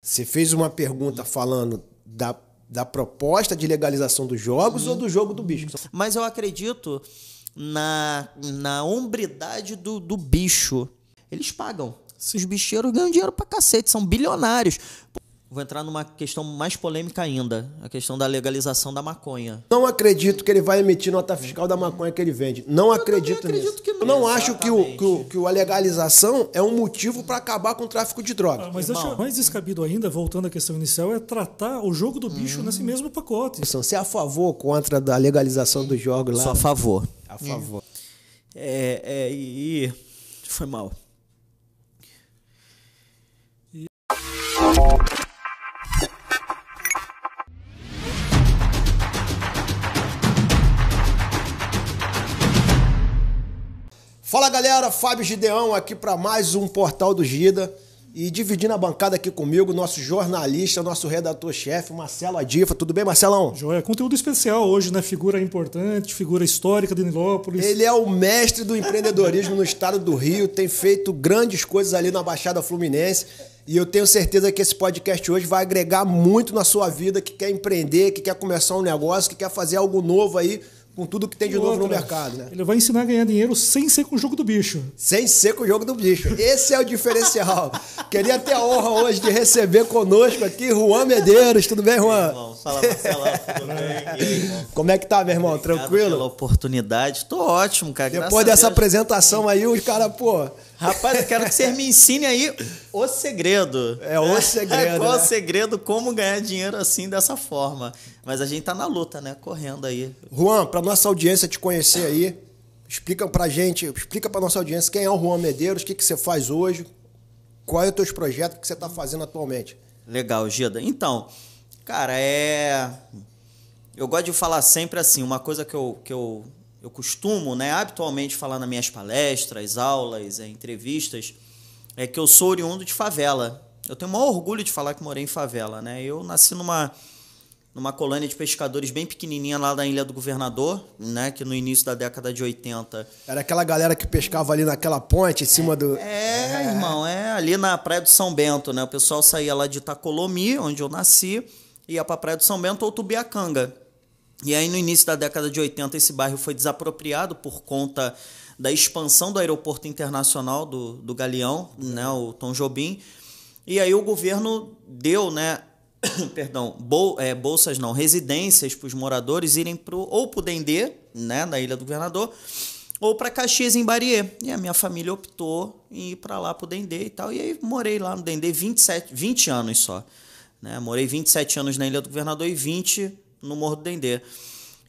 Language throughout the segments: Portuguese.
Você fez uma pergunta falando da, da proposta de legalização dos jogos ou do jogo do bicho? Mas eu acredito na, na hombridade do, do bicho. Eles pagam. Os bicheiros ganham dinheiro pra cacete, são bilionários. Vou entrar numa questão mais polêmica ainda, a questão da legalização da maconha. Não acredito que ele vai emitir nota fiscal da maconha que ele vende. Não acredito acredito nisso. que não. Eu não acho que, o, que, o, que o- a legalização é um motivo para acabar com o tráfico de drogas. Ah, mas Irmão. deixa mais descabido ainda, voltando à questão inicial, é tratar o jogo do bicho nesse mesmo pacote. Você é a favor ou contra da legalização dos jogos lá? Sou a favor. A favor. É, é, e, e- Foi mal. Fala galera, Fábio Gideão aqui para mais um Portal do Gida. E dividindo a bancada aqui comigo, nosso jornalista, nosso redator-chefe, Marcelo Adifa. Tudo bem, Marcelão? Joia, conteúdo especial hoje, né? Figura importante, figura histórica de Nilópolis. Ele é o mestre do empreendedorismo no estado do Rio, tem feito grandes coisas ali na Baixada Fluminense. E eu tenho certeza que esse podcast hoje vai agregar muito na sua vida, que quer empreender, que quer começar um negócio, que quer fazer algo novo aí com tudo que tem de E novo no outra, mercado, né? Ele vai ensinar a ganhar dinheiro sem ser com o jogo do bicho. Sem ser com o jogo do bicho. Esse é o diferencial. Queria ter a honra hoje de receber conosco aqui Juan Medeiros. Tudo bem, Juan? Irmão, fala Marcelão, tudo bem? Aí, irmão? Como é que tá, meu irmão? Obrigado Tranquilo? Pela oportunidade. Tô ótimo, cara. Depois dessa Deus. apresentação aí, os caras, pô, Rapaz, eu quero que vocês me ensinem aí o segredo. É o segredo, Qual né? o segredo, como ganhar dinheiro assim, dessa forma. Mas a gente tá na luta, né? Correndo aí. Juan, pra nossa audiência te conhecer aí, explica pra gente, explica pra nossa audiência quem é o Juan Medeiros, o que, que você faz hoje, qual é os teus projetos, o que você tá fazendo atualmente. Legal, Gida. Então, cara, é. Eu gosto de falar sempre assim, uma coisa que eu, que eu, eu costumo, né, habitualmente falar nas minhas palestras, aulas, é, entrevistas, é que eu sou oriundo de favela. Eu tenho o maior orgulho de falar que morei em favela, né? Eu nasci numa, numa colônia de pescadores bem pequenininha lá da Ilha do Governador, né, que no início da década de 80 Era aquela galera que pescava ali naquela ponte em cima do. é, irmão, é ali na Praia do São Bento, né? O pessoal saía lá de Itacolomi, onde eu nasci, ia pra Praia do São Bento ou Tubiacanga. E aí, no início da década de 80, esse bairro foi desapropriado por conta da expansão do aeroporto internacional do, do Galeão, né? O Tom Jobim. E aí o governo deu, né? Perdão, bol, é, bolsas não, residências para os moradores irem pro, ou para o Dendê, né, na Ilha do Governador, ou para Caxias em Bariê. E a minha família optou em ir para lá para o Dendê e tal. E aí morei lá no Dendê 27, 20 anos só. Né? Morei 27 anos na Ilha do Governador e 20 no Morro do Dendê.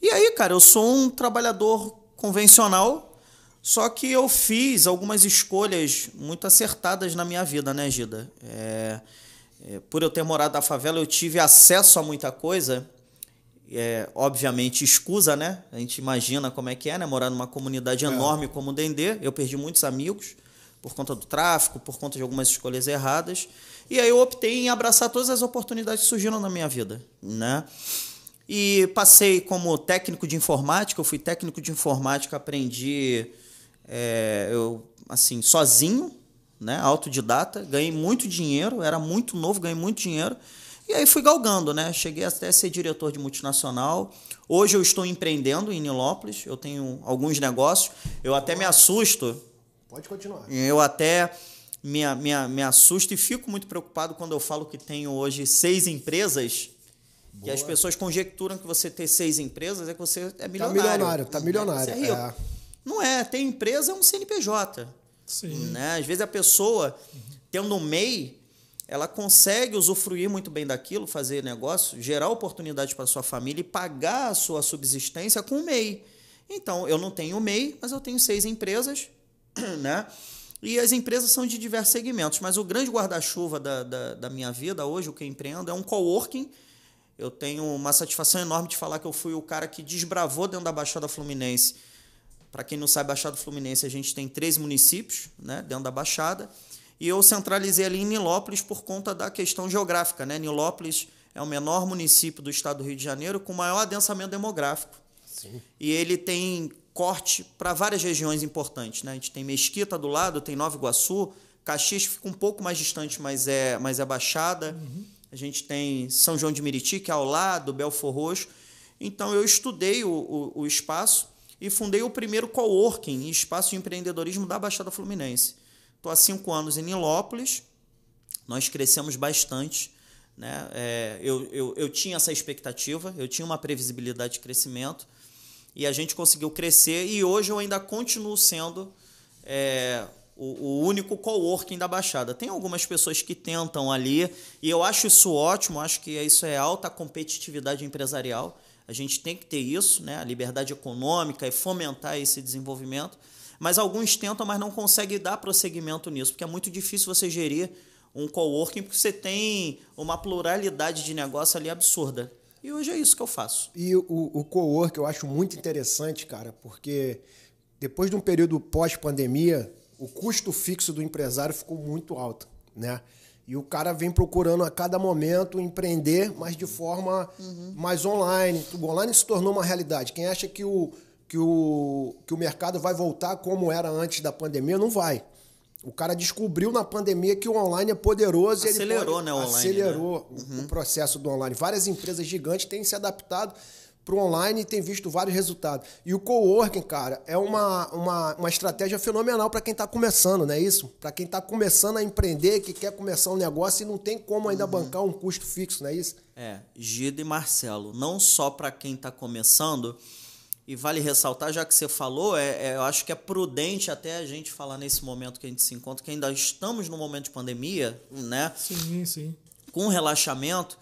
E aí, cara, eu sou um trabalhador convencional, só que eu fiz algumas escolhas muito acertadas na minha vida, né, Gida? É, é, por eu ter morado na favela, eu tive acesso a muita coisa. É, obviamente, escusa, né? A gente imagina como é que é, né? Morar numa comunidade enorme como o Dendê. Eu perdi muitos amigos por conta do tráfico, por conta de algumas escolhas erradas. E aí eu optei em abraçar todas as oportunidades que surgiram na minha vida, né? E passei como técnico de informática, eu fui técnico de informática, aprendi é, eu, assim, sozinho, né, autodidata, ganhei muito dinheiro, era muito novo, ganhei muito dinheiro. E aí fui galgando, né? Cheguei até a ser diretor de multinacional. Hoje eu estou empreendendo em Nilópolis, eu tenho alguns negócios. Eu até me assusto, Pode continuar. eu até me, me, me assusto e fico muito preocupado quando eu falo que tenho hoje seis empresas. Que as pessoas conjecturam que você ter seis empresas é que você é milionário. milionário, tá milionário, Você é rico. é. Não é, tem empresa é um CNPJ. Sim. Né? Às vezes a pessoa, tendo um MEI, ela consegue usufruir muito bem daquilo, fazer negócio, gerar oportunidade para sua família e pagar a sua subsistência com o MEI. Então, eu não tenho MEI, mas eu tenho seis empresas, né? E as empresas são de diversos segmentos, mas o grande guarda-chuva da, da, da minha vida hoje, o que eu empreendo, é um coworking. Eu tenho uma satisfação enorme de falar que eu fui o cara que desbravou dentro da Baixada Fluminense para quem não sabe, Baixada Fluminense, a gente tem três municípios né, dentro da Baixada. E eu centralizei ali em Nilópolis por conta da questão geográfica. Né? Nilópolis é o menor município do estado do Rio de Janeiro com maior adensamento demográfico. E ele tem corte para várias regiões importantes. Né? A gente tem Mesquita do lado, tem Nova Iguaçu, Caxias fica um pouco mais distante, mas é, mas é Baixada. Uhum. A gente tem São João de Meriti, que é ao lado, Belfor Roxo. Então eu estudei o, o, o espaço e fundei o primeiro coworking, espaço de empreendedorismo da Baixada Fluminense. Estou há cinco anos em Nilópolis, nós crescemos bastante. Né? É, eu, eu, eu tinha essa expectativa, eu tinha uma previsibilidade de crescimento e a gente conseguiu crescer e hoje eu ainda continuo sendo é, o, o, único coworking da Baixada. Tem algumas pessoas que tentam ali e eu acho isso ótimo, acho que isso é alta competitividade empresarial. A gente tem que ter isso, né? a liberdade econômica e fomentar esse desenvolvimento. Mas alguns tentam, mas não conseguem dar prosseguimento nisso, porque é muito difícil você gerir um coworking, porque você tem uma pluralidade de negócio ali absurda. E hoje é isso que eu faço. E o, o coworking eu acho muito interessante, cara, porque depois de um período pós-pandemia, o custo fixo do empresário ficou muito alto, né? E o cara vem procurando a cada momento empreender, mas de forma uhum. mais online. O online se tornou uma realidade. Quem acha que o, que, o, que o mercado vai voltar como era antes da pandemia, não vai. O cara descobriu na pandemia que o online é poderoso acelerou, e ele né, online, acelerou né? Uhum. o processo do online. Várias empresas gigantes têm se adaptado para o online e têm visto vários resultados. E o coworking, cara, é uma, uma, uma estratégia fenomenal para quem está começando, não é isso? Para quem está começando a empreender, que quer começar um negócio e não tem como ainda uhum. bancar um custo fixo, não é isso? É, Gida e Marcelo, não só para quem está começando, e vale ressaltar, já que você falou, é, é, eu acho que é prudente até a gente falar nesse momento que a gente se encontra, que ainda estamos no momento de pandemia, né? Sim, sim. Com relaxamento,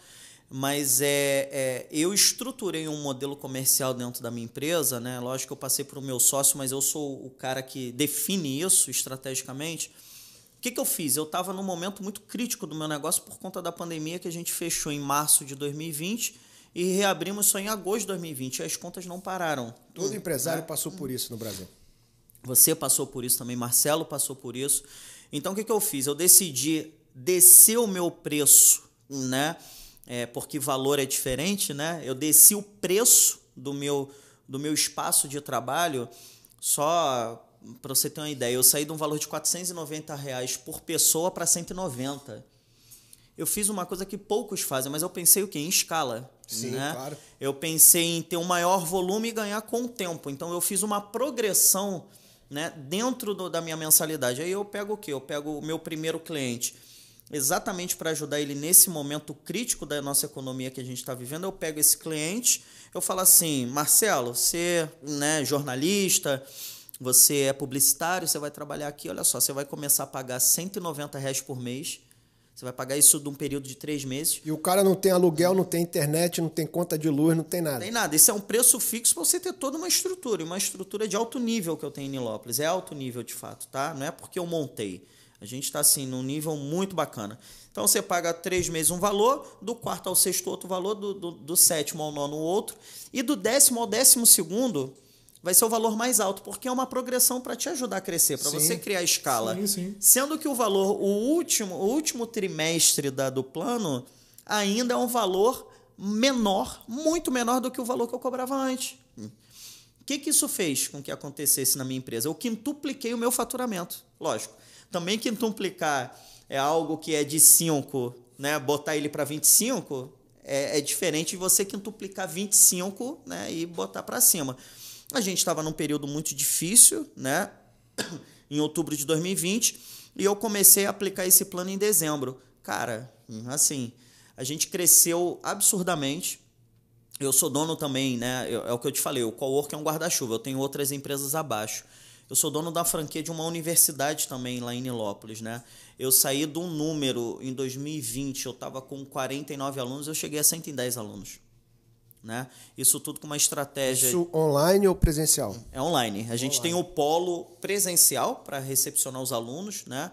mas é, é, eu estruturei um modelo comercial dentro da minha empresa, né? Lógico que eu passei para o meu sócio, mas eu sou o cara que define isso estrategicamente. O que, que eu fiz? Eu estava num momento muito crítico do meu negócio por conta da pandemia que a gente fechou em março de 2020 e reabrimos só em agosto de 2020 e as contas não pararam. Todo empresário passou por isso no Brasil. Você passou por isso também, Marcelo passou por isso. Então o que, que eu fiz? Eu decidi descer o meu preço, né? É, porque valor é diferente, né? Eu desci o preço do meu, do meu espaço de trabalho só para você ter uma ideia, eu saí de um valor de 490 reais por pessoa para 190 eu fiz uma coisa que poucos fazem, mas eu pensei o quê? Em escala. Sim, né? claro. Eu pensei em ter um maior volume e ganhar com o tempo. Então eu fiz uma progressão né, dentro do, da minha mensalidade. Aí eu pego o quê? Eu pego o meu primeiro cliente. Exatamente para ajudar ele nesse momento crítico da nossa economia que a gente está vivendo, eu pego esse cliente, eu falo assim, Marcelo, você né, jornalista, você é publicitário, você vai trabalhar aqui, olha só, você vai começar a pagar 190 reais por mês você vai pagar isso de um período de três meses. E o cara não tem aluguel, não tem internet, não tem conta de luz, não tem nada. Não tem nada. Isso é um preço fixo para você ter toda uma estrutura. Uma estrutura de alto nível que eu tenho em Nilópolis. É alto nível de fato, tá? Não é porque eu montei. A gente está assim, num nível muito bacana. Então você paga três meses um valor, do quarto ao sexto outro valor, do, do, do sétimo ao nono outro, e do décimo ao décimo segundo vai ser o valor mais alto, porque é uma progressão para te ajudar a crescer, para você criar escala. Sim, sim. Sendo que o valor, o último, o último trimestre da, do plano, ainda é um valor menor, muito menor do que o valor que eu cobrava antes. O que, que isso fez com que acontecesse na minha empresa? Eu quintupliquei o meu faturamento. Lógico. Também quintuplicar é algo que é de 5, né? botar ele para 25 é, é diferente de você quintuplicar 25 né? e botar para cima. A gente estava num período muito difícil, né? em outubro de 2020, e eu comecei a aplicar esse plano em dezembro. Cara, assim, a gente cresceu absurdamente. Eu sou dono também, né? É o que eu te falei, o Cowork é um guarda-chuva, eu tenho outras empresas abaixo. Eu sou dono da franquia de uma universidade também lá em Nilópolis, né? Eu saí de um número em 2020, eu estava com 49 alunos, eu cheguei a 110 alunos. Né? Isso tudo com uma estratégia. Isso online ou presencial? É online. A gente online. tem o polo presencial para recepcionar os alunos. Né?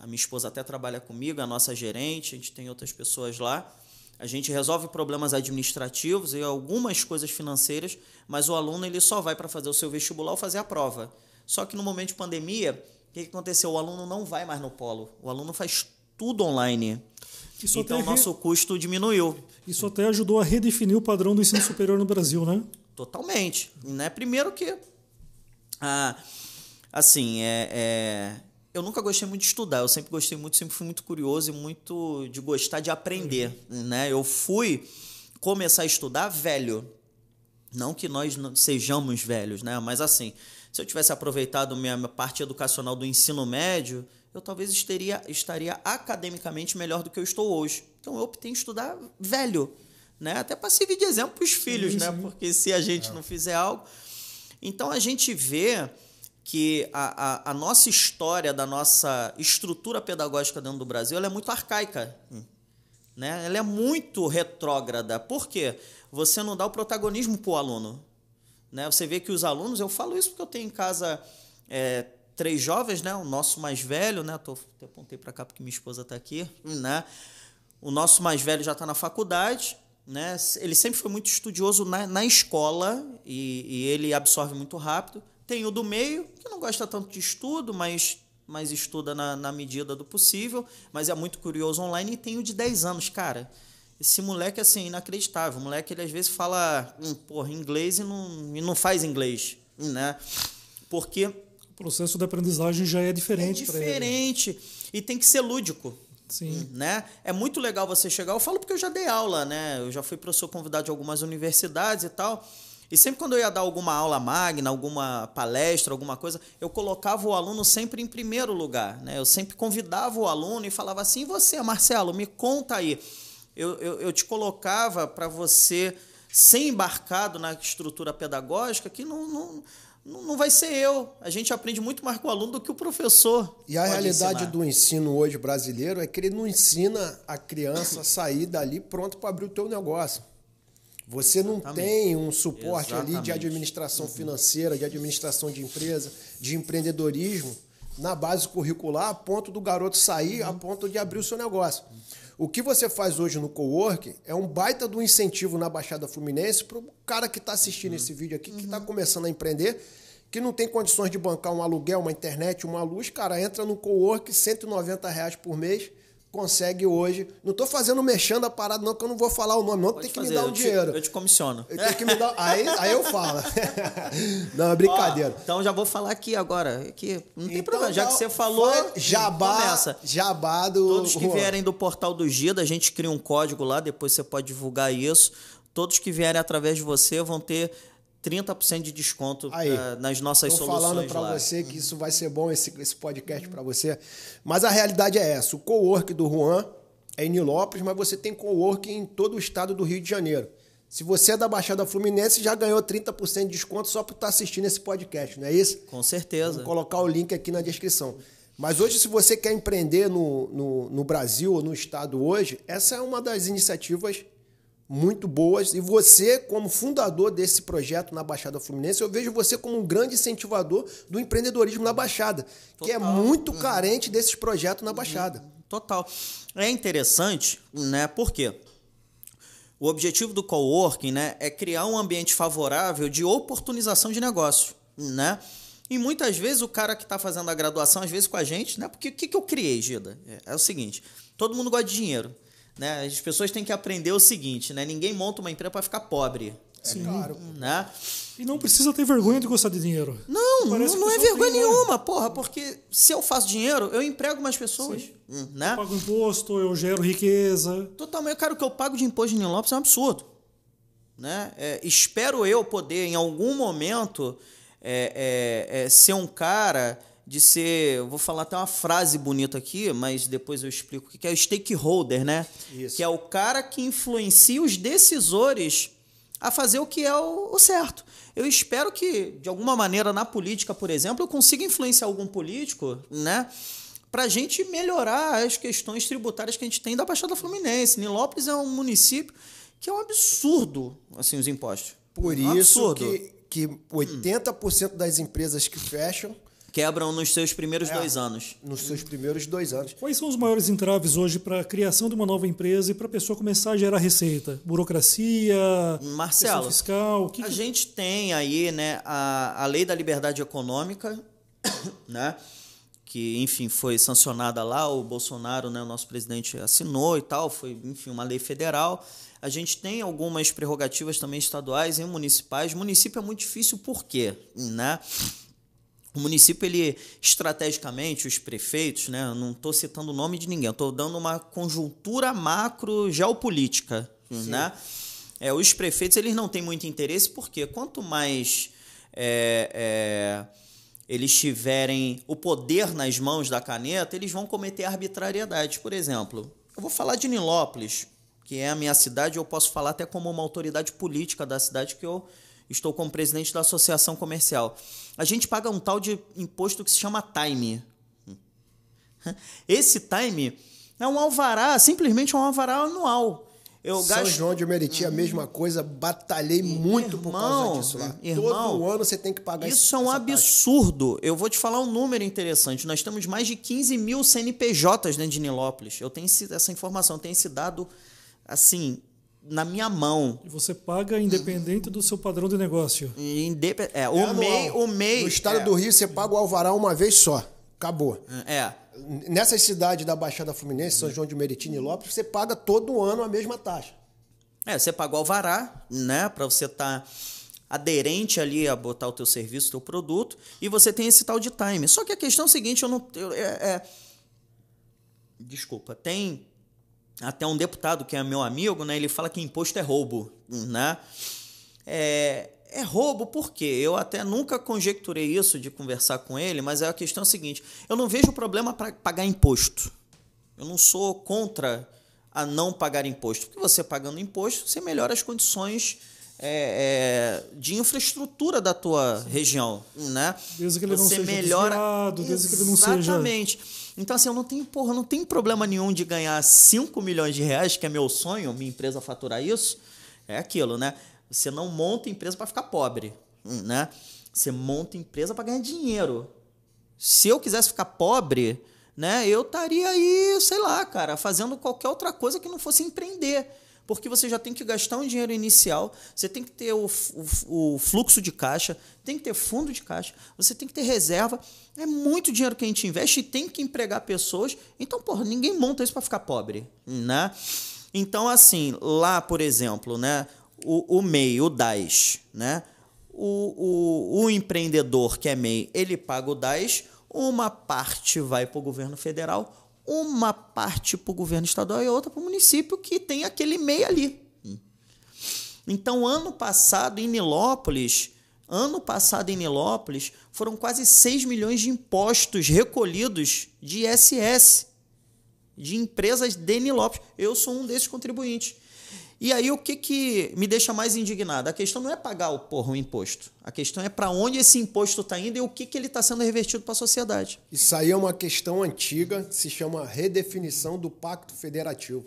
A minha esposa até trabalha comigo, a nossa gerente, a gente tem outras pessoas lá. A gente resolve problemas administrativos e algumas coisas financeiras, mas o aluno ele só vai para fazer o seu vestibular ou fazer a prova. Só que no momento de pandemia, o que aconteceu? O aluno não vai mais no polo. O aluno faz tudo online. Isso então o nosso custo diminuiu. Isso até ajudou a redefinir o padrão do ensino superior no Brasil, né? Totalmente. Né? Primeiro que, ah, assim, é, é, eu nunca gostei muito de estudar, eu sempre gostei muito, sempre fui muito curioso e muito de gostar de aprender, né? Eu fui começar a estudar velho. Não que nós não sejamos velhos, né? Mas assim, se eu tivesse aproveitado minha parte educacional do ensino médio, eu talvez estaria, estaria academicamente melhor do que eu estou hoje. Então eu optei em estudar velho, né? Até para servir de exemplo para os filhos, né? Porque se a gente é. não fizer algo. Então a gente vê que a, a, a, nossa história, da nossa estrutura pedagógica dentro do Brasil, ela é muito arcaica. Né? Ela é muito retrógrada. Por quê? Você não dá o protagonismo para o aluno. Né? Você vê que os alunos, eu falo isso porque eu tenho em casa é, três jovens, né? o nosso mais velho, né? Tô, até apontei para cá porque minha esposa está aqui. Né? O nosso mais velho já está na faculdade. Né? Ele sempre foi muito estudioso na, na escola e, e ele absorve muito rápido. Tem o do meio, que não gosta tanto de estudo, mas, mas estuda na, na medida do possível, mas é muito curioso online. E tem o de 10 anos, cara. Esse moleque, assim, inacreditável. O moleque, ele às vezes fala, hum, porra, inglês e não, e não faz inglês, né? Porque... O processo de aprendizagem já é diferente. É diferente. E tem que ser lúdico. Sim. Né? É muito legal você chegar. Eu falo porque eu já dei aula, né? Eu já fui professor convidado de algumas universidades e tal. E sempre quando eu ia dar alguma aula magna, alguma palestra, alguma coisa, eu colocava o aluno sempre em primeiro lugar. Né? Eu sempre convidava o aluno e falava assim: você, Marcelo, me conta aí. Eu, eu, eu te colocava para você ser embarcado na estrutura pedagógica que não, não não vai ser eu. A gente aprende muito mais com o aluno do que o professor. E a realidade ensinar. do ensino hoje brasileiro é que ele não ensina a criança a sair dali pronto para abrir o teu negócio. Você não Exatamente. tem um suporte Exatamente. ali de administração uhum. financeira, de administração de empresa, de empreendedorismo na base curricular a ponto do garoto sair, uhum. a ponto de abrir o seu negócio. O que você faz hoje no Cowork é um baita do incentivo na Baixada Fluminense para o cara que está assistindo uhum. esse vídeo aqui, que está uhum. começando a empreender, que não tem condições de bancar um aluguel, uma internet, uma luz, cara, entra no Cowork, 190 reais por mês, consegue hoje. Não estou fazendo mexendo a parada, não, que eu não vou falar o nome, não, tem que fazer, me dar o dinheiro. Te, eu te comissiono. Eu tenho que me dar, aí, aí eu falo. não, é brincadeira. Ó, então já vou falar aqui agora. Que não tem então, problema, já que você falou. Jabá, começa. jabá do. Todos que vierem do portal do Gida, a gente cria um código lá, depois você pode divulgar isso. Todos que vierem através de você vão ter 30% de desconto Aí, uh, nas nossas tô soluções. falando para você que isso vai ser bom, esse, esse podcast para você. Mas a realidade é essa: o co-work do Juan é em Nilópolis, mas você tem co-work em todo o estado do Rio de Janeiro. Se você é da Baixada Fluminense, já ganhou 30% de desconto só por estar tá assistindo esse podcast, não é isso? Com certeza. Vou colocar o link aqui na descrição. Mas hoje, se você quer empreender no, no, no Brasil ou no estado hoje, essa é uma das iniciativas muito boas. E você, como fundador desse projeto na Baixada Fluminense, eu vejo você como um grande incentivador do empreendedorismo na Baixada, Total. que é muito uhum. carente desses projetos na Baixada. Total. É interessante, né? Por quê? O objetivo do coworking né, é criar um ambiente favorável de oportunização de negócio, né? E muitas vezes o cara que está fazendo a graduação, às vezes com a gente, né? Porque o que, que eu criei, Gida? É, é o seguinte: todo mundo gosta de dinheiro. Né? As pessoas têm que aprender o seguinte, né? Ninguém monta uma empresa para ficar pobre. Sim. É claro. Né? E não precisa ter vergonha de gostar de dinheiro. Não, Parece não, não é vergonha tem, nenhuma, porra, porque se eu faço dinheiro, eu emprego mais pessoas. Sim. Né? Eu pago imposto, eu gero riqueza. Totalmente. Cara, o que eu pago de imposto em Lopes é um absurdo. Né? É, espero eu poder, em algum momento, é, é, é ser um cara de ser, vou falar até uma frase bonita aqui, mas depois eu explico o que é o stakeholder, né? Isso. Que é o cara que influencia os decisores a fazer o que é o, certo. Eu espero que, de alguma maneira, na política, por exemplo, eu consiga influenciar algum político, né? Para a gente melhorar as questões tributárias que a gente tem da Baixada Fluminense. Nilópolis é um município que é um absurdo, assim, os impostos. Por um isso absurdo. que, que 80% das empresas que fecham quebram nos seus primeiros é, dois anos. Nos seus primeiros dois anos. Quais são os maiores entraves hoje para a criação de uma nova empresa e para a pessoa começar a gerar receita? Burocracia, Marcelo, fiscal? Que a que... gente tem aí né, a, a lei da liberdade econômica, né? que enfim foi sancionada lá, o Bolsonaro, né, o nosso presidente assinou e tal, foi enfim uma lei federal. A gente tem algumas prerrogativas também estaduais e municipais. Município é muito difícil por quê, né? O município, ele estrategicamente, os prefeitos, né, não estou citando o nome de ninguém, estou dando uma conjuntura macro geopolítica. Né? É, os prefeitos eles não têm muito interesse, porque quanto mais é, é, eles tiverem o poder nas mãos da caneta, eles vão cometer arbitrariedade. Por exemplo, eu vou falar de Nilópolis, que é a minha cidade, eu posso falar até como uma autoridade política da cidade que eu estou como presidente da associação comercial. A gente paga um tal de imposto que se chama time. Esse time é um alvará, simplesmente um alvará anual. Eu São gasto... João de Meriti, a mesma coisa, batalhei muito irmão, por causa disso lá. Irmão, Todo ano você tem que pagar Isso esse, é um absurdo. Taxa. Eu vou te falar um número interessante. Nós temos mais de 15 mil CNPJs dentro de Nilópolis. Eu tenho essa informação, eu tenho esse dado, assim, na minha mão. E você paga independente do seu padrão de negócio. Indep é, o é MEI, o MEI. No estado é. do Rio, você paga o alvará uma vez só. Acabou. É. Nessas cidades da Baixada Fluminense, São João de Meriti e Lopes, você paga todo ano a mesma taxa. É, você paga o alvará, né, para você estar tá aderente ali a botar o teu serviço, o teu produto, e você tem esse tal de time. Só que a questão é a seguinte, eu não eu, é, é, desculpa, tem até um deputado que é meu amigo, né, ele fala que imposto é roubo, né? É, é roubo por quê? Eu até nunca conjecturei isso de conversar com ele, mas é a questão é a seguinte: eu não vejo problema para pagar imposto. Eu não sou contra a não pagar imposto, porque você pagando imposto, você melhora as condições é, é, de infraestrutura da tua região, né? Desde que ele você não seja melhora desviado, desde que ele não seja... Exatamente. Então, assim, eu não tenho, porra, não tenho problema nenhum de ganhar 5 milhões de reais, que é meu sonho, minha empresa faturar isso. É aquilo, né? Você não monta empresa para ficar pobre, né? Você monta empresa para ganhar dinheiro. Se eu quisesse ficar pobre, né, eu estaria aí, sei lá, cara, fazendo qualquer outra coisa que não fosse empreender. Porque você já tem que gastar um dinheiro inicial, você tem que ter o, o, o fluxo de caixa, tem que ter fundo de caixa, você tem que ter reserva. É muito dinheiro que a gente investe e tem que empregar pessoas. Então, porra, ninguém monta isso para ficar pobre, né? Então, assim, lá, por exemplo, né, o, o MEI, o DAS, né? O, o, o empreendedor que é MEI, ele paga o DAS, uma parte vai para o governo federal, uma parte para o governo estadual e outra para o município que tem aquele MEI ali. Então, ano passado, em Nilópolis, ano passado em Nilópolis, foram quase 6 milhões de impostos recolhidos de ISS, de empresas de Nilópolis. Eu sou um desses contribuintes. E aí o que, que me deixa mais indignado? A questão não é pagar o, porra, o imposto. A questão é para onde esse imposto está indo e o que, que ele está sendo revertido para a sociedade. Isso aí é uma questão antiga, se chama redefinição do Pacto Federativo.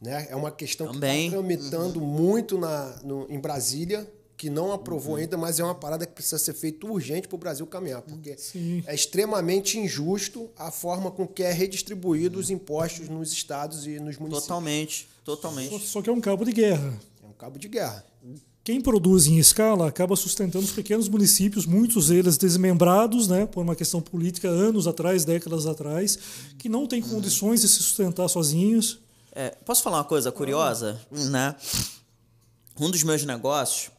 Né? É uma questão Também. que está tramitando uhum. muito na, no, em Brasília, que não aprovou uhum. ainda, mas é uma parada que precisa ser feita urgente para o Brasil caminhar, porque Sim. é extremamente injusto a forma com que é redistribuído os impostos nos estados e nos municípios. Totalmente, totalmente. Só, só que é um cabo de guerra. É um cabo de guerra. Quem produz em escala acaba sustentando os pequenos municípios, muitos deles desmembrados, né, por uma questão política anos atrás, décadas atrás, que não têm condições de se sustentar sozinhos. É, posso falar uma coisa curiosa? Ah. Né? Um dos meus negócios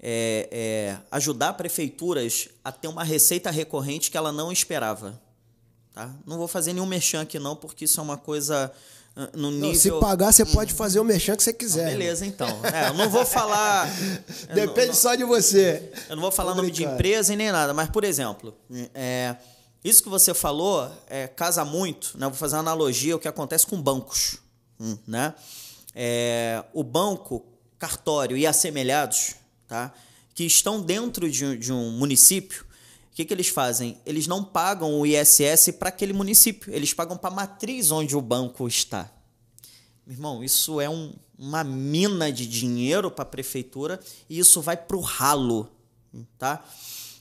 é, é, ajudar prefeituras a ter uma receita recorrente que ela não esperava. Tá? Não vou fazer nenhum merchan aqui não, porque isso é uma coisa no nível... Não, se pagar, você pode fazer o merchan que você quiser. Não, beleza, então. É, eu não vou falar... Depende não, só de você. Eu não vou falar nome de empresa e nem nada, mas, por exemplo, é, isso que você falou é, casa muito, né? vou fazer uma analogia ao que acontece com bancos. Hum, né? É, o banco, cartório e assemelhados tá? que estão dentro de, de um município, que, que eles fazem? Eles não pagam o ISS para aquele município, eles pagam para a matriz onde o banco está. Meu irmão, isso é um, uma mina de dinheiro para a prefeitura e isso vai para o ralo. Tá?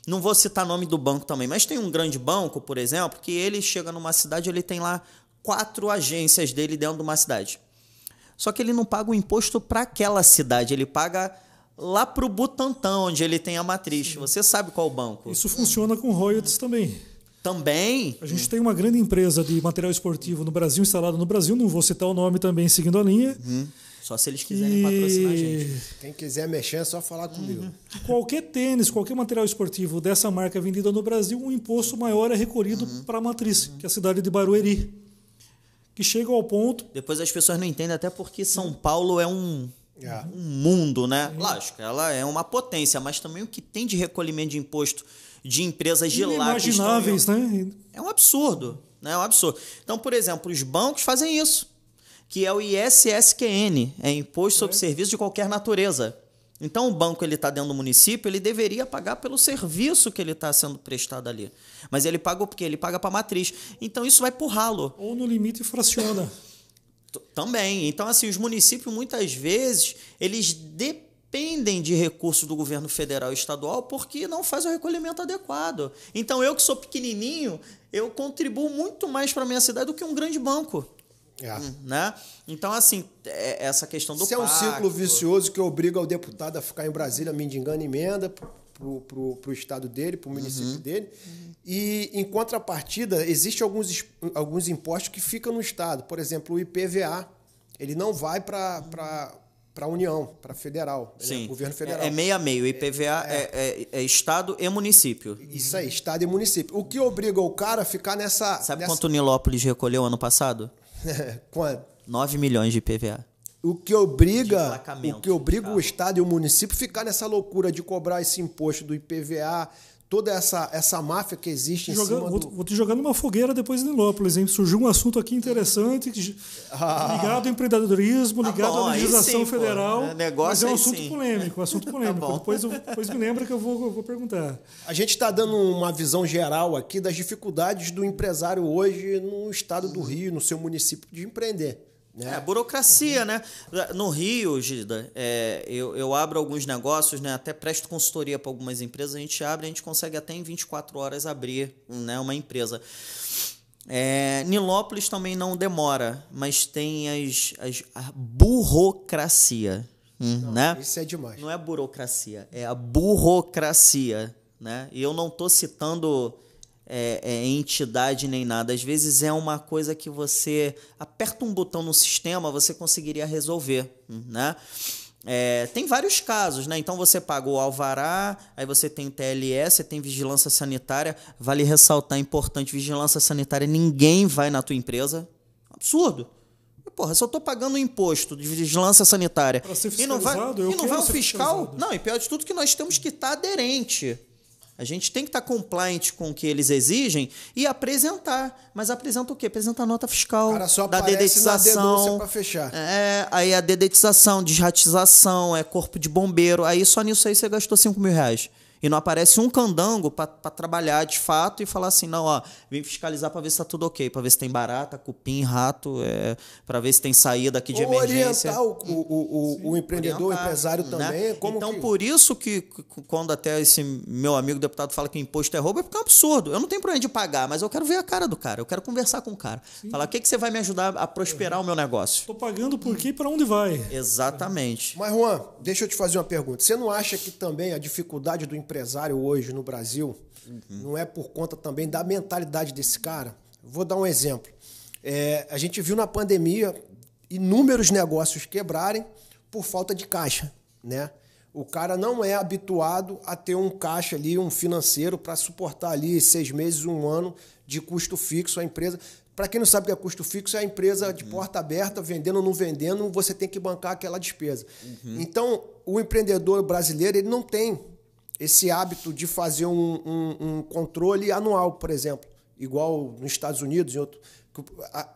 Não vou citar nome do banco também, mas tem um grande banco, por exemplo, que ele chega numa cidade, ele tem lá quatro agências dele dentro de uma cidade. Só que ele não paga o imposto para aquela cidade, ele paga lá para o Butantã, onde ele tem a matriz. Sim. Você sabe qual banco? Isso funciona com royalties também. Também. A gente tem uma grande empresa de material esportivo no Brasil, instalada no Brasil, não vou citar o nome também seguindo a linha, uhum. Só se eles quiserem patrocinar a gente. Quem quiser mexer é só falar comigo. Uhum. Qualquer tênis, qualquer material esportivo dessa marca vendido no Brasil, um imposto maior é recolhido Uhum. para a matriz, que é a cidade de Barueri. Que chega ao ponto Depois as pessoas não entendem, até porque São Paulo é um, É. um mundo, né? Lógico, ela é uma potência, mas também o que tem de recolhimento de imposto de empresas de lá inimagináveis, né? É um absurdo, né? É um absurdo. Então, por exemplo, os bancos fazem isso, que é o ISSQN, é Imposto sobre Serviço de Qualquer Natureza. Então, o banco ele está dentro do município, ele deveria pagar pelo serviço que ele está sendo prestado ali. Mas ele paga o quê? Ele paga para a matriz. Então, isso vai por ralo. Ou no limite fraciona. Também. Então, assim, os municípios, muitas vezes, eles dependem de recursos do governo federal e estadual porque não faz o recolhimento adequado. Então, eu que sou pequenininho, eu contribuo muito mais para minha cidade do que um grande banco. É. Né? Então, assim, é- essa questão do Isso é um pacto- ciclo vicioso que obriga o deputado a ficar em Brasília mendigando emenda pro, pro, pro estado dele, pro município Uhum. dele. E, em contrapartida, existem alguns, alguns impostos que ficam no estado. Por exemplo, o IPVA. Ele não vai para a União, para federal, né? Sim. governo federal. É, é meio a meio. O IPVA é, é- é estado e município. Isso aí, estado e município. O que obriga o cara a ficar nessa... Sabe nessa... quanto Nilópolis recolheu ano passado? Quanto? 9 milhões de IPVA. O que obriga, o que obriga o estado e o município a ficar nessa loucura de cobrar esse imposto do IPVA, toda essa, essa máfia que existe em Joga- cima vou, do... vou te jogar numa fogueira depois de Nilópolis, hein? Surgiu um assunto aqui interessante, que- ligado ao empreendedorismo, Tá ligado bom, à legislação sim, pô. negócio É, negócio mas é um assunto sim. polêmico, um assunto polêmico. bom. depois, eu- depois me lembra que eu vou, eu vou perguntar. A gente está dando uma visão geral aqui das dificuldades do empresário hoje no estado do Rio, no seu município, de empreender. É, burocracia, né? No Rio, Gida, é, eu, eu abro alguns negócios, né? Até presto consultoria para algumas empresas, a gente abre, a gente consegue até em 24 horas abrir né, uma empresa. É, Nilópolis também não demora, mas tem as, as, a burocracia, hum, né? Isso é demais. Não é burocracia, é a burocracia, né? E eu não estou citando é, é, entidade nem nada. Às vezes é uma coisa que você aperta um botão no sistema, você conseguiria resolver, né? É, tem vários casos, né? Então você paga o alvará, aí você tem TLS, você tem vigilância sanitária. Vale ressaltar, importante, vigilância sanitária, ninguém vai na tua empresa. Absurdo. Porra, se eu tô pagando um imposto de vigilância sanitária e não vai, e não vai um ser fiscal, não, e pior de tudo que nós temos que estar aderente. A gente tem que estar compliant com o que eles exigem e apresentar. Mas apresenta o quê? Apresenta a nota fiscal, cara só da na dedetização. pra fechar. É, aí a dedetização, desratização, é corpo de bombeiro. Aí só nisso aí você gastou 5 mil reais. E não aparece um candango para trabalhar de fato e falar assim, não, ó, vim fiscalizar para ver se tá tudo ok, para ver se tem barata, cupim, rato, é, para ver se tem saída aqui de Ou emergência. orientar o, o, o, o empreendedor, o Orientar, empresário né? também. Como então, que- por isso que quando até esse meu amigo deputado fala que imposto é roubo, é porque é um absurdo. Eu não tenho problema de pagar, mas eu quero ver a cara do cara, eu quero conversar com o cara. Falar, o que, que você vai me ajudar a prosperar o meu negócio? Estou pagando por quê e para onde vai? Exatamente. Mas, Juan, deixa eu te fazer uma pergunta. Você não acha que também a dificuldade do empresário hoje no Brasil não é por conta também da mentalidade desse cara? Vou dar um exemplo. É, a gente viu na pandemia inúmeros negócios quebrarem por falta de caixa, né? O cara não é habituado a ter um caixa ali, um financeiro, para suportar ali seis meses, um ano de custo fixo a empresa. Para quem não sabe o que é custo fixo, é a empresa de porta aberta, vendendo ou não vendendo, você tem que bancar aquela despesa. Então, o empreendedor brasileiro ele não tem esse hábito de fazer um, um- um controle anual, por exemplo, igual nos Estados Unidos e outro.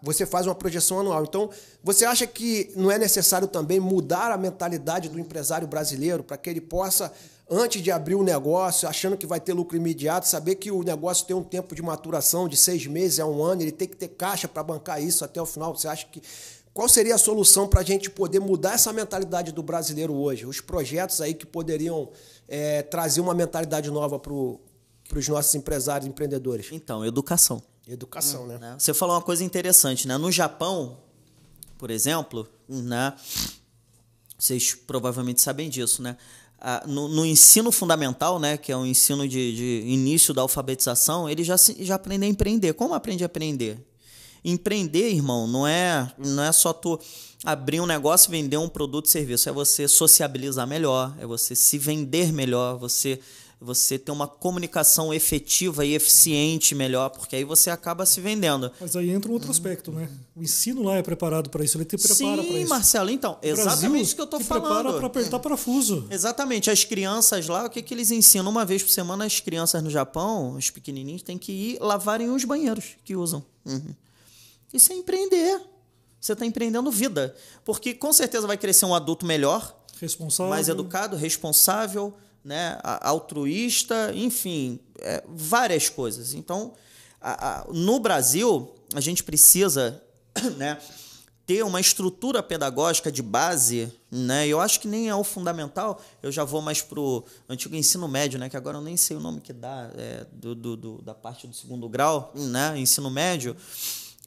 Você faz uma projeção anual. Então, você acha que não é necessário também mudar a mentalidade do empresário brasileiro para que ele possa, antes de abrir o negócio, achando que vai ter lucro imediato, saber que o negócio tem um tempo de maturação de seis meses a um ano, ele tem que ter caixa para bancar isso até o final? Você acha que. Qual seria a solução para a gente poder mudar essa mentalidade do brasileiro hoje? Os projetos aí que poderiam é, trazer uma mentalidade nova para os nossos empresários e empreendedores? Então, educação. Educação, né? né? Você falou uma coisa interessante, né? No Japão, por exemplo, né? Vocês provavelmente sabem disso, né? Ah, No, no ensino fundamental, né, que é o ensino de, de início da alfabetização, ele já, já aprende a empreender. Como aprende a aprender? Empreender, irmão, não é, não é só tu abrir um negócio, vender um produto e serviço, é você sociabilizar melhor, é você se vender melhor, você você ter uma comunicação efetiva e eficiente melhor, porque aí você acaba se vendendo. Mas aí entra um outro aspecto, né? O ensino lá é preparado para isso, ele te prepara para isso. Sim, Marcelo, então, exatamente isso que eu estou falando. prepara para apertar parafuso. Exatamente, as crianças lá, o que, que eles ensinam? Uma vez por semana, as crianças no Japão, os pequenininhos, têm que ir lavarem os banheiros que usam. Uhum. Isso é empreender. Você está empreendendo vida. Porque com certeza vai crescer um adulto melhor, responsável. mais educado, responsável, né, altruísta, enfim, é, várias coisas. Então, a, a, no Brasil, a gente precisa né, ter uma estrutura pedagógica de base, né? Eu acho que nem é o fundamental. Eu já vou mais pro antigo ensino médio, né? Que agora eu nem sei o nome que dá é, do, do, do, da parte do segundo grau, né? Ensino médio,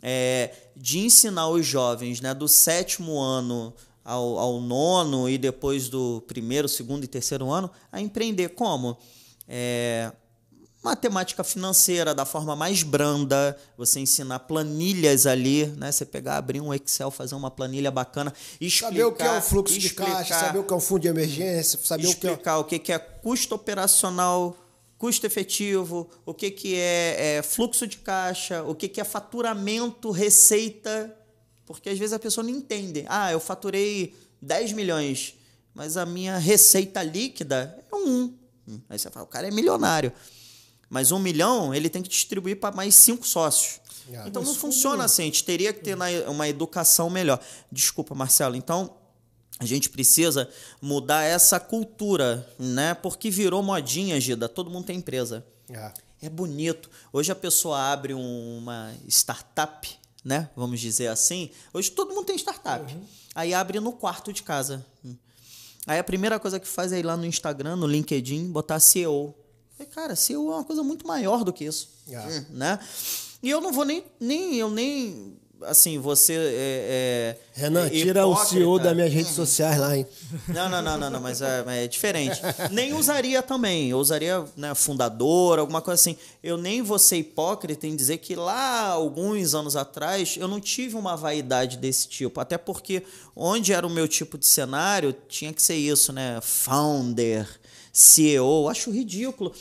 é, de ensinar os jovens, né? Do sétimo ano ao, ao nono e depois do primeiro, segundo e terceiro ano a empreender. Como? É, matemática financeira da forma mais branda, você ensinar planilhas ali, né? Você pegar, abrir um Excel, fazer uma planilha bacana, explicar, saber o que é o fluxo explicar, de caixa, saber o que é um fundo de emergência, saber explicar o que é... o que é custo operacional, custo efetivo, o que que é, é fluxo de caixa, o que que é faturamento, receita, porque às vezes a pessoa não entende. Ah, eu faturei 10 milhões, mas a minha receita líquida é um. Aí você fala, o cara é milionário. Mas um milhão ele tem que distribuir para mais cinco sócios. Yeah. Então não funciona assim. A gente teria que ter uma educação melhor. Desculpa, Marcelo. Então a gente precisa mudar essa cultura, né? Porque virou modinha, Gida. Todo mundo tem empresa. Yeah. É bonito. Hoje a pessoa abre uma startup né? Vamos dizer assim. Hoje todo mundo tem startup. Uhum. Aí abre no quarto de casa. Aí a primeira coisa que faz é ir lá no Instagram, no LinkedIn, botar CEO. E, cara, CEO é uma coisa muito maior do que isso. Yeah. Né? E eu não vou nem, nem eu nem assim, você é, é Renan, tira hipócrita. o CEO das minhas redes sociais lá, hein? Não, não, não, não, não mas é, é, diferente. nem usaria também. Eu usaria né, fundador, alguma coisa assim. Eu nem vou ser hipócrita em dizer que lá, alguns anos atrás, eu não tive uma vaidade desse tipo. Até porque onde era o meu tipo de cenário, tinha que ser isso, né? Founder, CEO. Acho ridículo.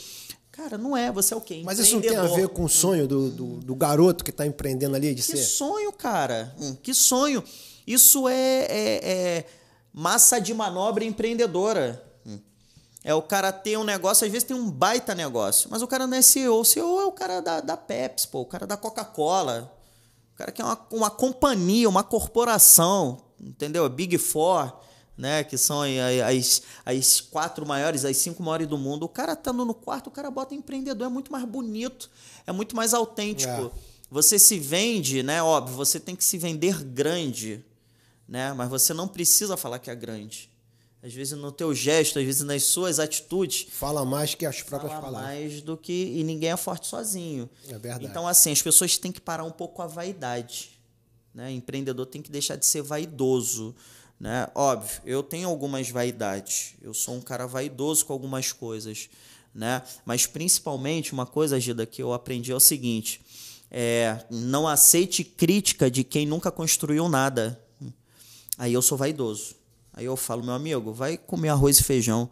Cara, não é, você é o quê? Mas isso não tem a ver com o sonho do, do, do garoto que está empreendendo ali de que ser? Que sonho, cara. Hum, que sonho. Isso é, é, é, massa de manobra empreendedora. Hum. É o cara ter um negócio, às vezes tem um baita negócio, mas o cara não é CEO. O CEO é o cara da, da Pepsi, pô, o cara da Coca-Cola. O cara que é uma, uma companhia, uma corporação, entendeu? Big Four né, que são as, as quatro maiores, as cinco maiores do mundo. O cara estando no quarto, o cara bota empreendedor, é muito mais bonito, é muito mais autêntico. É. Você se vende, né? Óbvio, você tem que se vender grande, né? Mas você não precisa falar que é grande. Às vezes no teu gesto, às vezes nas suas atitudes. Fala mais que as próprias fala palavras. mais do que. E ninguém é forte sozinho. É verdade. Então, assim, as pessoas têm que parar um pouco a vaidade. Né? Empreendedor tem que deixar de ser vaidoso. Né? Óbvio, eu tenho algumas vaidades. Eu sou um cara vaidoso com algumas coisas. Né? Mas principalmente uma coisa, Gida, que eu aprendi é o seguinte: é, não aceite crítica de quem nunca construiu nada. Aí eu sou vaidoso. Aí eu falo, meu amigo, vai comer arroz e feijão.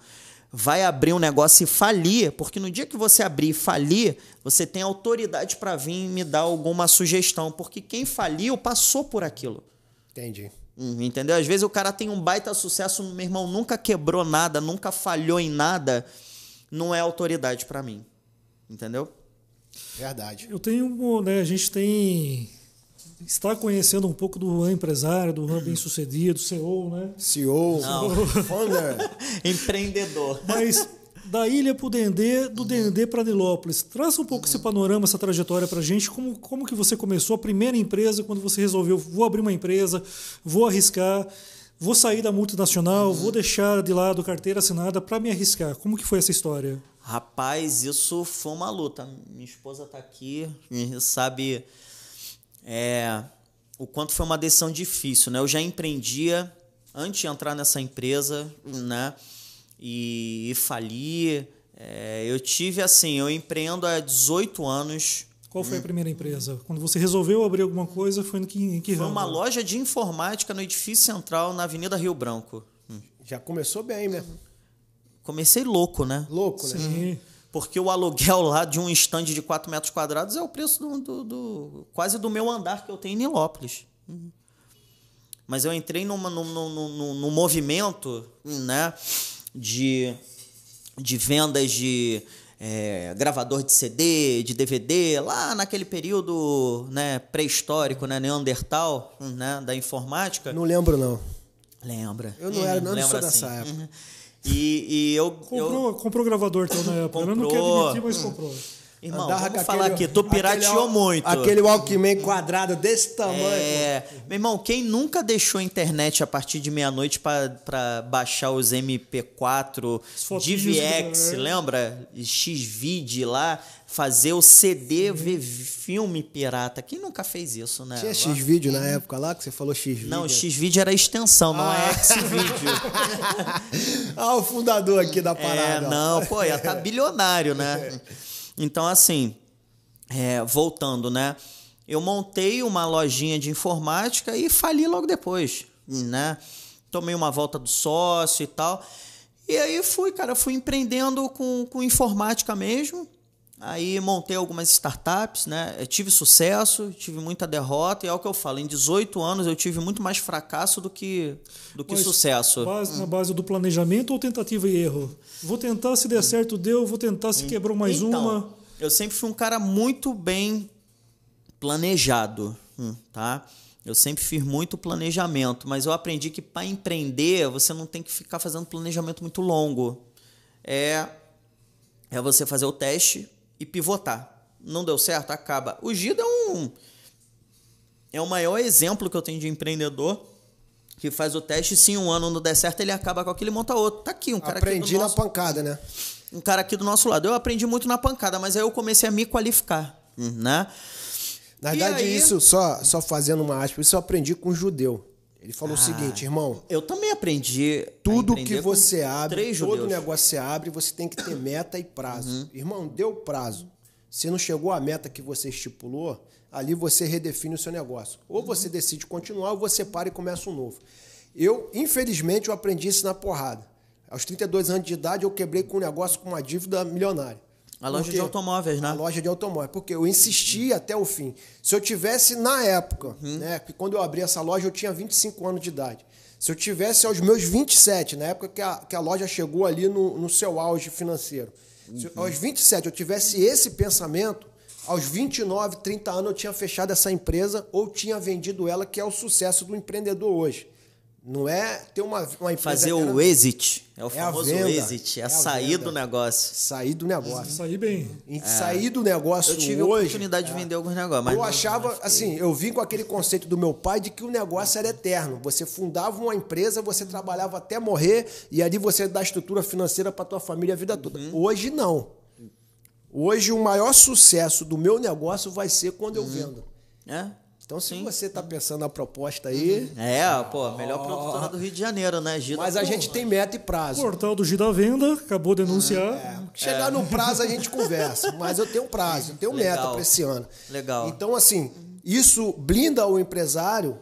Vai abrir um negócio e falir, porque no dia que você abrir e falir, você tem autoridade para vir me dar alguma sugestão, porque quem faliu passou por aquilo. Entendi. Entendeu? Às vezes o cara tem um baita sucesso, meu irmão nunca quebrou nada, nunca falhou em nada, não é autoridade para mim. Entendeu? Verdade. Eu tenho, né, a gente tem está conhecendo um pouco do empresário, do bem-sucedido, CEO, né? CEO, Não. founder, empreendedor. Mas da ilha para o Dendê, do Dendê para Nilópolis. Traz um pouco esse panorama, essa trajetória para a gente. Como, como que você começou a primeira empresa, quando você resolveu, vou abrir uma empresa, vou arriscar, vou sair da multinacional, vou deixar de lado carteira assinada para me arriscar. Como que foi essa história? Rapaz, isso foi uma luta. Minha esposa está aqui, sabe é, o quanto foi uma decisão difícil. Né? Eu já empreendia antes de entrar nessa empresa, né? E, e falir. É, eu tive assim, eu empreendo há 18 anos Qual foi a primeira empresa? Quando você resolveu abrir alguma coisa, foi no que, em que Foi ramo? uma loja de informática no edifício central na Avenida Rio Branco. Já começou bem, né? Comecei louco, né? Louco, né? Sim. Porque o aluguel lá de um estande de 4 metros quadrados é o preço do, do- do- quase do meu andar que eu tenho em Nilópolis. Uhum. Mas eu entrei numa, num, num, num- num movimento né, de, de vendas de é, gravador de CD, de DVD, lá naquele período né, pré-histórico, né, Neandertal, né, da informática. Não lembro, não. Lembra? Eu não era- não lembra sou dessa assim. época. Uhum. E, e eu, eu, Comprou, comprou gravador então na época. Eu não quero Comprou. admitir, mas comprou. Irmão, Andava vamos falar aquele- aqui, tu pirateou aquele- muito. Aquele Walkman quadrado desse tamanho. É, meu irmão, quem nunca deixou a internet a partir de meia-noite para baixar os MP4, As fotinhos DVX, do- é. lembra? Xvid lá, fazer o CD, ver filme pirata. Quem nunca fez isso, né? Tinha X-Vídeo na época lá, que você falou X-Vídeo. Não, Xvid era a extensão, não é Xvideo. ah, o fundador aqui da É, parada. ó. não, pô, ia estar bilionário, né? Então, assim, é, voltando, né? Eu montei uma lojinha de informática e fali logo depois, né? Tomei uma volta do sócio e tal. E aí fui, cara, fui empreendendo com, com informática mesmo. Aí montei algumas startups, né? Eu tive sucesso, tive muita derrota, e é o que eu falo, em 18 anos eu tive muito mais fracasso do que, do que Mas sucesso. base- Na base do planejamento ou tentativa e erro? Vou tentar, se der certo, deu. Vou tentar, se quebrou mais Então, uma. Eu sempre fui um cara muito bem planejado, hum, tá? Eu sempre fiz muito planejamento, mas eu aprendi que para empreender você não tem que ficar fazendo planejamento muito longo. É é você fazer o teste e pivotar. Não deu certo, acaba. O Gido é um é o maior exemplo que eu tenho de empreendedor que faz o teste, se um ano não der certo, ele acaba com aquilo e monta outro. Tá aqui um cara Aprendi na nosso- pancada, né? um cara aqui do nosso lado. Eu aprendi muito na pancada, mas aí eu comecei a me qualificar, né? Na E verdade, aí- isso, só, só fazendo uma aspa, isso eu aprendi com um judeu. Ele falou o seguinte, irmão, Eu também aprendi. tudo Ah, que você abre, todo judeus. Uhum. negócio que você abre, você tem que ter meta e prazo. Irmão, deu prazo. Se não chegou à meta que você estipulou, ali você redefine o seu negócio. Uhum. Ou você decide continuar, ou você para e começa um novo. Eu, infelizmente, eu aprendi isso na porrada. Aos 32 anos de idade, eu quebrei com um negócio com uma dívida milionária. A loja Por de automóveis, né? A loja de automóvel. Porque eu insisti até o fim. Se eu tivesse na época, Uhum. né? Que quando eu abri essa loja, eu tinha 25 anos de idade. Se eu tivesse aos meus 27, na época que a, que a loja chegou ali no, no seu auge financeiro. Se Uhum. aos 27 eu tivesse esse pensamento, aos 29, 30 anos eu tinha fechado essa empresa ou tinha vendido ela, que é o sucesso do empreendedor hoje. Não é ter uma, uma empresa. Fazer grande, o exit. É o É a famoso venda. exit. É, É a sair venda. do negócio. Sair do negócio. Saí bem. E sair do negócio É. Eu tive a hoje. oportunidade de vender alguns negócios. Mas eu não- achava, assim, eu vim com aquele conceito do meu pai de que o negócio era eterno. Você fundava uma empresa, você trabalhava até morrer e ali você dá estrutura financeira para tua família a vida toda. Uhum. Hoje não. Hoje o maior sucesso do meu negócio vai ser quando eu vendo. É? Então, se Sim. você está pensando na proposta aí, É, pô, a melhor produtora do Rio de Janeiro, né? Gida? mas a gente tem meta e prazo. Portal do Gida Venda, acabou de denunciar. Chegar no prazo a gente conversa, mas eu tenho prazo, eu tenho meta Legal. para esse ano. Legal. Então, assim, isso blinda o empresário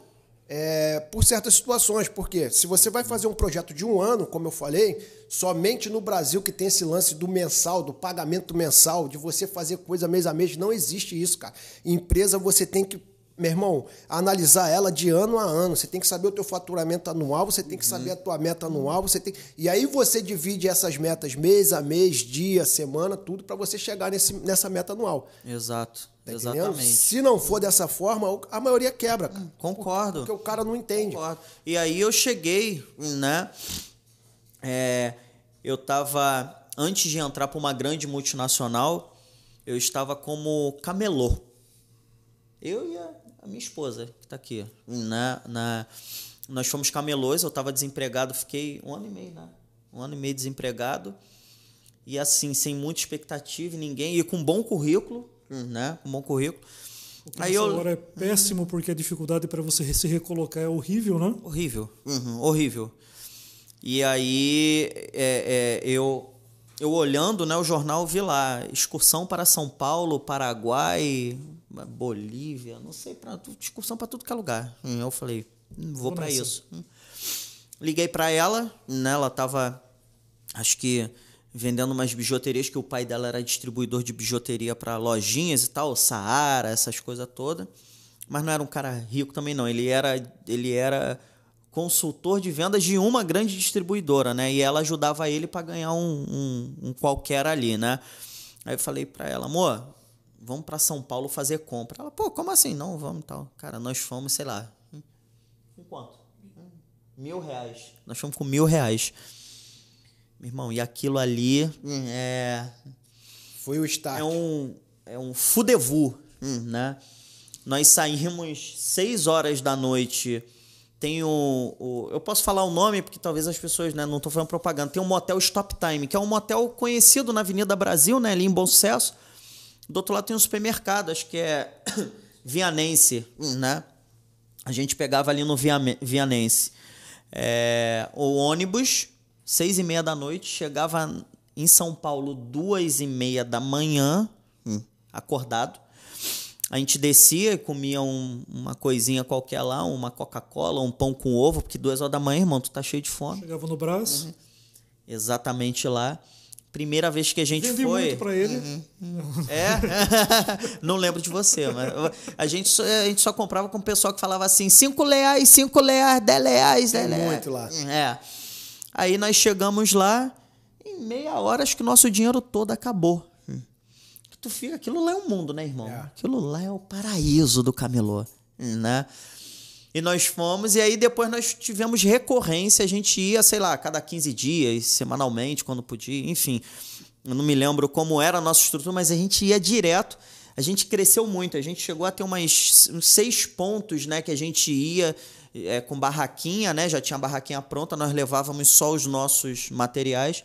é, por certas situações, porque se você vai fazer um projeto de um ano, como eu falei, somente no Brasil que tem esse lance do mensal, do pagamento mensal, de você fazer coisa mês a mês, não existe isso, cara. Empresa você tem que meu irmão, analisar ela de ano a ano. Você tem que saber o teu faturamento anual, você tem que saber a tua meta anual, você tem e aí você divide essas metas mês a mês, dia, semana, tudo para você chegar nesse, nessa meta anual. Exato. Tá? Exatamente. Se não for dessa forma, a maioria quebra, cara. Concordo. Porque o cara não entende. Concordo. E aí eu cheguei, né? é, eu estava, antes de entrar para uma grande multinacional, eu estava como camelô. Eu e a, minha esposa, que está aqui. Na, na, nós fomos camelôs, eu estava desempregado, fiquei um ano e meio, né? Um ano e meio desempregado. E assim, sem muita expectativa ninguém, e com bom currículo, né? Com bom currículo. Aí eu... hora é péssimo porque a dificuldade para você se recolocar é horrível, né? Horrível. Uhum, horrível. E aí é, é, eu eu olhando né, o jornal, vi lá, excursão para São Paulo, Paraguai, Bolívia, não sei, pra, excursão para tudo que é lugar. Eu falei, hum, vou para isso. Hum. Liguei para ela, né, ela estava, acho que vendendo umas bijuterias que o pai dela era distribuidor de bijuteria para lojinhas e tal, Saara, essas coisas todas. Mas não era um cara rico também não, ele era ele era consultor de vendas de uma grande distribuidora, né? E ela ajudava ele para ganhar um, um, um, qualquer ali, né? Aí eu falei para ela, amor, vamos para São Paulo fazer compra. Ela, pô, como assim? Não, vamos tal. Cara, nós fomos, sei lá. Com quanto? Mil reais. Nós fomos com mil reais. Meu irmão, e aquilo ali é. Foi o start. É um, é um fudevu, né? Nós saímos seis horas da noite. Tem o, o, Eu posso falar o nome, porque talvez as pessoas né, não estão falando propaganda. Tem um motel Stop Time, que é um motel conhecido na Avenida Brasil, né, ali em Bom Sucesso. Do outro lado tem um supermercado, acho que é Vianense, né? A gente pegava ali no Vianense. É, o ônibus seis e meia da noite, chegava em São Paulo duas e meia da manhã, hum, acordado. A gente descia e comia um, uma coisinha qualquer lá, uma Coca-Cola, um pão com ovo, porque duas horas da manhã, irmão, tu tá cheio de fome. Chegava no braço. Uhum. Exatamente lá. Primeira vez que a gente Vendi foi. muito pra ele. Uhum. É? Não lembro de você, mas a gente, só, a gente só comprava com o pessoal que falava assim: 5 reais, 5 reais, 10 reais, 10 reais. muito lá. É. Aí nós chegamos lá, em meia hora, acho que o nosso dinheiro todo acabou. Tu fica, aquilo lá é um mundo, né, irmão? É. Aquilo lá é o paraíso do camelô, né? E nós fomos, e aí depois nós tivemos recorrência, a gente ia, sei lá, cada 15 dias, semanalmente, quando podia, enfim. Eu não me lembro como era a nossa estrutura, mas a gente ia direto. A gente cresceu muito, a gente chegou a ter umas, uns seis pontos, né, que a gente ia é, com barraquinha, né? Já tinha a barraquinha pronta, nós levávamos só os nossos materiais.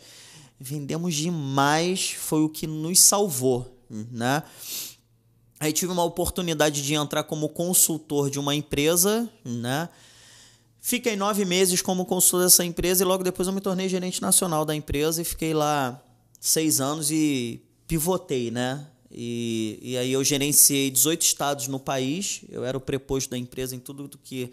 Vendemos demais, foi o que nos salvou, né? Aí tive uma oportunidade de entrar como consultor de uma empresa, né? Fiquei nove meses como consultor dessa empresa e logo depois eu me tornei gerente nacional da empresa e fiquei lá seis anos e pivotei, né? E, e aí eu gerenciei 18 estados no país, eu era o preposto da empresa em tudo que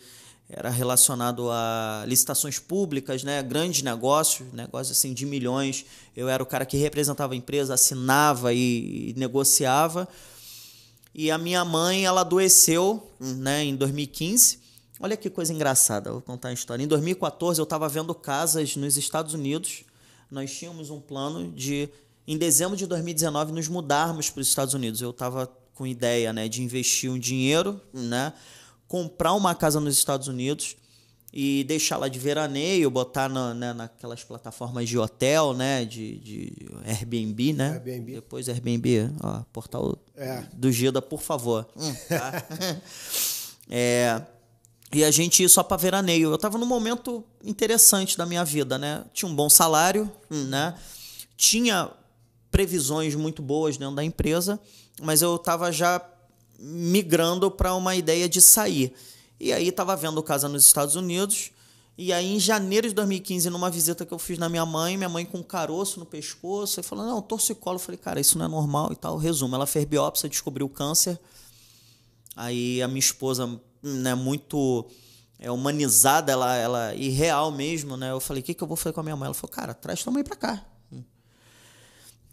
era relacionado a licitações públicas, né, grandes negócios, negócios assim de milhões. Eu era o cara que representava a empresa, assinava e, e negociava. E a minha mãe, ela adoeceu, né, em 2015. Olha que coisa engraçada, vou contar a história. Em 2014 eu estava vendo casas nos Estados Unidos. Nós tínhamos um plano de em dezembro de 2019 nos mudarmos para os Estados Unidos. Eu estava com ideia, né, de investir um dinheiro, né, comprar uma casa nos Estados Unidos e deixar lá de veraneio, botar na, né, naquelas plataformas de hotel, né? De, de Airbnb, né? Airbnb. Depois Airbnb, ó, portal é. do Gida, por favor. Hum, tá? é, e a gente ia só para veraneio. Eu estava num momento interessante da minha vida, né? Tinha um bom salário, né? Tinha previsões muito boas dentro da empresa, mas eu estava já migrando para uma ideia de sair. E aí estava vendo casa nos Estados Unidos. E aí, em janeiro de 2015, numa visita que eu fiz na minha mãe, minha mãe com um caroço no pescoço, e falou: Não, torcicolo. Eu falei: Cara, isso não é normal e tal. Resumo: ela fez biópsia, descobriu câncer. Aí a minha esposa, né, muito é, humanizada, ela, ela irreal mesmo, né? Eu falei: O que, que eu vou fazer com a minha mãe? Ela falou: Cara, traz tua mãe pra cá.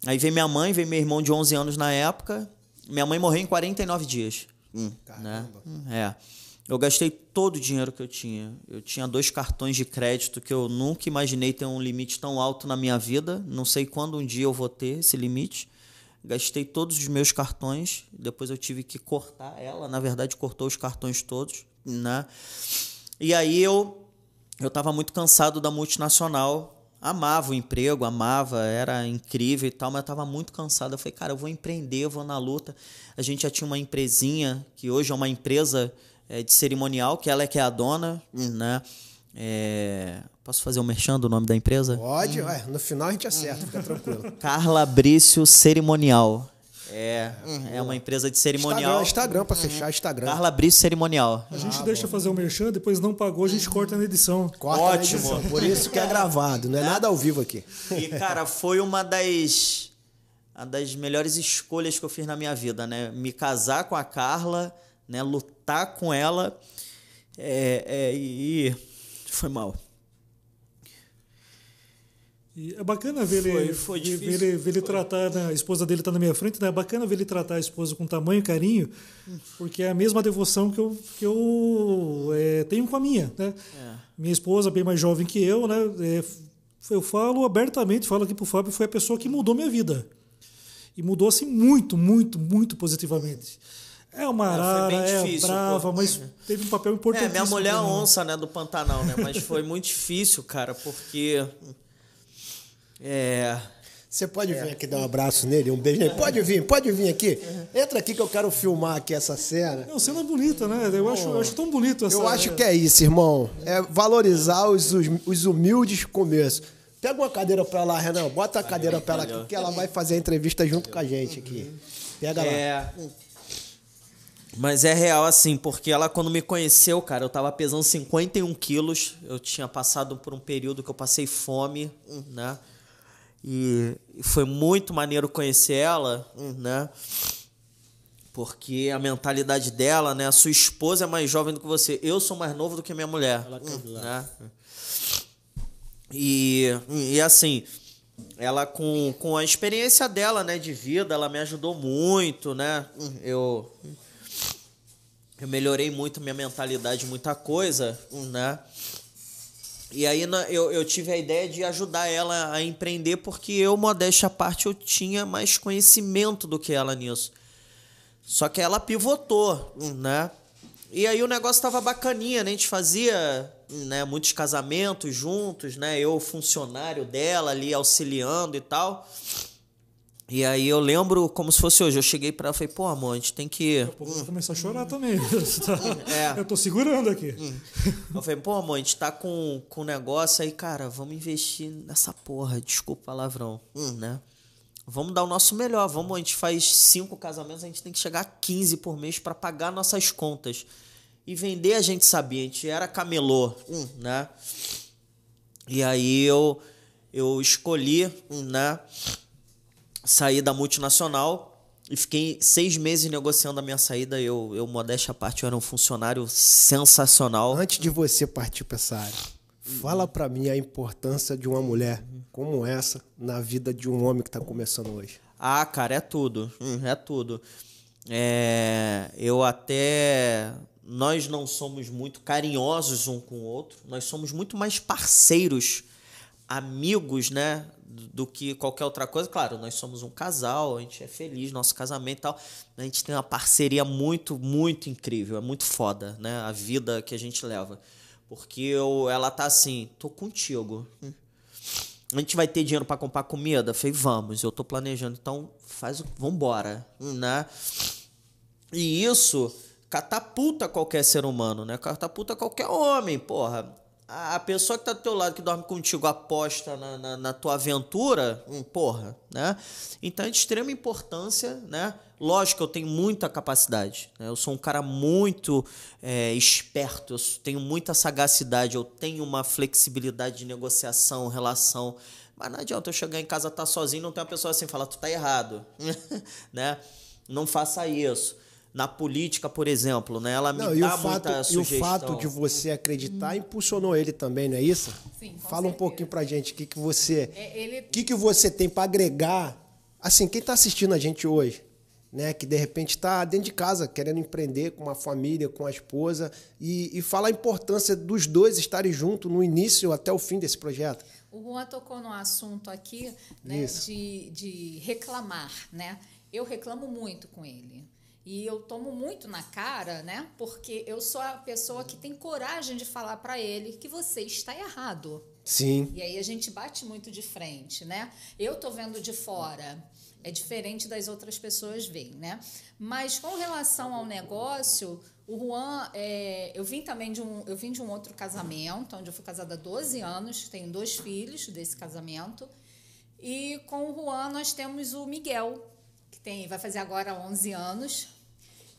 Aí veio minha mãe, veio meu irmão de 11 anos na época. Minha mãe morreu em 49 dias. Hum, né? Hum, é. Eu gastei todo o dinheiro que eu tinha. Eu tinha dois cartões de crédito que eu nunca imaginei ter um limite tão alto na minha vida. Não sei quando um dia eu vou ter esse limite. Gastei todos os meus cartões. Depois eu tive que cortar ela. Na verdade, cortou os cartões todos. Né? E aí eu eu estava muito cansado da multinacional amava o emprego, amava, era incrível e tal, mas eu estava muito cansado. Eu falei, cara, eu vou empreender, eu vou na luta. A gente já tinha uma empresinha, que hoje é uma empresa é, de cerimonial, que ela é que é a dona, né? É... Posso fazer o um merchan do nome da empresa? Pode, hum. ué, no final a gente acerta, fica tranquilo. Carla Brício Cerimonial. É, é uma empresa de cerimonial. Instagram, Instagram pra fechar, Instagram. Carla Brice Cerimonial. A gente deixa fazer o merchan, depois não pagou, a gente corta na edição. Corta na Ótimo. edição, Por isso que é gravado, não é nada ao vivo aqui. E, cara, foi uma das, uma das melhores escolhas que eu fiz na minha vida, né? Me casar com a Carla, né? Lutar com ela. É, é, e foi mal. E é bacana ver ele, Foi- ver- ver ele, ver ele tratar, né, a esposa dele tá na minha frente, né? É bacana ver ele tratar a esposa com tamanho carinho, porque é a mesma devoção que eu, que eu é, tenho com a minha, né? Minha esposa, bem mais jovem que eu, né? é, eu falo abertamente, falo aqui pro Fábio, foi a pessoa que mudou minha vida. E mudou assim muito, muito, muito positivamente. É uma foi arara, bem é difícil, brava, pô. mas teve um papel É, importante. minha mulher é onça, né, do Pantanal, né? Mas foi muito difícil, cara, porque. É. Você pode vir aqui dar um abraço nele, um beijo nele. Pode vir, pode vir aqui. Entra aqui que eu quero filmar aqui essa cena. É uma cena bonita, né? Eu acho, eu acho tão bonito essa. Eu acho que é isso, irmão. É valorizar os, os humildes começos. Pega uma cadeira pra lá, Renan. Bota a cadeira pra ela aqui, que ela vai fazer a entrevista junto com a gente aqui. Pega lá. É. Mas é real, assim, porque ela, quando me conheceu, cara, eu tava pesando 51 quilos. Eu tinha passado por um período que eu passei fome, né? E foi muito maneiro conhecer ela, né? Porque a mentalidade dela, né? A sua esposa é mais jovem do que você. Eu sou mais novo do que minha mulher. né? E, e assim, ela com, com a experiência dela, né, de vida, ela me ajudou muito, né? Eu eu melhorei muito minha mentalidade, muita coisa, né? E aí eu, eu tive a ideia de ajudar ela a empreender, porque eu, modéstia à parte, eu tinha mais conhecimento do que ela nisso. Só que ela pivotou, né? E aí o negócio tava bacaninha, né? A gente fazia né, muitos casamentos juntos, né? Eu, funcionário dela ali, auxiliando e tal. E aí eu lembro como se fosse hoje. Eu cheguei pra ela e falei, pô, amor, a gente tem que. Daqui a pouco eu vou começar a chorar também. É. Eu tô segurando aqui. Eu falei, pô, amor, a gente tá com, com um negócio aí, cara, vamos investir nessa porra, desculpa o palavrão, né? Vamos dar o nosso melhor, vamos, a gente faz cinco casamentos, a gente tem que chegar a 15 por mês para pagar nossas contas. E vender a gente sabia, a gente era camelô, né? E aí eu, eu escolhi, né, sair da multinacional e fiquei seis meses negociando a minha saída. Eu, eu modéstia à parte, eu era um funcionário sensacional. Antes de você partir pra essa área, fala pra mim a importância de uma mulher como essa na vida de um homem que tá começando hoje. Ah, cara, é tudo. Hum, É tudo. É, eu até. Nós não somos muito carinhosos um com o outro, nós somos muito mais parceiros, amigos, né? Do que qualquer outra coisa. Claro, nós somos um casal, a gente é feliz, nosso casamento e tal. A gente tem uma parceria muito, muito incrível, é muito foda, né? A vida que a gente leva. Porque eu, ela tá assim, tô contigo. A gente vai ter dinheiro para comprar comida? Falei, vamos, eu tô planejando, então faz. Vambora, né? E isso catapulta qualquer ser humano, né? Catapulta qualquer homem, porra. A pessoa que tá do teu lado, que dorme contigo, aposta na, na, na tua aventura, hum, porra, né? Então é de extrema importância, né? Lógico eu tenho muita capacidade, né? Eu sou um cara muito é, esperto, eu tenho muita sagacidade, eu tenho uma flexibilidade de negociação, relação. Mas não adianta eu chegar em casa, tá sozinho, não tem uma pessoa assim, falar, tu tá errado, né? Não faça isso. Na política, por exemplo, né? Ela me Não, e o, dá fato, muita e o sugestão. fato de você acreditar impulsionou ele também, não é isso? Sim, com Fala um certeza. pouquinho pra gente o que, que você. É, ele- O que, que você tem pra agregar? Assim, quem tá assistindo a gente hoje, né? Que de repente tá dentro de casa, querendo empreender com uma família, com a esposa, e, e fala a importância dos dois estarem juntos no início até o fim desse projeto. O Juan tocou no assunto aqui né, de, de reclamar, né? Eu reclamo muito com ele. E eu tomo muito na cara, né? Porque eu sou a pessoa que tem coragem de falar para ele que você está errado. Sim. E aí a gente bate muito de frente, né? Eu tô vendo de fora, é diferente das outras pessoas veem, né? Mas com relação ao negócio, o Juan, é, eu vim também de um, eu vim de um outro casamento, onde eu fui casada há 12 anos, tenho dois filhos desse casamento. E com o Juan nós temos o Miguel, que tem, vai fazer agora 11 anos.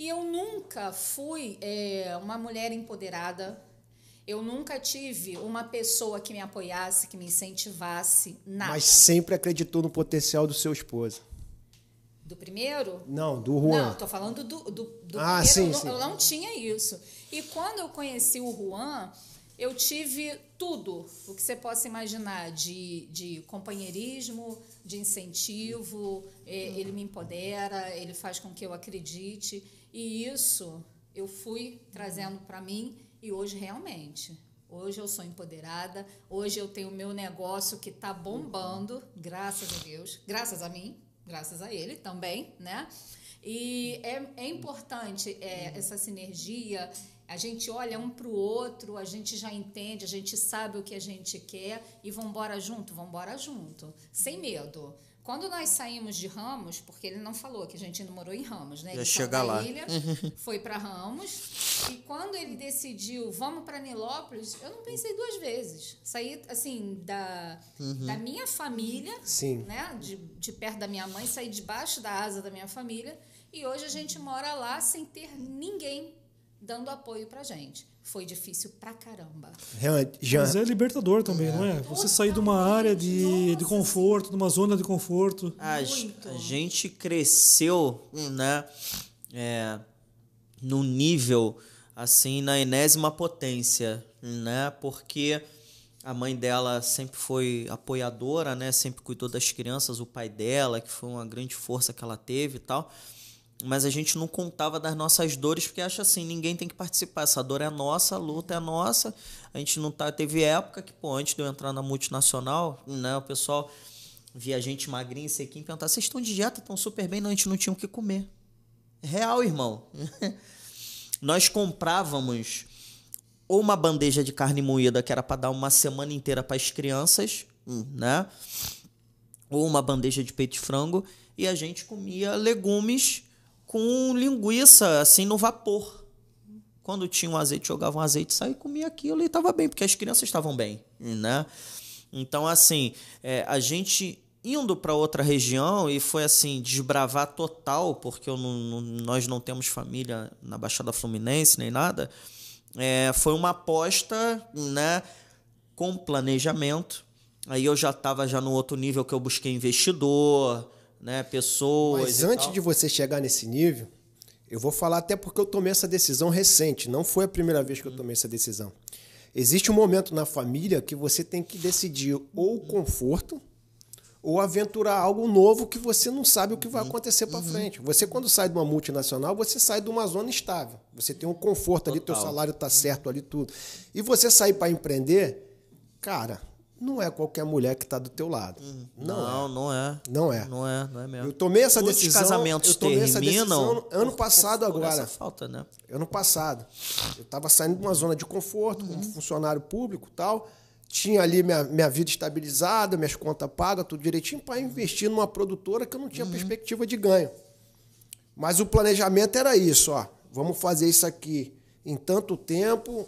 E eu nunca fui é, uma mulher empoderada. Eu nunca tive uma pessoa que me apoiasse, que me incentivasse, nada. Mas sempre acreditou no potencial do seu esposo. Do primeiro? Não, do Juan. Não, tô falando do, do, do Ah, primeiro. sim, eu, não, sim. eu não tinha isso. E quando eu conheci o Juan, eu tive tudo o que você possa imaginar de, de companheirismo, de incentivo. eh, Ele me empodera, ele faz com que eu acredite. E isso eu fui trazendo para mim e hoje realmente. Hoje eu sou empoderada, hoje eu tenho o meu negócio que está bombando, graças a Deus, graças a mim, graças a ele também, né? E é, é importante é, essa sinergia. A gente olha um para o outro, a gente já entende, a gente sabe o que a gente quer e vamos embora junto, vamos embora junto, sem medo. Quando nós saímos de Ramos, porque ele não falou que a gente ainda morou em Ramos, né? Ele saiu chega da lá. ilha, foi para Ramos e quando ele decidiu vamos para Nilópolis, eu não pensei duas vezes. Saí assim da, da minha família, Sim. né? De, de perto da minha mãe, saí debaixo da asa da minha família e hoje a gente mora lá sem ter ninguém dando apoio pra gente. Foi difícil pra caramba. Jean, Jean, Mas é libertador também, não é? Você sair de uma área de, de conforto, de uma zona de conforto. A, a gente cresceu, né, é, no nível, assim, na enésima potência, né, porque a mãe dela sempre foi apoiadora, né, sempre cuidou das crianças, o pai dela, que foi uma grande força que ela teve e tal, mas a gente não contava das nossas dores, porque acha assim, ninguém tem que participar, essa dor é nossa, a luta é nossa, a gente não tá, teve época que, pô, antes de eu entrar na multinacional, né, o pessoal via a gente magrinho, sequinho, perguntava, vocês estão de dieta, estão super bem? Não, a gente não tinha o que comer. Real, irmão. Nós comprávamos ou uma bandeja de carne moída que era para dar uma semana inteira para as crianças, né? Ou uma bandeja de peito de frango e a gente comia legumes com linguiça assim no vapor. Quando tinha um azeite, jogava um azeite, saía e comia aquilo e estava bem, porque as crianças estavam bem, né? Então, assim, é, a gente indo para outra região e foi assim, desbravar total, porque não- não- nós não temos família na Baixada Fluminense nem nada, é, foi uma aposta né, com planejamento. Aí eu já estava já no outro nível que eu busquei investidor, né, pessoas. Mas antes de você chegar nesse nível, eu vou falar até porque eu tomei essa decisão recente. Não foi a primeira vez que eu tomei essa decisão. Existe um momento na família que você tem que decidir ou o conforto ou aventurar algo novo que você não sabe o que vai acontecer para frente. Você quando sai de uma multinacional, você sai de uma zona estável. Você tem um conforto ali, teu salário tá certo ali tudo. E você sair para empreender, cara, não é qualquer mulher que tá do teu lado. Não, Não, é. não é. Não é. Não é, não é mesmo. Eu tomei essa Muitos decisão. casamentos eu tomei essa terminam decisão ano por- passado por- por agora. falta, né? Ano passado. Eu estava saindo de uma zona de conforto, como funcionário público e tal. Tinha ali minha, minha vida estabilizada, minhas contas pagas, tudo direitinho, para investir numa produtora que eu não tinha perspectiva de ganho. Mas o planejamento era isso, ó. Vamos fazer isso aqui em tanto tempo.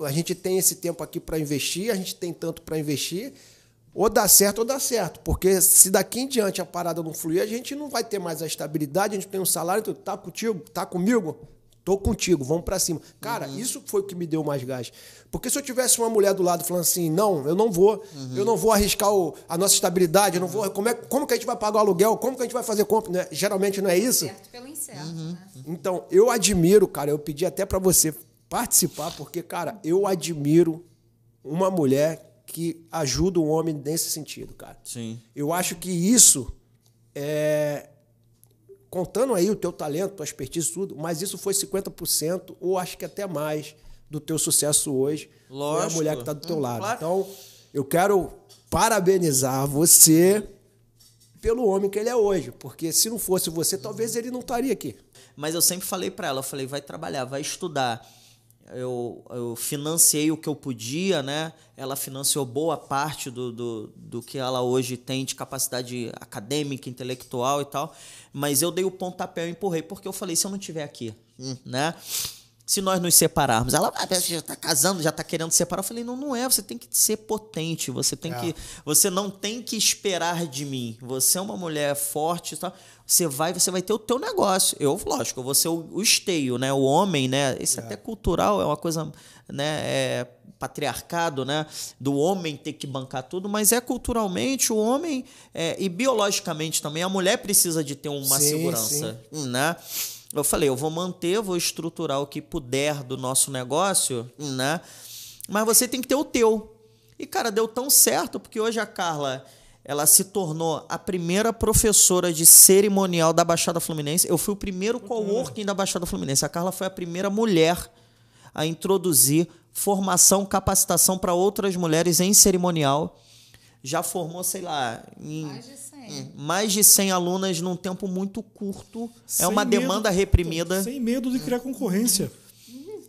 A gente tem esse tempo aqui para investir, a gente tem tanto para investir. Ou dá certo ou dá certo. Porque se daqui em diante a parada não fluir, a gente não vai ter mais a estabilidade, a gente tem um salário, tu tá contigo, tá comigo? Tô contigo, vamos para cima. Cara, isso foi o que me deu mais gás. Porque se eu tivesse uma mulher do lado falando assim, não, eu não vou, eu não vou arriscar o- a nossa estabilidade, eu não vou. Como, é, como que a gente vai pagar o aluguel? Como que a gente vai fazer compra? Né? Geralmente não é isso? Certo pelo incerto, né? Então, eu admiro, cara, eu pedi até para você participar, porque, cara, eu admiro uma mulher que ajuda o homem nesse sentido, cara. Sim. Eu acho que isso é contando aí o teu talento, tua expertise, tudo, mas isso foi 50%, ou acho que até mais, do teu sucesso hoje. Foi a Lógico. mulher que está do teu Hum, lado. claro. Então, eu quero parabenizar você pelo homem que ele é hoje, porque se não fosse você, talvez ele não estaria aqui. Mas eu sempre falei para ela, eu falei, vai trabalhar, vai estudar. Eu, eu financiei o que eu podia, né? Ela financiou boa parte do, do, do que ela hoje tem de capacidade acadêmica, intelectual e tal. Mas eu dei o pontapé, eu empurrei, porque eu falei, se eu não estiver aqui, né? Se nós nos separarmos? Ela ah, já tá casando, já tá querendo separar. Eu falei, não, não é, você tem que ser potente, você tem É. que. Você não tem que esperar de mim. Você é uma mulher forte e tal. Você vai, você vai ter o teu negócio. Eu, lógico, eu vou ser o, o esteio, né? O homem, né? Isso até cultural é uma coisa, né? É patriarcado, né? Do homem ter que bancar tudo, mas é culturalmente o homem é, e biologicamente também a mulher precisa de ter uma Sim, segurança, né? Eu falei, eu vou manter, vou estruturar o que puder do nosso negócio, né? Mas você tem que ter o teu. E, cara, deu tão certo, porque hoje a Carla, ela se tornou a primeira professora de cerimonial da Baixada Fluminense. Eu fui o primeiro coworking da Baixada Fluminense. A Carla foi a primeira mulher a introduzir formação, capacitação para outras mulheres em cerimonial. Já formou, sei lá, em Mais de 100. mais de 100 alunas num tempo muito curto. é Sem uma medo- demanda reprimida. Sem medo de criar concorrência.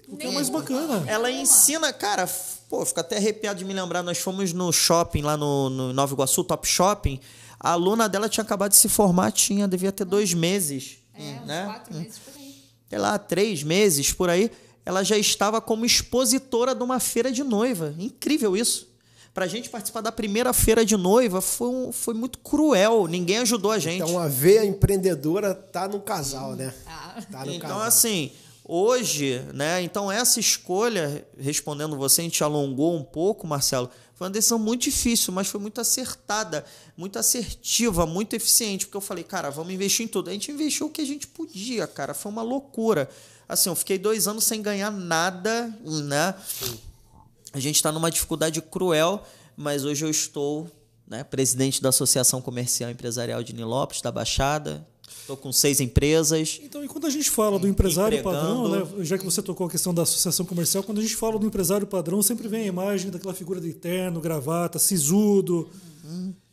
O que é mais bacana. Ela ensina, cara, pô, fico até arrepiado de me lembrar. Nós fomos no shopping lá no, no Nova Iguaçu, Top Shopping. A aluna dela tinha acabado de se formar, tinha, devia ter dois meses. É, uns né? quatro meses por aí. sei lá, três meses por aí, ela já estava como expositora de uma feira de noiva. Incrível isso. Pra gente participar da primeira feira de noiva foi, um- foi muito cruel. Ninguém ajudou a gente. Então a veia empreendedora tá no casal, né? Ah. Tá no Então, casal. assim, hoje, né? Então, essa escolha, respondendo você, a gente alongou um pouco, Marcelo, foi uma decisão muito difícil, mas foi muito acertada, muito assertiva, muito eficiente, porque eu falei, cara, vamos investir em tudo. A gente investiu o que a gente podia, cara, foi uma loucura. Assim, eu fiquei dois anos sem ganhar nada, né? A gente está numa dificuldade cruel, mas hoje eu estou né, presidente da Associação Comercial Empresarial de Nilópolis, da Baixada. Estou com seis empresas. Então, e quando a gente fala do empresário padrão, né, já que você tocou a questão da associação comercial, quando a gente fala do empresário padrão, sempre vem a imagem daquela figura de terno, gravata, sisudo,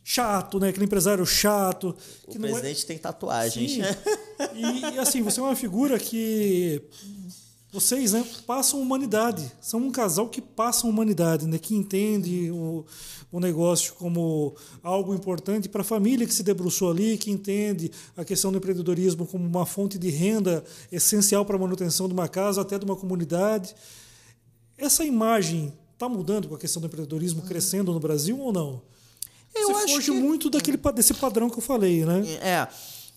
chato, né? Aquele empresário chato. O é- presidente tem tatuagens. Sim. E, e, assim, você é uma figura que vocês, né, passam humanidade. São um casal que passam humanidade, né, que entende o, o negócio como algo importante para a família que se debruçou ali, que entende a questão do empreendedorismo como uma fonte de renda essencial para a manutenção de uma casa, até de uma comunidade. Essa imagem está mudando com a questão do empreendedorismo crescendo no Brasil ou não? Eu Você acho foge que- muito daquele, desse padrão que eu falei, né? É,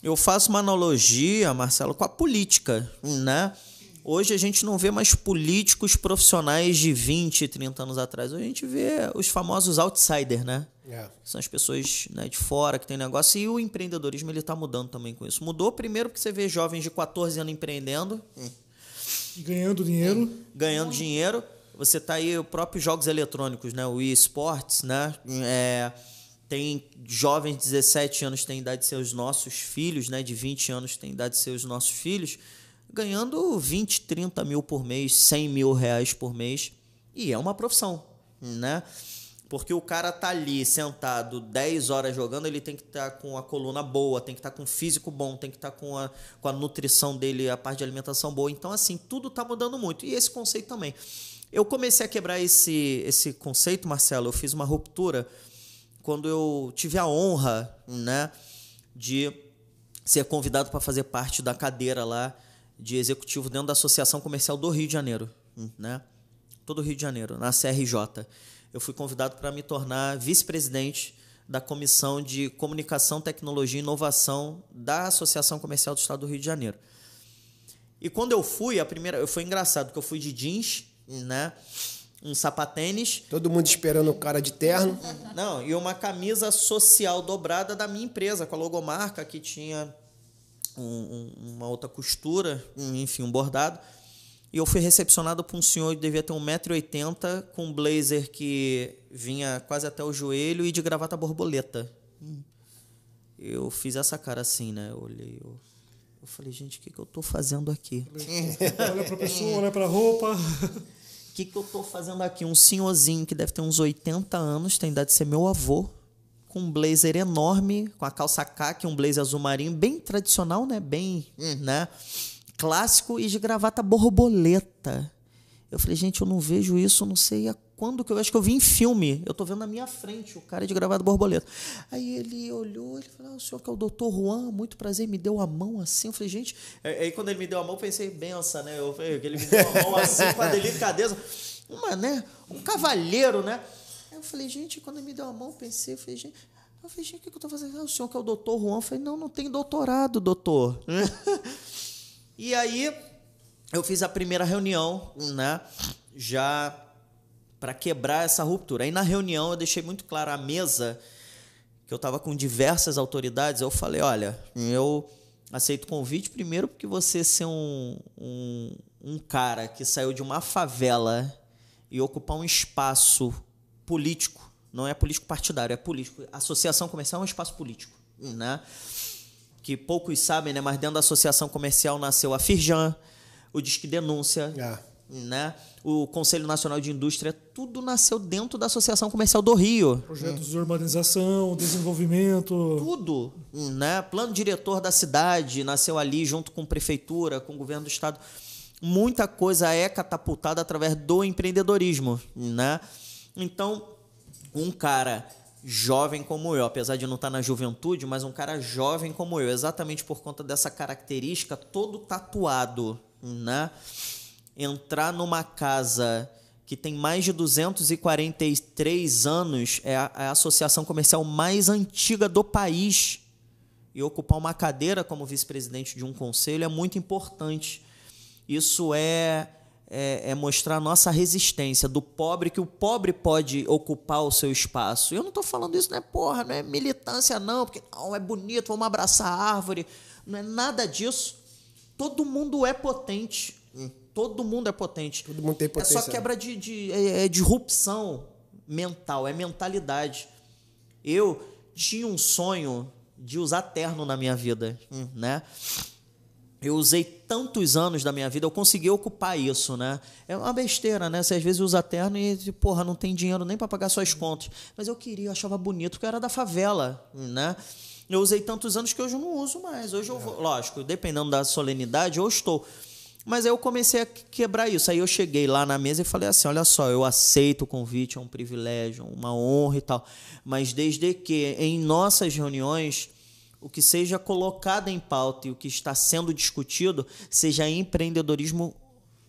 eu faço uma analogia, Marcelo, com a política, né? Hoje a gente não vê mais políticos profissionais de 20, 30 anos atrás. Hoje a gente vê os famosos outsiders, né? É. São as pessoas né, de fora que tem negócio. E o empreendedorismo ele está mudando também com isso. Mudou primeiro porque você vê jovens de 14 anos empreendendo, E ganhando dinheiro. ganhando dinheiro. Você tá aí, os próprios jogos eletrônicos, né? O eSports, né? É, tem jovens de 17 anos que têm idade de ser os nossos filhos, né? De 20 anos têm idade de ser os nossos filhos, ganhando 20, 30 mil por mês, 100 mil reais por mês. E é uma profissão, né? Porque o cara tá ali sentado 10 horas jogando, ele tem que estar com a coluna boa, tem que estar com o físico bom, tem que estar com a, com a nutrição dele, a parte de alimentação boa. Então, assim, tudo tá mudando muito. E esse conceito também. Eu comecei a quebrar esse, esse conceito, Marcelo. Eu fiz uma ruptura quando eu tive a honra, né, de ser convidado para fazer parte da cadeira lá de executivo dentro da Associação Comercial do Rio de Janeiro, né? Todo o Rio de Janeiro, na CRJ. Eu fui convidado para me tornar vice-presidente da Comissão de Comunicação, Tecnologia e Inovação da Associação Comercial do Estado do Rio de Janeiro. E quando eu fui, a primeira, foi engraçado, porque eu fui de jeans, né? Um sapatênis, Todo mundo esperando o cara de terno. não, e uma camisa social dobrada da minha empresa, com a logomarca que tinha um- um- uma outra costura, um- enfim, um bordado. E eu fui recepcionado por um senhor que devia ter 1,80m, com um blazer que vinha quase até o joelho e de gravata borboleta. Eu fiz essa cara assim, né? Eu olhei, eu, eu falei, gente, o que, que eu tô fazendo aqui? Olha para a pessoa, olha para a roupa. O que, que eu tô fazendo aqui? Um senhorzinho que deve ter uns 80 anos, tem idade de ser meu avô, com um blazer enorme, com a calça caque, um blazer azul marinho, bem tradicional, né? Bem, né? Clássico e de gravata borboleta. Eu falei, gente, eu não vejo isso, não sei há quando que eu acho que eu vi em filme. Eu tô vendo na minha frente o cara de gravado borboleta. Aí ele olhou, ele falou: ah, o senhor que é o doutor Juan, muito prazer, me deu a mão assim. Eu falei, gente. Aí quando ele me deu a mão, eu pensei, benção, né? Eu falei, ele me deu a mão assim com a delicadeza. Uma, né? Um cavalheiro, né? Aí eu falei, gente, quando me deu a mão, pensei, eu falei, gente. Eu falei, gente, o que eu tô fazendo? Ah, o senhor que é o doutor Juan? Eu falei, não, não tem doutorado, doutor. e aí eu fiz a primeira reunião, né? Já para quebrar essa ruptura. Aí na reunião eu deixei muito claro a mesa que eu estava com diversas autoridades. Eu falei, olha, eu aceito o convite primeiro porque você ser um, um, um cara que saiu de uma favela e ocupar um espaço político, não é político partidário, é político. Associação comercial é um espaço político, né? Que poucos sabem, né? Mas dentro da associação comercial nasceu a Firjan, o Disque Denúncia, é. né? o Conselho Nacional de Indústria, tudo nasceu dentro da Associação Comercial do Rio. Projetos de urbanização, desenvolvimento. Tudo. Né? Plano diretor da cidade nasceu ali junto com prefeitura, com o governo do estado. Muita coisa é catapultada através do empreendedorismo. Né? Então, um cara jovem como eu, apesar de não estar na juventude, mas um cara jovem como eu, exatamente por conta dessa característica, todo tatuado, né? Entrar numa casa que tem mais de 243 anos, é a, é a associação comercial mais antiga do país, e ocupar uma cadeira como vice-presidente de um conselho é muito importante. Isso é, é, é, mostrar a nossa resistência do pobre, que o pobre pode ocupar o seu espaço. Eu não estou falando isso, não é porra, não é militância, não, porque não, é bonito, vamos abraçar a árvore. Não é nada disso. Todo mundo é potente. Hum. Todo mundo é potente. Todo mundo tem potência. É só quebra de, de é, é disrupção mental, é mentalidade. Eu tinha um sonho de usar terno na minha vida, hum. né? Eu usei tantos anos da minha vida, eu consegui ocupar isso, né? É uma besteira, né? Você às vezes usa terno e, porra, não tem dinheiro nem para pagar suas contas. Mas eu queria, eu achava bonito, porque eu era da favela, né? Eu usei tantos anos que hoje eu não uso mais. Hoje eu vou, lógico, dependendo da solenidade, eu estou. Mas aí eu comecei a quebrar isso. Aí eu cheguei lá na mesa e falei assim: olha só, eu aceito o convite, é um privilégio, uma honra e tal. Mas desde que em nossas reuniões o que seja colocado em pauta e o que está sendo discutido seja empreendedorismo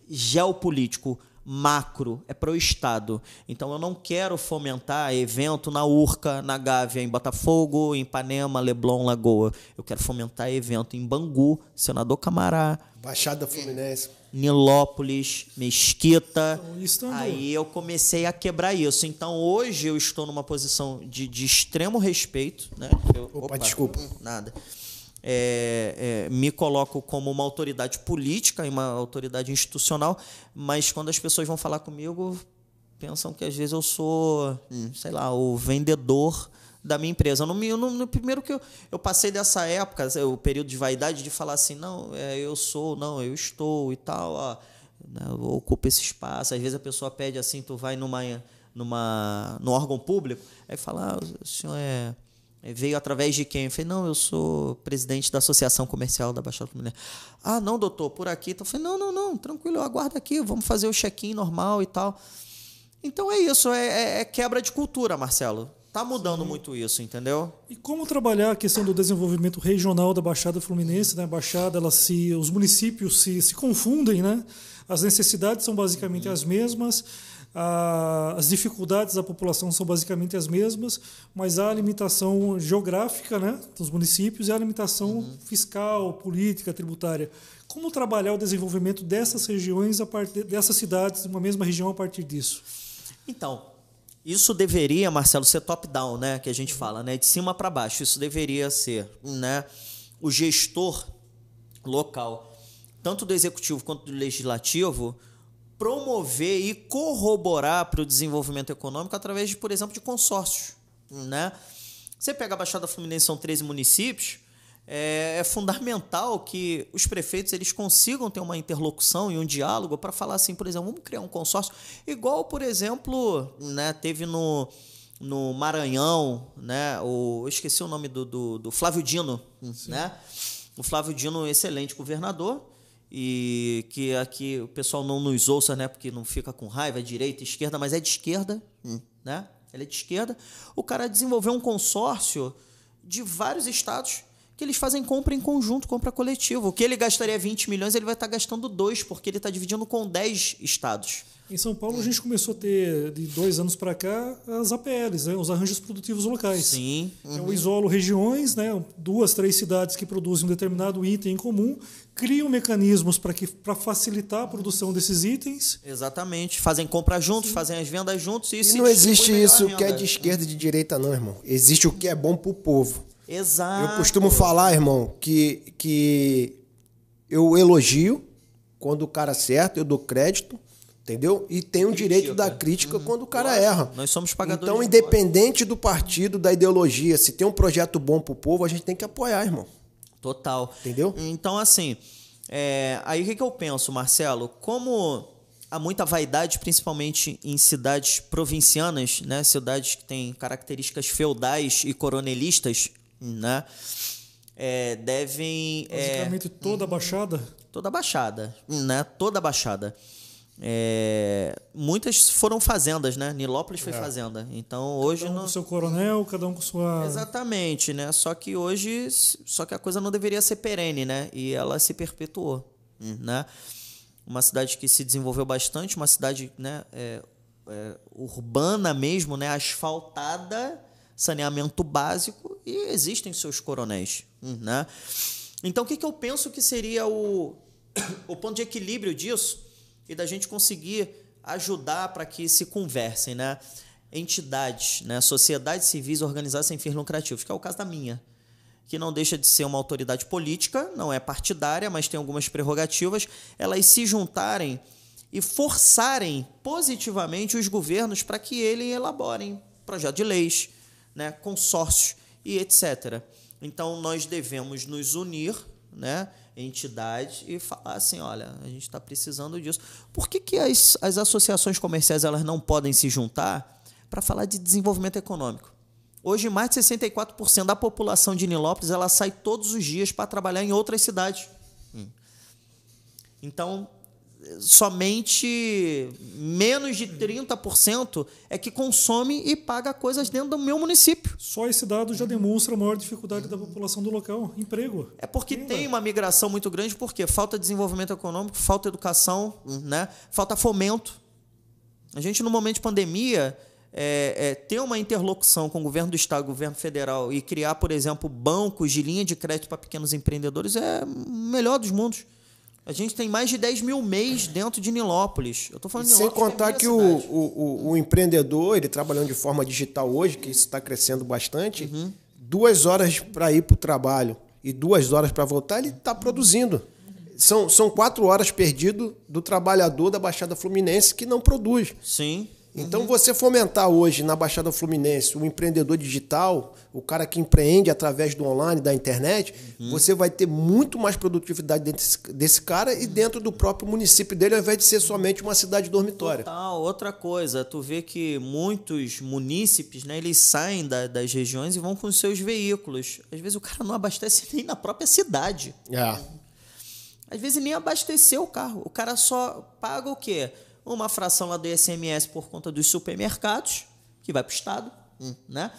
geopolítico, macro, é para o Estado. Então eu não quero fomentar evento na Urca, na Gávea, em Botafogo, em Ipanema, Leblon, Lagoa. Eu quero fomentar evento em Bangu, Senador Camará. Baixada Fluminense. Nilópolis, Mesquita. Então, Aí eu comecei a quebrar isso. Então hoje eu estou numa posição de, de extremo respeito. Né? Eu, opa, opa, desculpa. Nada é, é, me coloco como uma autoridade política e uma autoridade institucional, mas quando as pessoas vão falar comigo, pensam que às vezes eu sou, hum, sei lá, o vendedor da minha empresa. No, no, no primeiro que eu, eu passei dessa época, o período de vaidade, de falar assim, não, é, eu sou, não, eu estou e tal, ó, né, eu ocupo esse espaço. Às vezes a pessoa pede assim, tu vai numa, numa, no órgão público, aí fala, ah, o senhor é é, veio através de quem? Eu falei, não, eu sou presidente da Associação Comercial da Baixada Fluminense. Ah, não, doutor, por aqui. Então eu falei, não, não, não, tranquilo, eu aguardo aqui, vamos fazer o check-in normal e tal. Então é isso, é, é, é quebra de cultura, Marcelo. Tá mudando Sim. muito isso, entendeu? E como trabalhar a questão do desenvolvimento regional da Baixada Fluminense, né? A Baixada, ela se, os municípios se, se confundem, né? As necessidades são basicamente uhum. as mesmas as dificuldades da população são basicamente as mesmas, mas há a limitação geográfica né, dos municípios e a limitação uhum. fiscal, política, tributária. Como trabalhar o desenvolvimento dessas regiões, a partir dessas cidades, uma mesma região, a partir disso? Então, isso deveria, Marcelo, ser top-down, né, que a gente fala, né, de cima para baixo. Isso deveria ser né, o gestor local, tanto do executivo quanto do legislativo, promover e corroborar para o desenvolvimento econômico através, de, por exemplo, de consórcios. Né? Você pega a Baixada Fluminense, são 13 municípios, é, é, fundamental que os prefeitos eles consigam ter uma interlocução e um diálogo para falar assim, por exemplo, vamos criar um consórcio, igual, por exemplo, né, teve no, no Maranhão, né, o, eu esqueci o nome do, do, do Flávio Dino, né? O Flávio Dino, excelente governador, e que aqui o pessoal não nos ouça, né? Porque não fica com raiva, é direita, esquerda, mas é de esquerda, né? Ele é de esquerda. O cara desenvolveu um consórcio de vários estados que eles fazem compra em conjunto, compra coletiva. O que ele gastaria 20 milhões, ele vai estar gastando dois, porque ele está dividindo com 10 estados. Em São Paulo, a gente começou a ter, de dois anos para cá, as APLs, né, os arranjos produtivos locais. Sim. Uhum. Eu isolo regiões, né, duas, três cidades que produzem um determinado item em comum, criam mecanismos para facilitar a produção desses itens. Exatamente. Fazem compra juntos, Sim. fazem as vendas juntos. E, e não existe isso que é de esquerda e de direita, não, irmão. Existe o que é bom para o povo. Exato. Eu costumo falar, irmão, que, que eu elogio quando o cara acerta, eu dou crédito Entendeu? E tem o direito da crítica uhum. quando o cara erra. Nós somos pagadores. Então, independente do partido, da ideologia, se tem um projeto bom pro povo, a gente tem que apoiar, irmão. Total. Entendeu? Então, assim, é... aí o que, que eu penso, Marcelo? Como há muita vaidade, principalmente em cidades provincianas, né? Cidades que têm características feudais e coronelistas, né? É, devem. É, Basicamente é, toda a Baixada? Toda a Baixada, né? Toda a Baixada. É, muitas foram fazendas, né? Nilópolis foi é. fazenda. Então hoje cada um não... com seu coronel, cada um com sua Exatamente, né? Só que hoje, só que a coisa não deveria ser perene, né? E ela se perpetuou, né? Uma cidade que se desenvolveu bastante, uma cidade, né? É, é, urbana mesmo, né? Asfaltada, saneamento básico e existem seus coronéis, né? Então o que, que eu penso que seria o o ponto de equilíbrio disso? e da gente conseguir ajudar para que se conversem, né? Entidades, né? sociedades civis organizadas sem fins lucrativos, que é o caso da minha, que não deixa de ser uma autoridade política, não é partidária, mas tem algumas prerrogativas, elas se juntarem e forçarem positivamente os governos para que eles elaborem projetos de leis, né? consórcios e etc. Então nós devemos nos unir, né? entidade e falar assim, olha, a gente está precisando disso. Por que, que as, as associações comerciais elas não podem se juntar para falar de desenvolvimento econômico? Hoje, mais de 64% da população de Nilópolis ela sai todos os dias para trabalhar em outras cidades. Hum. Então, somente menos de 30% é que consome e paga coisas dentro do meu município. Só esse dado já demonstra a maior dificuldade da população do local, emprego. É porque tem uma migração muito grande, porque falta desenvolvimento econômico, falta educação, né? falta fomento. A gente, no momento de pandemia, é, é, ter uma interlocução com o governo do Estado, governo federal e criar, por exemplo, bancos de linha de crédito para pequenos empreendedores é o melhor dos mundos. A gente tem mais de 10 mil mês dentro de Nilópolis. Eu tô falando de Sem contar que, é o, o, o, empreendedor, ele trabalhando de forma digital hoje, que isso está crescendo bastante, uhum. duas horas para ir para o trabalho e duas horas para voltar, ele está produzindo. São, são quatro horas perdido do trabalhador da Baixada Fluminense que não produz. Sim. Então, uhum. você fomentar hoje na Baixada Fluminense o empreendedor digital, o cara que empreende através do online, da internet, uhum. você vai ter muito mais produtividade dentro desse, cara e dentro do próprio município dele, ao invés de ser somente uma cidade dormitória. Total. Outra coisa, tu vê que muitos munícipes, né, eles saem da, das regiões e vão com seus veículos. Às vezes o cara não abastece nem na própria cidade. É. Às vezes nem abasteceu o carro. O cara só paga o quê? Uma fração lá do ICMS por conta dos supermercados, que vai para o Estado, hum. né?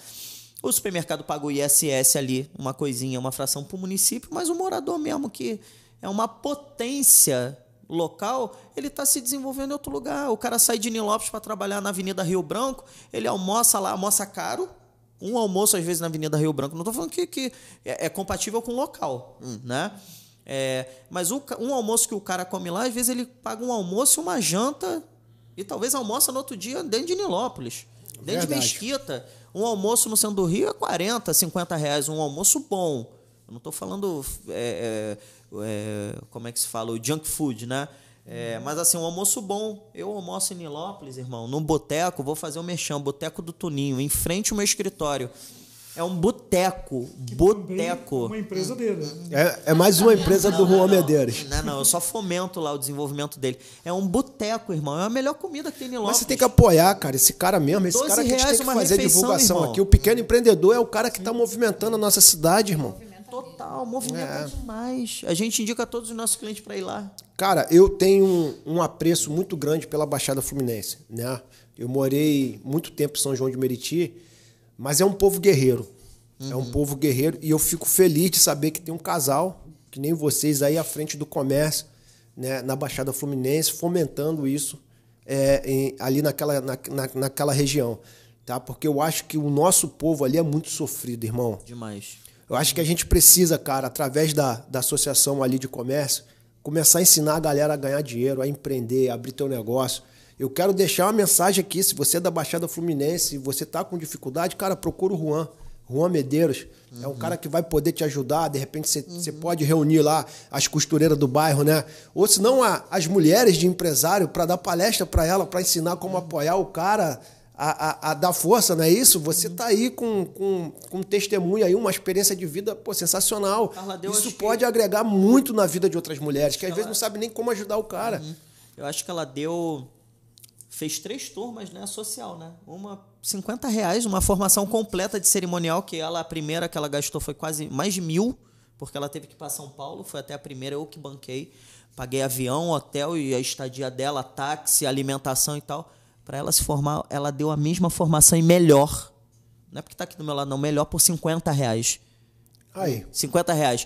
O supermercado paga o ISS ali, uma coisinha, uma fração para o município, mas o morador mesmo, que é uma potência local, ele está se desenvolvendo em outro lugar. O cara sai de Nilópolis para trabalhar na Avenida Rio Branco, ele almoça lá, almoça caro, um almoço às vezes na Avenida Rio Branco. Não estou falando que, que é, é, compatível com o local, hum. né? É, mas o, um almoço que o cara come lá, às vezes ele paga um almoço e uma janta e talvez almoça no outro dia dentro de Nilópolis, dentro Verdade. de Mesquita. Um almoço no centro do Rio é 40, 50 reais, um almoço bom. Eu não estou falando, é, é, é, como é que se fala, o junk food, né? É, mas assim, um almoço bom. Eu almoço em Nilópolis, irmão, num boteco, vou fazer o um mexão, boteco do Tuninho, em frente ao meu escritório. É um boteco. Boteco. Uma empresa dele. É, é mais uma empresa do Juan Medeiros. Não, não, eu só fomento lá o desenvolvimento dele. É um boteco, irmão. É a melhor comida que tem em Lopes. Mas você tem que apoiar, cara, esse cara mesmo. Esse cara que a gente tem que fazer refeição, divulgação irmão. aqui. O pequeno empreendedor é o cara que está movimentando a nossa cidade, irmão. Total, movimenta É. demais. A gente indica todos os nossos clientes para ir lá. Cara, eu tenho um, um apreço muito grande pela Baixada Fluminense, né? Eu morei muito tempo em São João de Meriti, mas é um povo guerreiro. É um povo guerreiro e eu fico feliz de saber que tem um casal, que nem vocês aí à frente do comércio, né, na Baixada Fluminense, fomentando isso é, em- ali naquela, na, na- naquela região, tá? Porque eu acho que o nosso povo ali é muito sofrido, irmão. Demais. Eu acho que a gente precisa, cara, através da, da associação ali de comércio, começar a ensinar a galera a ganhar dinheiro, a empreender, a abrir teu negócio. Eu quero deixar uma mensagem aqui, se você é da Baixada Fluminense, se você tá com dificuldade, cara, procura o Juan. Juan Medeiros. É um cara que vai poder te ajudar. De repente você você pode reunir lá as costureiras do bairro, né? Ou se não, as mulheres de empresário para dar palestra para ela, para ensinar como apoiar o cara a, a, a dar força, não é isso? Você tá aí com, com, com um testemunho aí, uma experiência de vida pô, sensacional. Carla, isso acho que- pode agregar muito na vida de outras mulheres, que às vezes não sabem nem como ajudar o cara. Eu acho que ela deu. Fez três turmas, né? Social, né? Uma 50 reais, uma formação completa de cerimonial, que ela, a primeira que ela gastou foi quase mais de mil, porque ela teve que ir para São Paulo, foi até a primeira, eu que banquei. Paguei avião, hotel e a estadia dela, táxi, alimentação e tal. Para ela se formar, ela deu a mesma formação e melhor. Não é porque tá aqui do meu lado, não, melhor por 50 reais. Aí. 50 reais.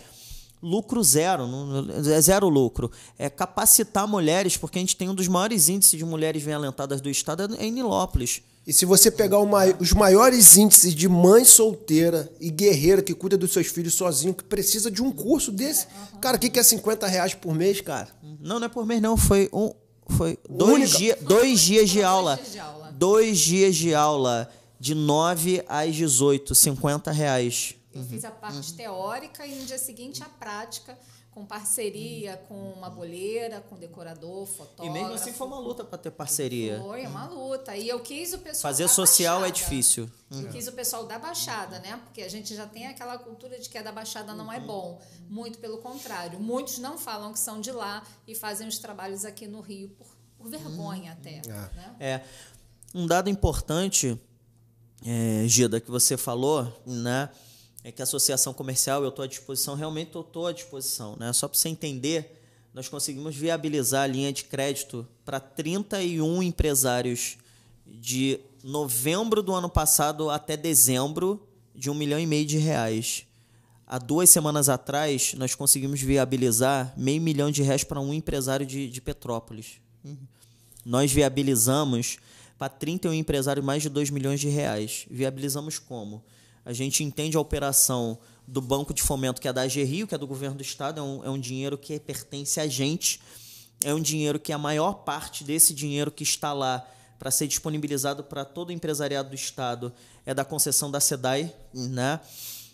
Lucro zero, é zero lucro. É capacitar mulheres, porque a gente tem um dos maiores índices de mulheres bem alentadas do estado é em Nilópolis. E se você pegar mai- os maiores índices de mãe solteira e guerreira que cuida dos seus filhos sozinho, que precisa de um curso desse, cara, o que, que é 50 reais por mês, cara? Não, não é por mês, não. Foi um. Foi dois, Única- dia, dois dias de Dois aula. dias de aula. Dois dias de aula. De 9 às 18, 50 reais. Eu fiz a parte teórica e no dia seguinte a prática, com parceria com uma boleira, com decorador, fotógrafo. E mesmo assim foi uma luta para ter parceria. Foi uma luta. E eu quis o pessoal. Fazer da social é Baixada. difícil. Eu quis o pessoal da Baixada, né? Porque a gente já tem aquela cultura de que a da Baixada não é bom. Muito pelo contrário. Muitos não falam que são de lá e fazem os trabalhos aqui no Rio por, por vergonha até. Né? É. Um dado importante, é, Gida, que você falou, né? É que a associação comercial, eu estou à disposição, realmente eu estou à disposição, né? Só para você entender, nós conseguimos viabilizar a linha de crédito para 31 empresários de novembro do ano passado até dezembro de um milhão e meio de reais. Há duas semanas atrás, nós conseguimos viabilizar meio milhão de reais para um empresário de, de Petrópolis. Nós viabilizamos para 31 empresários mais de 2 milhões de reais. Viabilizamos como? A gente entende a operação do Banco de Fomento, que é da Rio, que é do governo do Estado, é um, é um dinheiro que pertence a gente, é um dinheiro que a maior parte desse dinheiro que está lá para ser disponibilizado para todo o empresariado do Estado é da concessão da SEDAI, né?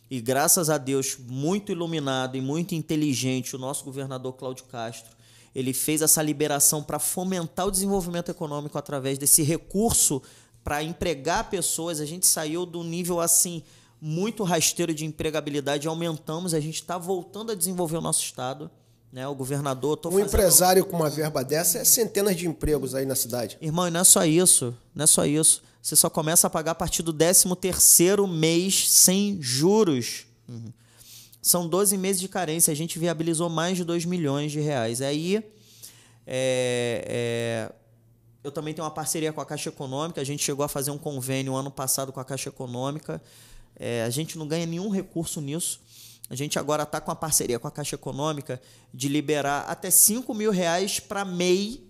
E graças a Deus, muito iluminado e muito inteligente, o nosso governador Cláudio Castro, ele fez essa liberação para fomentar o desenvolvimento econômico através desse recurso para empregar pessoas. A gente saiu do nível assim muito rasteiro de empregabilidade, aumentamos, a gente está voltando a desenvolver o nosso estado. Né? O governador. Um fazendo- empresário com uma verba dessa é centenas de empregos aí na cidade. Irmão, e não é só isso. Não é só isso. Você só começa a pagar a partir do 13 terceiro mês sem juros. Uhum. São 12 meses de carência. A gente viabilizou mais de 2 milhões de reais. Aí, é, é, eu também tenho uma parceria com a Caixa Econômica. A gente chegou a fazer um convênio ano passado com a Caixa Econômica. É, a gente não ganha nenhum recurso nisso. A gente agora está com a parceria com a Caixa Econômica de liberar até 5 mil reais para MEI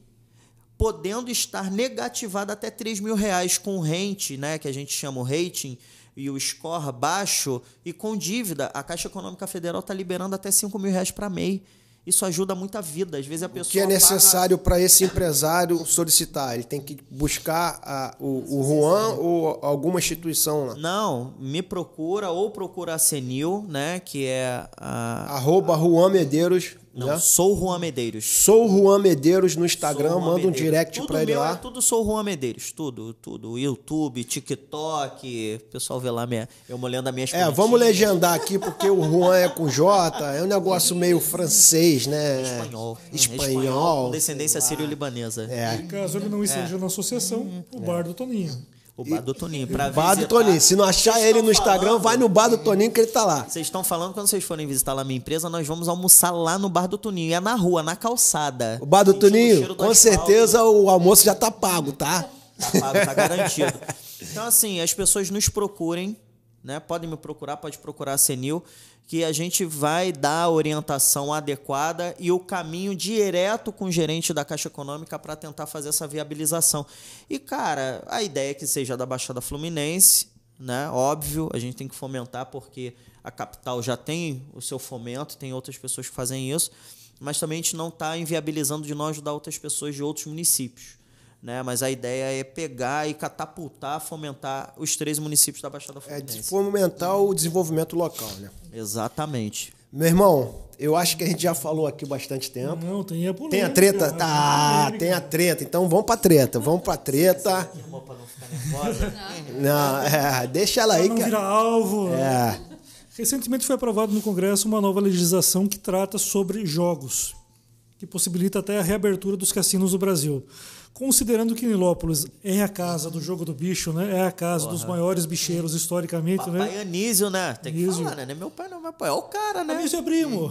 podendo estar negativado até 3 mil reais com rente, né, que a gente chama o rating, e o score baixo, e com dívida, a Caixa Econômica Federal está liberando até 5 mil reais para MEI. Isso ajuda muito a vida. Às vezes a O pessoa. que é paga- necessário para esse empresário solicitar? Ele tem que buscar a- o, o Juan ou alguma instituição lá. Não, me procura ou procura a Senil, né, que é a. Arroba Juan Medeiros. Não, né? sou Juan Medeiros. Sou Juan Medeiros no Instagram, manda um Medeiros. direct tudo para ele meu lá. É, tudo sou Juan Medeiros, tudo, tudo. YouTube, TikTok, o pessoal vê lá minha, eu molhando as minhas É, vamos legendar aqui porque o Juan é com J, é um negócio meio francês, né? Espanhol. É, Espanhol. com descendência sírio-libanesa. É. Caso ele não esteja na associação, o bar do Toninho. O bar do Toninho. Pra Bar do visitar. Toninho. Se não achar Vocês ele no Instagram, falando- vai no bar do Toninho que ele tá lá. Vocês estão falando quando vocês forem visitar lá a minha empresa, nós vamos almoçar lá no bar do Toninho. E é na rua, na calçada. O bar do o Toninho, do com certeza o almoço já tá pago, tá? Tá pago, tá garantido. Então, assim, as pessoas nos procurem, né? Podem me procurar, pode procurar a Senil, que a gente vai dar a orientação adequada e o caminho direto com o gerente da Caixa Econômica para tentar fazer essa viabilização. E, cara, a ideia é que seja da Baixada Fluminense, né? Óbvio, a gente tem que fomentar porque a capital já tem o seu fomento, tem outras pessoas que fazem isso, mas também a gente não está inviabilizando de nós ajudar outras pessoas de outros municípios né? Mas a ideia é pegar e catapultar, fomentar os três municípios da Baixada É Fluminense. de fomentar o desenvolvimento local, né? Exatamente. Meu irmão, eu acho que a gente já falou aqui bastante tempo. Não, tem a polêmica. Tem a treta? Tá, tem a treta. Então vamos pra treta, vamos pra treta. Irmão, pra não ficar nervosa. Não, é, deixa ela Pra aí, não cara. virar alvo. É. Recentemente foi aprovado no Congresso uma nova legislação que trata sobre jogos, que possibilita até a reabertura dos cassinos no Brasil. Considerando que Nilópolis é a casa do jogo do bicho, né? É a casa dos maiores bicheiros historicamente, Papai né? Anísio, né? Tem que Anísio. falar, né? Não é Meu pai não, meu pai é o cara, né? Isso é primo.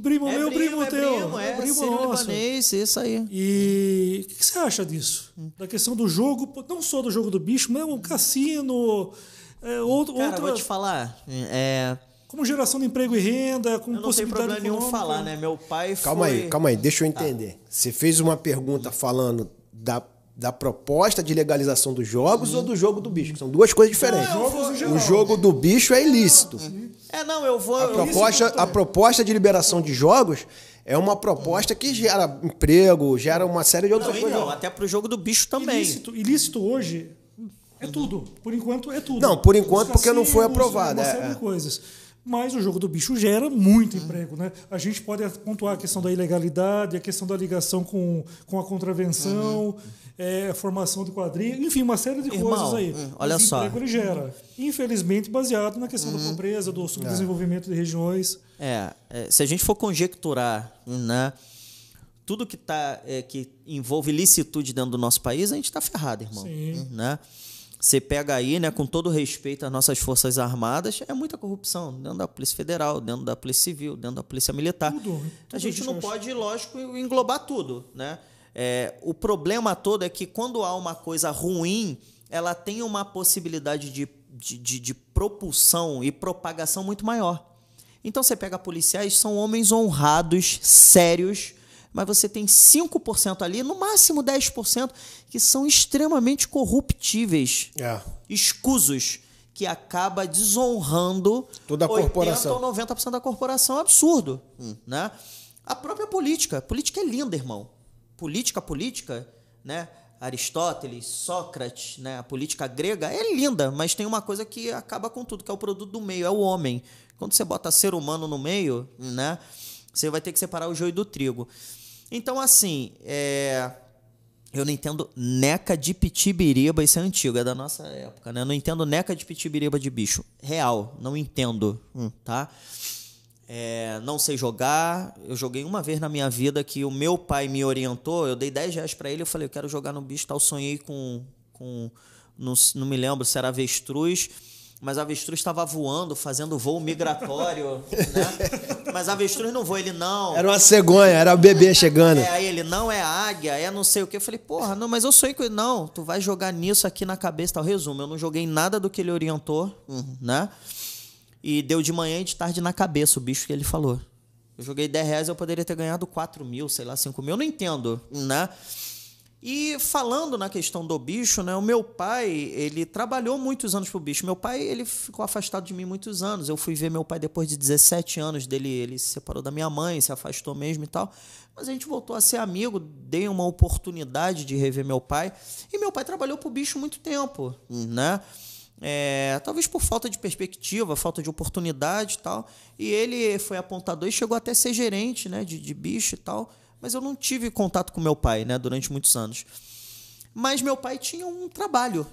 Primo É meu, primo, é teu. primo, é, primo sírio nosso. libanês, isso aí. E o que você acha disso? Da questão do jogo, não só do jogo do bicho, mas o cassino, é, outro, Cara, outra, vou te falar, é... como geração de emprego e renda, com Eu não tenho possibilidade problema nenhum falar, né? Meu pai foi... Calma aí, calma aí, deixa eu entender. Você fez uma pergunta falando da, da proposta de legalização dos jogos ou do jogo do bicho? que São duas coisas diferentes. Não, geral. o jogo do bicho é ilícito. É, não, eu vou... A proposta, a proposta de liberação de jogos é uma proposta que gera emprego, gera uma série de outras Não, coisas. então, até pro jogo do bicho também. Ilícito, ilícito hoje é tudo. Por enquanto é tudo. Não, por enquanto, porque não foi aprovado, Uma é, série é. de coisas. Mas o jogo do bicho gera muito emprego, né? A gente pode pontuar a questão da ilegalidade, a questão da ligação com, com a contravenção, é, a formação de quadrilha, enfim, uma série de Irmão, coisas aí. hum, olha Mas só. emprego ele gera. Infelizmente, baseado na questão Uhum. da pobreza, do É. subdesenvolvimento de regiões. É, é, se a gente for conjecturar, né, tudo que tá é, que envolve licitude dentro do nosso país, a gente tá ferrado, irmão. Sim. Né? Você pega aí, né, com todo respeito às nossas forças armadas, é muita corrupção dentro da Polícia Federal, dentro da Polícia Civil, dentro da Polícia Militar. Tudo, a tudo gente isso não pode, lógico, englobar tudo, né? É, o problema todo é que quando há uma coisa ruim, ela tem uma possibilidade de, de, de, de propulsão e propagação muito maior. Então você pega policiais, são homens honrados, sérios, mas você tem 5% ali, no máximo 10%, que são extremamente corruptíveis, É. escusos, que acaba desonrando Toda a 80 corporação. ou 90% da corporação. É um absurdo. Né? A própria política. Política é linda, irmão. Política, política, né? Aristóteles, Sócrates, né? a política grega é linda, mas tem uma coisa que acaba com tudo, que é o produto do meio, é o homem. Quando você bota ser humano no meio, né? você vai ter que separar o joio do trigo. Então, assim, é... eu não entendo neca de pitibiriba, isso é antigo, é da nossa época, né? Eu não entendo neca de pitibiriba de bicho. Real, não entendo, hum, tá? É, não sei jogar. Eu joguei uma vez na minha vida que o meu pai me orientou. Eu dei 10 reais pra ele. Eu falei, eu quero jogar no bicho. Tal. Sonhei com. com não, não me lembro se era avestruz. Mas a avestruz estava voando, fazendo voo migratório. né? Mas a avestruz não voa. Ele não. Era uma cegonha, era o bebê chegando. É, aí ele, não é águia, é não sei o que. Eu falei, porra, não, mas eu sonhei com ele. Não, tu vai jogar nisso aqui na cabeça, tal. Resumo, eu não joguei nada do que ele orientou, né? E deu de manhã e de tarde na cabeça o bicho que ele falou. Eu joguei 10 reais, eu poderia ter ganhado 4 mil, sei lá, 5 mil, eu não entendo, né? E falando na questão do bicho, né? O meu pai, ele trabalhou muitos anos pro bicho. Meu pai, ele ficou afastado de mim muitos anos. Eu fui ver meu pai depois de 17 anos dele, ele se separou da minha mãe, se afastou mesmo e tal. Mas a gente voltou a ser amigo, dei uma oportunidade de rever meu pai. E meu pai trabalhou pro bicho muito tempo, né? É, talvez por falta de perspectiva, falta de oportunidade e tal. E ele foi apontador e chegou até a ser gerente né, de, de bicho e tal. Mas eu não tive contato com meu pai né, durante muitos anos. Mas meu pai tinha um trabalho.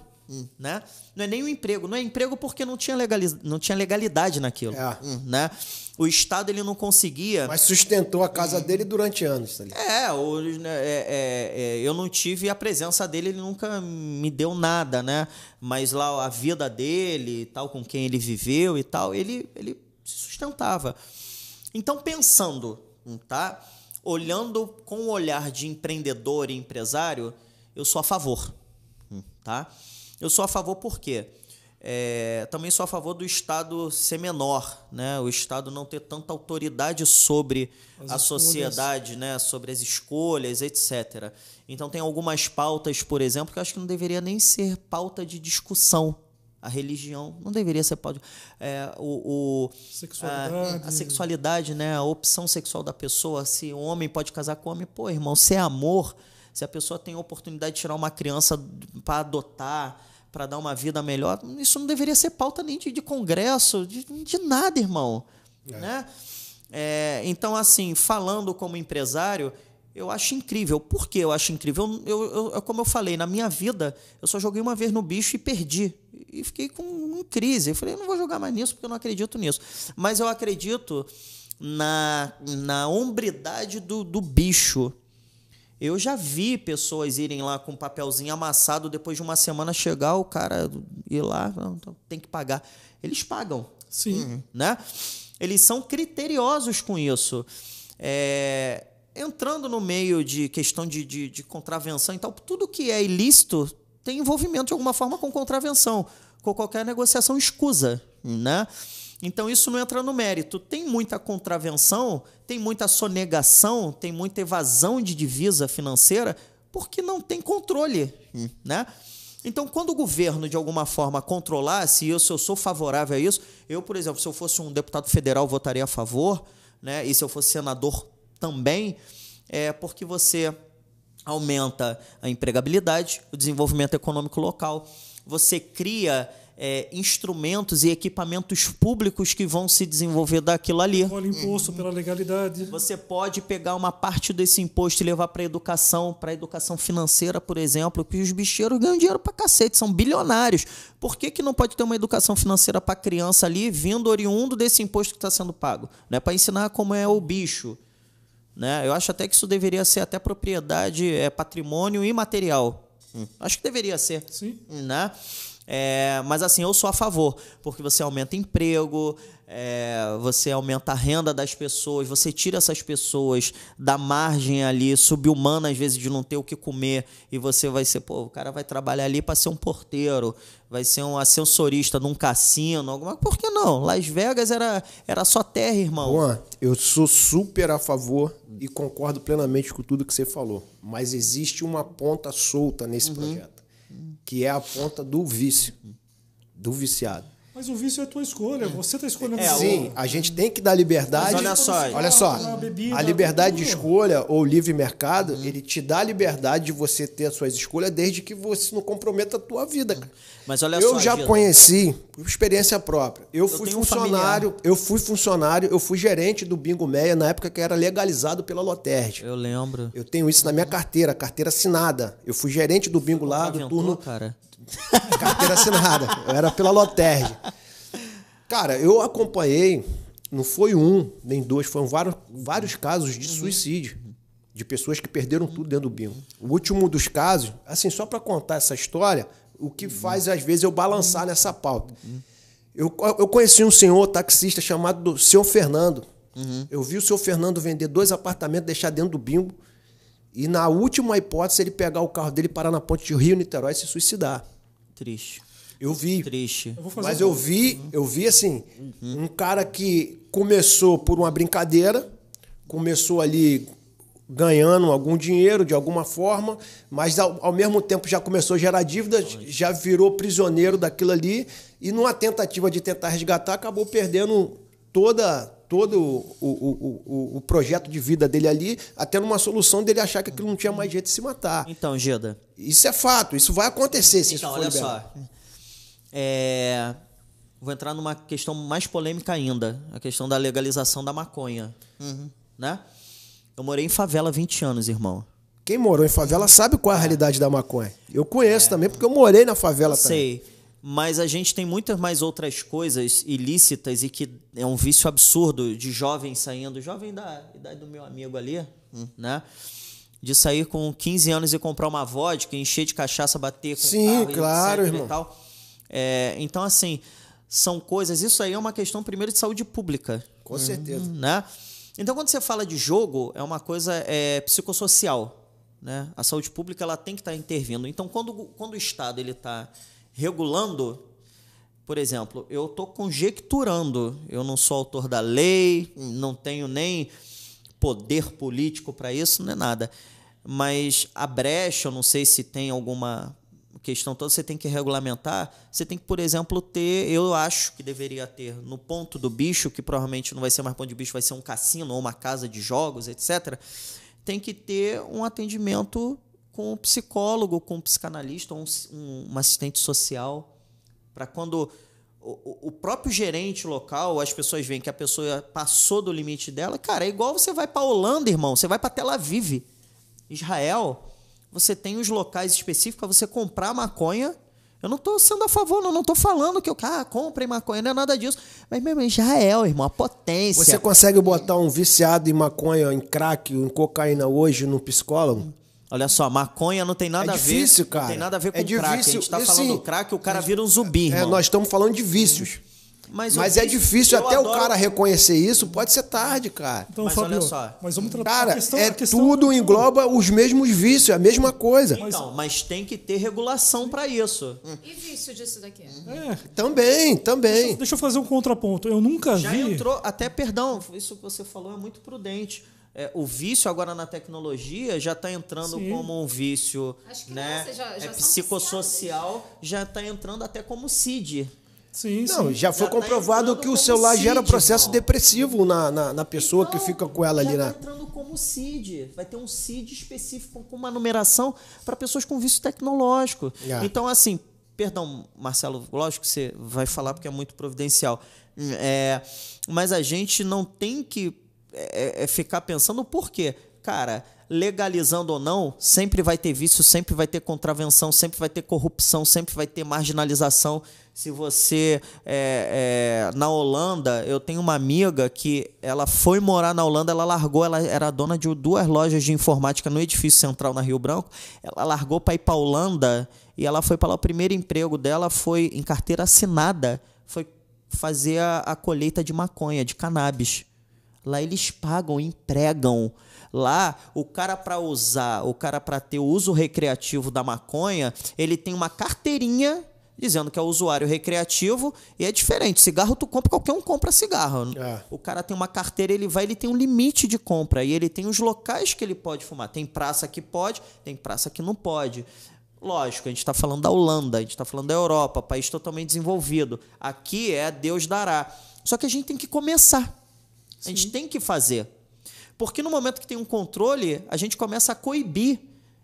né? Não é nem um emprego, não é emprego porque não tinha, legaliz... não tinha legalidade naquilo, É. hum, né? O Estado ele não conseguia Mas sustentou a casa dele durante anos, tá é, o- né, é, é, é, eu não tive a presença dele, ele nunca me deu nada, né? Mas lá a vida dele, tal, com quem ele viveu e tal, ele, ele se sustentava. Então, pensando, tá? Olhando com o olhar de empreendedor e empresário, eu sou a favor, hum, tá? Eu sou a favor por quê? É, também sou a favor do Estado ser menor, né? O Estado não ter tanta autoridade sobre As a escolhas. sociedade, né? Sobre as escolhas, etc. Então tem algumas pautas, por exemplo, que eu acho que não deveria nem ser pauta de discussão. A religião não deveria ser pauta. É, o, o- Sexualidade. A, a sexualidade, né? A opção sexual da pessoa, se o homem pode casar com homem, pô, irmão, se é amor, se a pessoa tem a oportunidade de tirar uma criança para adotar, para dar uma vida melhor, isso não deveria ser pauta nem de, de congresso, de, de nada, irmão. Né? É, então, assim, falando como empresário, eu acho incrível. Por que eu acho incrível? Eu, eu- eu- como eu falei, na minha vida, eu só joguei uma vez no bicho e perdi. E fiquei com crise. Eu falei, eu não vou jogar mais nisso porque eu não acredito nisso. Mas eu acredito na, na hombridade do, do bicho. Eu já vi pessoas irem lá com um papelzinho amassado, depois de uma semana chegar, o cara ir lá, não, então tem que pagar. Eles pagam Sim. né? Eles são criteriosos com isso. É, entrando no meio de questão de, de, de contravenção e tal, tudo que é ilícito tem envolvimento de alguma forma com contravenção, com qualquer negociação escusa, né? Então isso não entra no mérito. Tem muita contravenção, tem muita sonegação, tem muita evasão de divisa financeira, porque não tem controle, né? Então, quando o governo, de alguma forma, controlasse isso, eu sou favorável a isso. Eu, por exemplo, se eu fosse um deputado federal, votaria a favor, né? E se eu fosse senador também, é porque você aumenta a empregabilidade, o desenvolvimento econômico local, você cria é, instrumentos e equipamentos públicos que vão se desenvolver daquilo ali. Olha imposto pela legalidade. Você pode pegar uma parte desse imposto e levar para educação, para educação financeira, por exemplo, que os bicheiros ganham dinheiro para cacete, são bilionários. Por que, que não pode ter uma educação financeira para criança ali, vindo oriundo desse imposto que está sendo pago? Né? Para ensinar como é o bicho. Né? Eu acho até que isso deveria ser até propriedade, é, patrimônio imaterial. Acho que deveria ser Sim. né? É, mas assim, eu sou a favor, porque você aumenta emprego, é, você aumenta a renda das pessoas, você tira essas pessoas da margem ali, subhumana, às vezes, de não ter o que comer, e você vai ser, pô, o cara vai trabalhar ali para ser um porteiro, vai ser um ascensorista num cassino, alguma Por que não? Las Vegas era, era só terra, irmão. Juan, eu sou super a favor e concordo plenamente com tudo que você falou. Mas existe uma ponta solta nesse projeto, que é a ponta do vício, do viciado. Mas o vício é a tua escolha. Você está escolhendo É, Sim, a gente tem que dar liberdade. Mas olha só, olha só, a bebida, a liberdade de escolha ou livre mercado, ele te dá a liberdade de você ter as suas escolhas desde que você não comprometa a tua vida. cara. Mas olha eu só, já Gida. conheci, por experiência própria. Eu fui um funcionário, eu fui funcionário, eu fui gerente do Bingo Meia na época que era legalizado pela Loterd. Eu lembro. Eu tenho isso na minha carteira, carteira assinada. Eu fui gerente do bingo lá, do turno cara. Carteira assinada. Eu era pela Loterd. Cara, eu acompanhei, não foi um, nem dois, foram vários, vários casos de suicídio. De pessoas que perderam tudo dentro do bingo. O último dos casos, assim, só para contar essa história, o que faz às vezes eu balançar nessa pauta. Eu, eu conheci um senhor taxista chamado do Seu Fernando. Eu vi o seu Fernando vender dois apartamentos, deixar dentro do bingo. E na última hipótese, ele pegar o carro dele, parar na ponte de Rio Niterói e se suicidar. Triste. Eu vi. Triste. Eu vou fazer Mas um- eu vi, eu vi assim, um cara que começou por uma brincadeira, começou ali ganhando algum dinheiro de alguma forma, mas ao, ao mesmo tempo já começou a gerar dívida, já virou prisioneiro daquilo ali e numa tentativa de tentar resgatar acabou perdendo toda todo o, o, o, o- projeto de vida dele ali, até numa solução dele achar que aquilo não tinha mais jeito de se matar. Então, Geda, Isso é fato, isso vai acontecer se Então, isso for olha liberado. só. É, Vou entrar numa questão mais polêmica ainda, a questão da legalização da maconha. Né? Eu morei em favela há 20 anos, irmão. Quem morou em favela sabe qual é a realidade da maconha. Eu conheço também, porque eu morei na favela também. Sei. Mas a gente tem muitas mais outras coisas ilícitas e que é um vício absurdo de jovem saindo, jovem da idade do meu amigo ali, né? De sair com 15 anos e comprar uma vodka, encher de cachaça, bater com Sim, carro, claro, irmão. E tal. É, então, assim, são coisas. Isso aí é uma questão, primeiro, de saúde pública. Com certeza. Né? Então, quando você fala de jogo, é uma coisa é, psicossocial. Né? A saúde pública ela tem que estar intervindo. Então, quando, quando o Estado ele está regulando, por exemplo, eu estou conjecturando, eu não sou autor da lei, não tenho nem poder político para isso, não é nada. Mas a brecha, eu não sei se tem alguma questão toda, você tem que regulamentar. Você tem que, por exemplo, ter, eu acho que deveria ter, no ponto do bicho, que provavelmente não vai ser mais ponto de bicho, vai ser um cassino ou uma casa de jogos, etc. Tem que ter um atendimento com um psicólogo, com um psicanalista, um, um, um assistente social, para quando o, o, próprio gerente local, as pessoas veem que a pessoa passou do limite dela, cara, é igual você vai para Holanda, irmão, você vai para Tel Aviv, Israel, você tem os locais específicos para você comprar maconha. Eu não estou sendo a favor, não, não estou falando que eu ah, comprei maconha, não é nada disso. Mas mesmo Israel, irmão, a potência. Você consegue botar um viciado em maconha, em crack, em cocaína hoje no psicólogo? Olha só, maconha não tem nada É a ver. difícil, cara. Não tem nada a ver com É crack. A difícil, gente tá e falando sim, do crack, o cara vira um zumbi, É, nós estamos falando de vícios. Mas, Mas o é difícil até o adoro- cara reconhecer isso, pode ser tarde, cara. Então, Mas Fabio, olha só. mas vamos tratar Cara, a questão, é a questão tudo engloba os mesmos vícios, é a mesma coisa. Então, mas tem que ter regulação para isso. E vício disso daqui? É, Também, também. deixa eu fazer um contraponto. Eu nunca Já vi. entrou, até perdão, isso que você falou é muito prudente. É, o vício agora na tecnologia já está entrando Sim. como um vício, né? já- já é psicossocial, já está entrando até como CID. Sim, Não, sim. já foi Já tá comprovado entrando que o celular gera CID, processo irmão. depressivo na, na, na pessoa que Então, fica com ela ali, já né? tá entrando como CID. Vai ter um CID específico com uma numeração para pessoas com vício tecnológico. É. Então, assim, perdão, Marcelo, lógico que você vai falar porque é muito providencial. É, mas a gente não tem que é, é, ficar pensando por quê. Cara, legalizando ou não, sempre vai ter vício, sempre vai ter contravenção, sempre vai ter corrupção, sempre vai ter marginalização. Se você é, é, na Holanda, eu tenho uma amiga que ela foi morar na Holanda, ela largou, ela era dona de duas lojas de informática no edifício central na Rio Branco. Ela largou para ir para Holanda e ela foi para lá. O primeiro emprego dela foi em carteira assinada, foi fazer a, a colheita de maconha, de cannabis. Lá eles pagam, empregam. Lá, o cara para usar, o cara para ter o uso recreativo da maconha, ele tem uma carteirinha dizendo que é usuário recreativo e é diferente. Cigarro tu compra, qualquer um compra cigarro. É. O cara tem uma carteira, ele vai, ele tem um limite de compra e ele tem os locais que ele pode fumar. Tem praça que pode, tem praça que não pode. Lógico, a gente está falando da Holanda, a gente está falando da Europa, país totalmente desenvolvido. Aqui é Deus dará. Só que a gente tem que começar. A gente tem que fazer. Porque no momento que tem um controle, a gente começa a coibir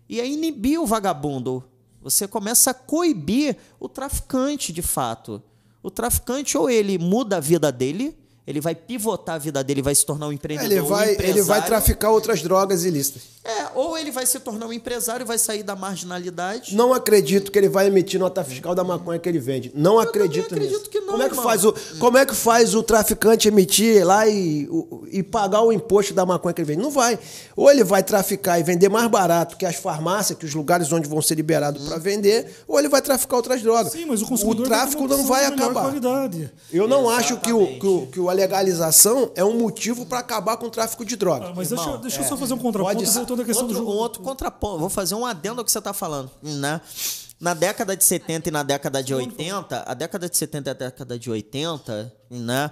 e a inibir o vagabundo. Você começa a coibir o traficante, de fato. O traficante, ou ele muda a vida dele, ele vai pivotar a vida dele, vai se tornar um empreendedor. Ele um vai, ele vai traficar outras drogas ilícitas. É, ou ele vai se tornar um empresário e vai sair da marginalidade. Não acredito que ele vai emitir nota fiscal da maconha que ele vende. Não acredito, acredito nisso. que não, como é que irmão. faz o Como é que faz o traficante emitir lá e, o- e pagar o imposto da maconha que ele vende? Não vai. Ou ele vai traficar e vender mais barato que as farmácias, que os lugares onde vão ser liberados para vender, ou ele vai traficar outras drogas. Sim, mas o consumidor tráfico vai ter uma não vai acabar. qualidade. Eu não acho que, o, Exatamente. que, o- que a legalização é um motivo para acabar com o tráfico de drogas. Ah, mas deixa, Irmão, deixa eu só fazer um contraponto pode voltando à questão outro, do jogo. Um outro contraponto. Vou fazer um adendo ao que você está falando. Né? Na década de 70 e na década de 80, a década de 70 e a década de 80, né?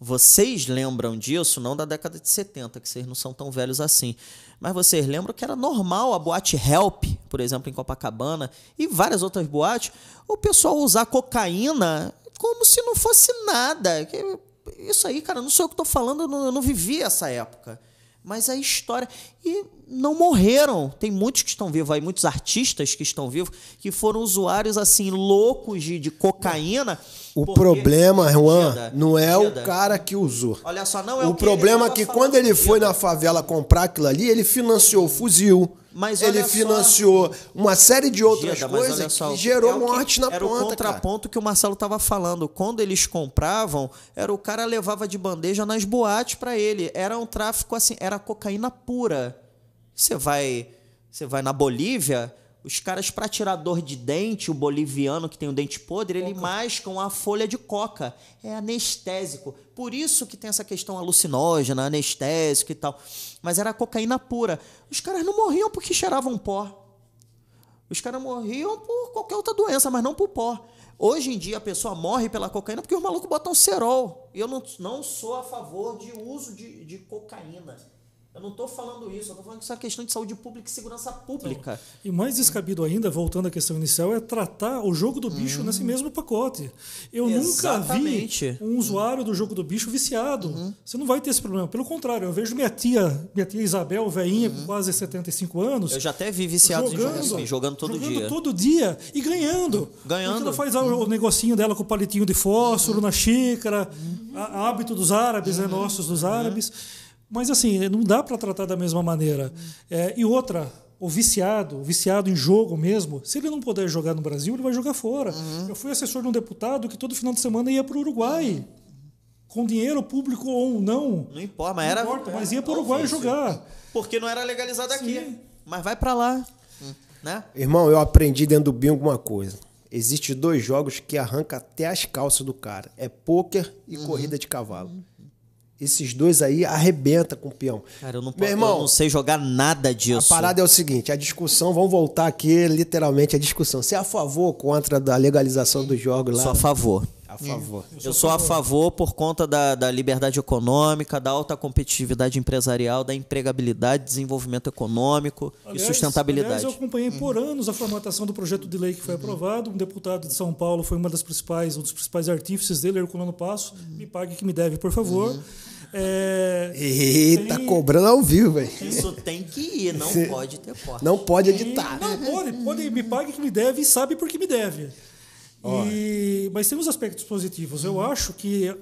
Vocês lembram disso, não da década de 70, que vocês não são tão velhos assim. Mas vocês lembram que era normal a boate Help, por exemplo, em Copacabana, e várias outras boates, o pessoal usar cocaína como se não fosse nada. Isso aí, cara, não sou eu que estou falando, eu não, eu não vivi essa época. Mas a história. E não morreram. Tem muitos que estão vivos aí, muitos artistas que estão vivos, que foram usuários assim, loucos de, de cocaína. O porque- problema, Juan, não é o cara que usou. Olha só, não é o o problema é que quando ele foi na favela comprar aquilo ali, ele financiou o fuzil. Mas ele olha só- financiou uma série de outras olha coisas só, que gerou é o que- morte na era ponta, o contraponto que o Marcelo estava falando. Quando eles compravam, era o cara levava de bandeja nas boates para ele. Era um tráfico assim, era cocaína pura. Você vai, você vai na Bolívia, os caras para tirar dor de dente, o boliviano que tem o dente podre, ele mascam a folha de coca. É anestésico. Por isso que tem essa questão alucinógena, anestésico e tal. Mas era cocaína pura. Os caras não morriam porque cheiravam pó. Os caras morriam por qualquer outra doença, mas não por pó. Hoje em dia a pessoa morre pela cocaína porque os malucos botam cerol. E eu não, não sou a favor de uso de, de cocaína. Eu não estou falando isso, eu estou falando que isso é uma questão de saúde pública e segurança pública. E mais descabido ainda, voltando à questão inicial, é tratar o jogo do bicho nesse mesmo pacote. Eu nunca vi Exatamente. um usuário do jogo do bicho viciado. Você não vai ter esse problema. Pelo contrário, eu vejo minha tia, minha tia Isabel, velhinha, com quase 75 anos. Eu já até vi viciados em jogo assim, jogando todo jogando dia. todo dia e ganhando. Ganhando. Porque ela faz o negocinho dela com o palitinho de fósforo na xícara, hábito dos árabes, né, nossos dos árabes. Mas assim, não dá para tratar da mesma maneira. É, e outra, o viciado, o viciado em jogo mesmo, se ele não puder jogar no Brasil, ele vai jogar fora. Eu fui assessor de um deputado que todo final de semana ia para o Uruguai. Com dinheiro público ou não. Não importa, mas Não era. importa, mas ia para o Uruguai ofício. jogar. Porque não era legalizado aqui. Sim. Mas vai pra lá. Né? Irmão, eu aprendi dentro do bingo uma coisa. Existem dois jogos que arranca até as calças do cara. É pôquer e Uhum. corrida de cavalo. Esses dois aí arrebenta com o peão. Cara, eu não, Meu irmão, eu não sei jogar nada A disso. parada é o seguinte, a discussão, vamos voltar aqui literalmente a discussão. Você é a favor ou contra da legalização dos jogos lá? Sou a favor. A favor. Eu sou a favor por conta da, da liberdade econômica, da alta competitividade empresarial, da empregabilidade, desenvolvimento econômico e Aliás- sustentabilidade. Aliás, eu acompanhei por anos a formatação do projeto de lei que foi aprovado. Um deputado de São Paulo foi uma das principais, um dos principais artífices dele, Herculano Passo. Me pague que me deve, por favor. É, Eita, Tem- cobrando ao vivo, velho. Isso tem que ir, não pode ter corte. Não pode editar. Não, pode, pode, me pague que me deve e sabe por que me deve. E, mas tem os aspectos positivos. Eu acho que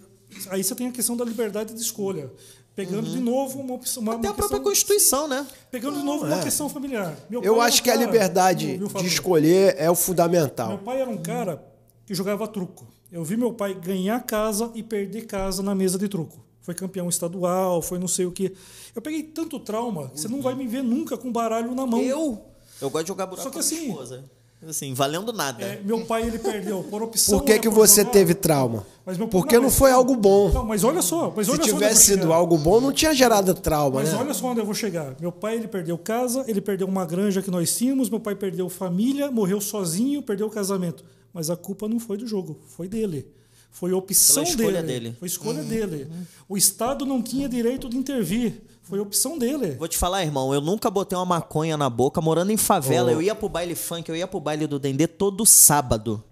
aí você tem a questão da liberdade de escolha. Pegando de novo uma opção. Uma, Até a uma própria questão- Constituição, né? Pegando de novo uma questão familiar. Meu Eu acho um que a cara- liberdade Viu, de escolher é o Meu fundamental. pai era um cara que jogava truco. Eu vi meu pai ganhar casa e perder casa na mesa de truco. Foi campeão estadual, foi não sei o que. Eu peguei tanto trauma que você não vai me ver nunca com baralho na mão. Eu? Eu gosto de jogar buraco Só que a assim- esposa. Assim, valendo nada. É, meu pai ele perdeu por opção. Por que, que por você jogar. teve trauma? Mas meu Porque não mas- foi algo bom. Não, mas olha só. Mas Se olha só onde eu tivesse sido chegar. algo bom, não tinha gerado trauma, Mas né? olha só onde eu vou chegar. Meu pai ele perdeu casa, ele perdeu uma granja que nós tínhamos, meu pai perdeu família, morreu sozinho, perdeu o casamento. Mas a culpa não foi do jogo, foi dele. Foi opção Pela escolha dele. dele. Uhum. Foi escolha dele. O Estado não tinha direito de intervir. Foi opção dele. Vou te falar, irmão, eu nunca botei uma maconha na boca morando em favela. Oh. Eu ia pro baile funk, eu ia pro baile do Dendê todo sábado.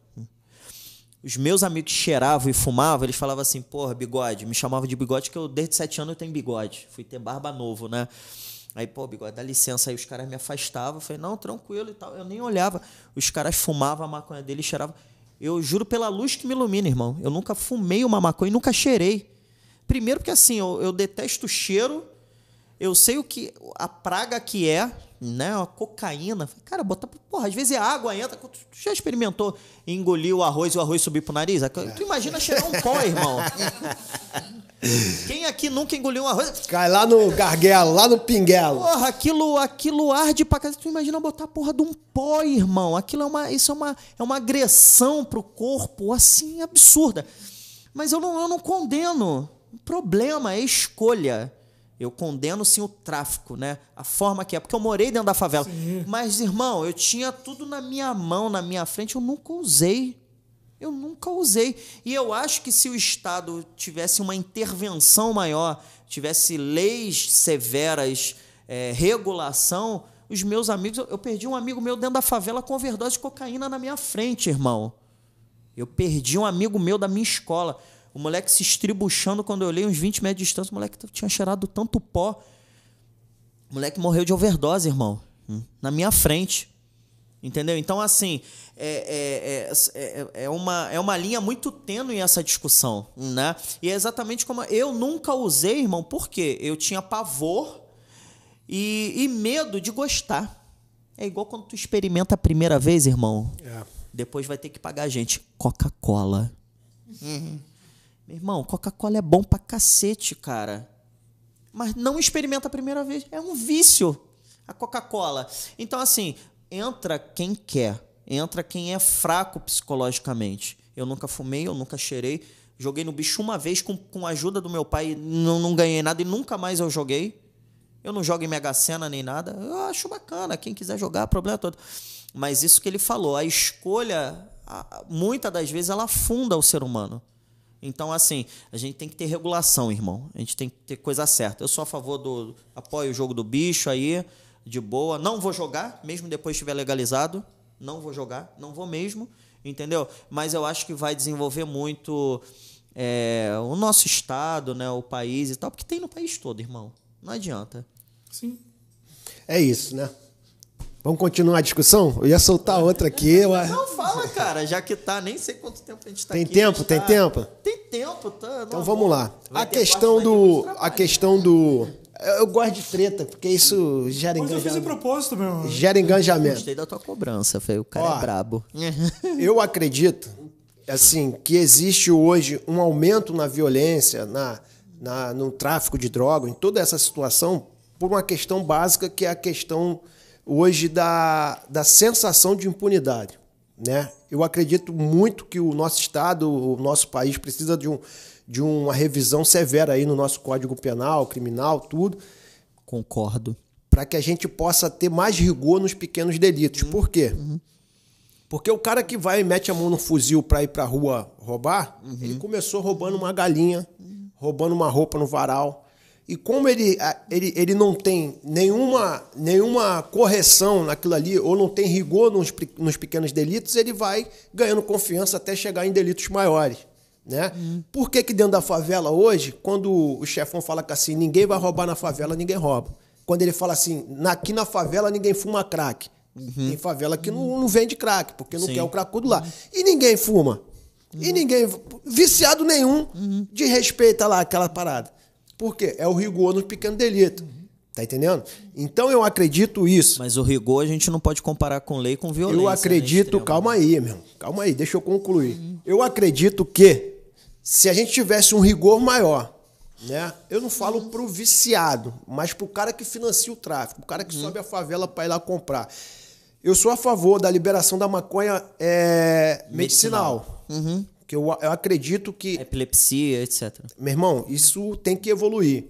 Os meus amigos cheiravam e fumavam, eles falavam assim, porra, bigode. Me chamavam de bigode, que eu desde sete anos eu tenho bigode. Fui ter barba novo, né? Aí, pô, bigode, dá licença. Aí os caras me afastavam. Eu falei, não, tranquilo e tal. Eu nem olhava. Os caras fumavam a maconha dele e cheiravam. Eu juro pela luz que me ilumina, irmão. Eu nunca fumei uma maconha e nunca cheirei. Primeiro porque assim, eu, eu detesto o cheiro. Eu sei o que a praga que é, né? A cocaína. Cara, botar. Porra, às vezes a água entra. Tu já experimentou engolir o arroz e o arroz subir pro nariz? Tu imagina cheirar um pó, irmão. Quem aqui nunca engoliu um arroz? Cai lá no garguelo, lá no pinguelo. Porra, aquilo, aquilo arde pra casa. Tu imagina botar a porra de um pó, irmão. Aquilo é uma, isso é uma, é uma agressão pro corpo, assim, absurda. Mas eu não, eu não condeno. O problema é escolha. Eu condeno sim o tráfico, né? A forma que é. Porque eu morei dentro da favela. Mas, irmão, eu tinha tudo na minha mão, na minha frente. Eu nunca usei. Eu nunca usei. E eu acho que se o Estado tivesse uma intervenção maior, tivesse leis severas, é, regulação, os meus amigos. Eu, eu perdi um amigo meu dentro da favela com overdose de cocaína na minha frente, irmão. Eu perdi um amigo meu da minha escola. O moleque se estribuchando quando eu olhei uns 20 metros de distância. O moleque tinha cheirado tanto pó. O moleque morreu de overdose, irmão. Na minha frente. Entendeu? Então, assim, é, é, é, é, uma, é uma linha muito tênue essa discussão, né? E é exatamente como... Eu nunca usei, irmão, por quê? Eu tinha pavor e, e medo de gostar. É igual quando tu experimenta a primeira vez, irmão. É. Depois vai ter que pagar a gente. Coca-Cola. Uhum. Meu irmão, Coca-Cola é bom pra cacete, cara. Mas não experimenta a primeira vez. É um vício a Coca-Cola. Então, assim, entra quem quer. Entra quem é fraco psicologicamente. Eu nunca fumei, eu nunca cheirei. Joguei no bicho uma vez com, com a ajuda do meu pai, não, não ganhei nada e nunca mais eu joguei. Eu não jogo em Mega Sena nem nada. Eu acho bacana, quem quiser jogar, problema todo. Mas isso que ele falou, a escolha, muitas das vezes, ela afunda o ser humano. Então, assim, a gente tem que ter regulação, irmão. A gente tem que ter coisa certa. Eu sou a favor do. Apoio o jogo do bicho aí de boa. Não vou jogar, mesmo depois estiver legalizado. Não vou jogar, não vou mesmo, entendeu? Mas eu acho que vai desenvolver muito é, o nosso estado, né, o país e tal, porque tem no país todo, irmão. Não adianta. Sim. É isso, né? Vamos continuar a discussão? Eu ia soltar outra aqui. Eu... Não, fala, cara, já que tá, nem sei quanto tempo a gente tá tem aqui. Tempo, tem tá... tempo? Tem tempo, tá. Então vamos lá. a questão do. A questão do eu gosto de treta, porque isso gera Mas engajamento. eu fiz de propósito, meu. Gera engajamento. Gostei da tua cobrança, foi o cara Ó, é brabo. Eu acredito, assim, que existe hoje um aumento na violência, na, na, no tráfico de droga, em toda essa situação, por uma questão básica que é a questão hoje da, da sensação de impunidade. Né? Eu acredito muito que o nosso Estado, o nosso país precisa de um, de uma revisão severa aí no nosso Código Penal, criminal, tudo, Concordo. para que a gente possa ter mais rigor nos pequenos delitos. Por quê? Porque o cara que vai e mete a mão no fuzil para ir para rua roubar, ele começou roubando uma galinha, roubando uma roupa no varal. E como ele, ele, ele não tem nenhuma, nenhuma correção naquilo ali, ou não tem rigor nos, nos pequenos delitos, ele vai ganhando confiança até chegar em delitos maiores. Né? Por que, que dentro da favela hoje, quando o chefão fala que assim, ninguém vai roubar na favela, ninguém rouba. Quando ele fala assim, "Na- aqui na favela ninguém fuma crack. Tem favela que não, não vende crack, porque não Sim. quer o cracudo lá. E ninguém fuma. E ninguém, viciado nenhum, de respeita lá aquela parada. Por quê? É o rigor no pequeno delito. Tá entendendo? Então eu acredito isso. Mas o rigor a gente não pode comparar com lei com violência. Eu né, acredito, extrema. calma aí, meu. Calma aí, deixa eu concluir. Eu acredito que se a gente tivesse um rigor maior, né? Eu não falo pro viciado, mas pro cara que financia o tráfico, o cara que sobe a favela para ir lá comprar. Eu sou a favor da liberação da maconha é, medicinal. Que eu, eu acredito que Epilepsia, etc. meu irmão, isso tem que evoluir.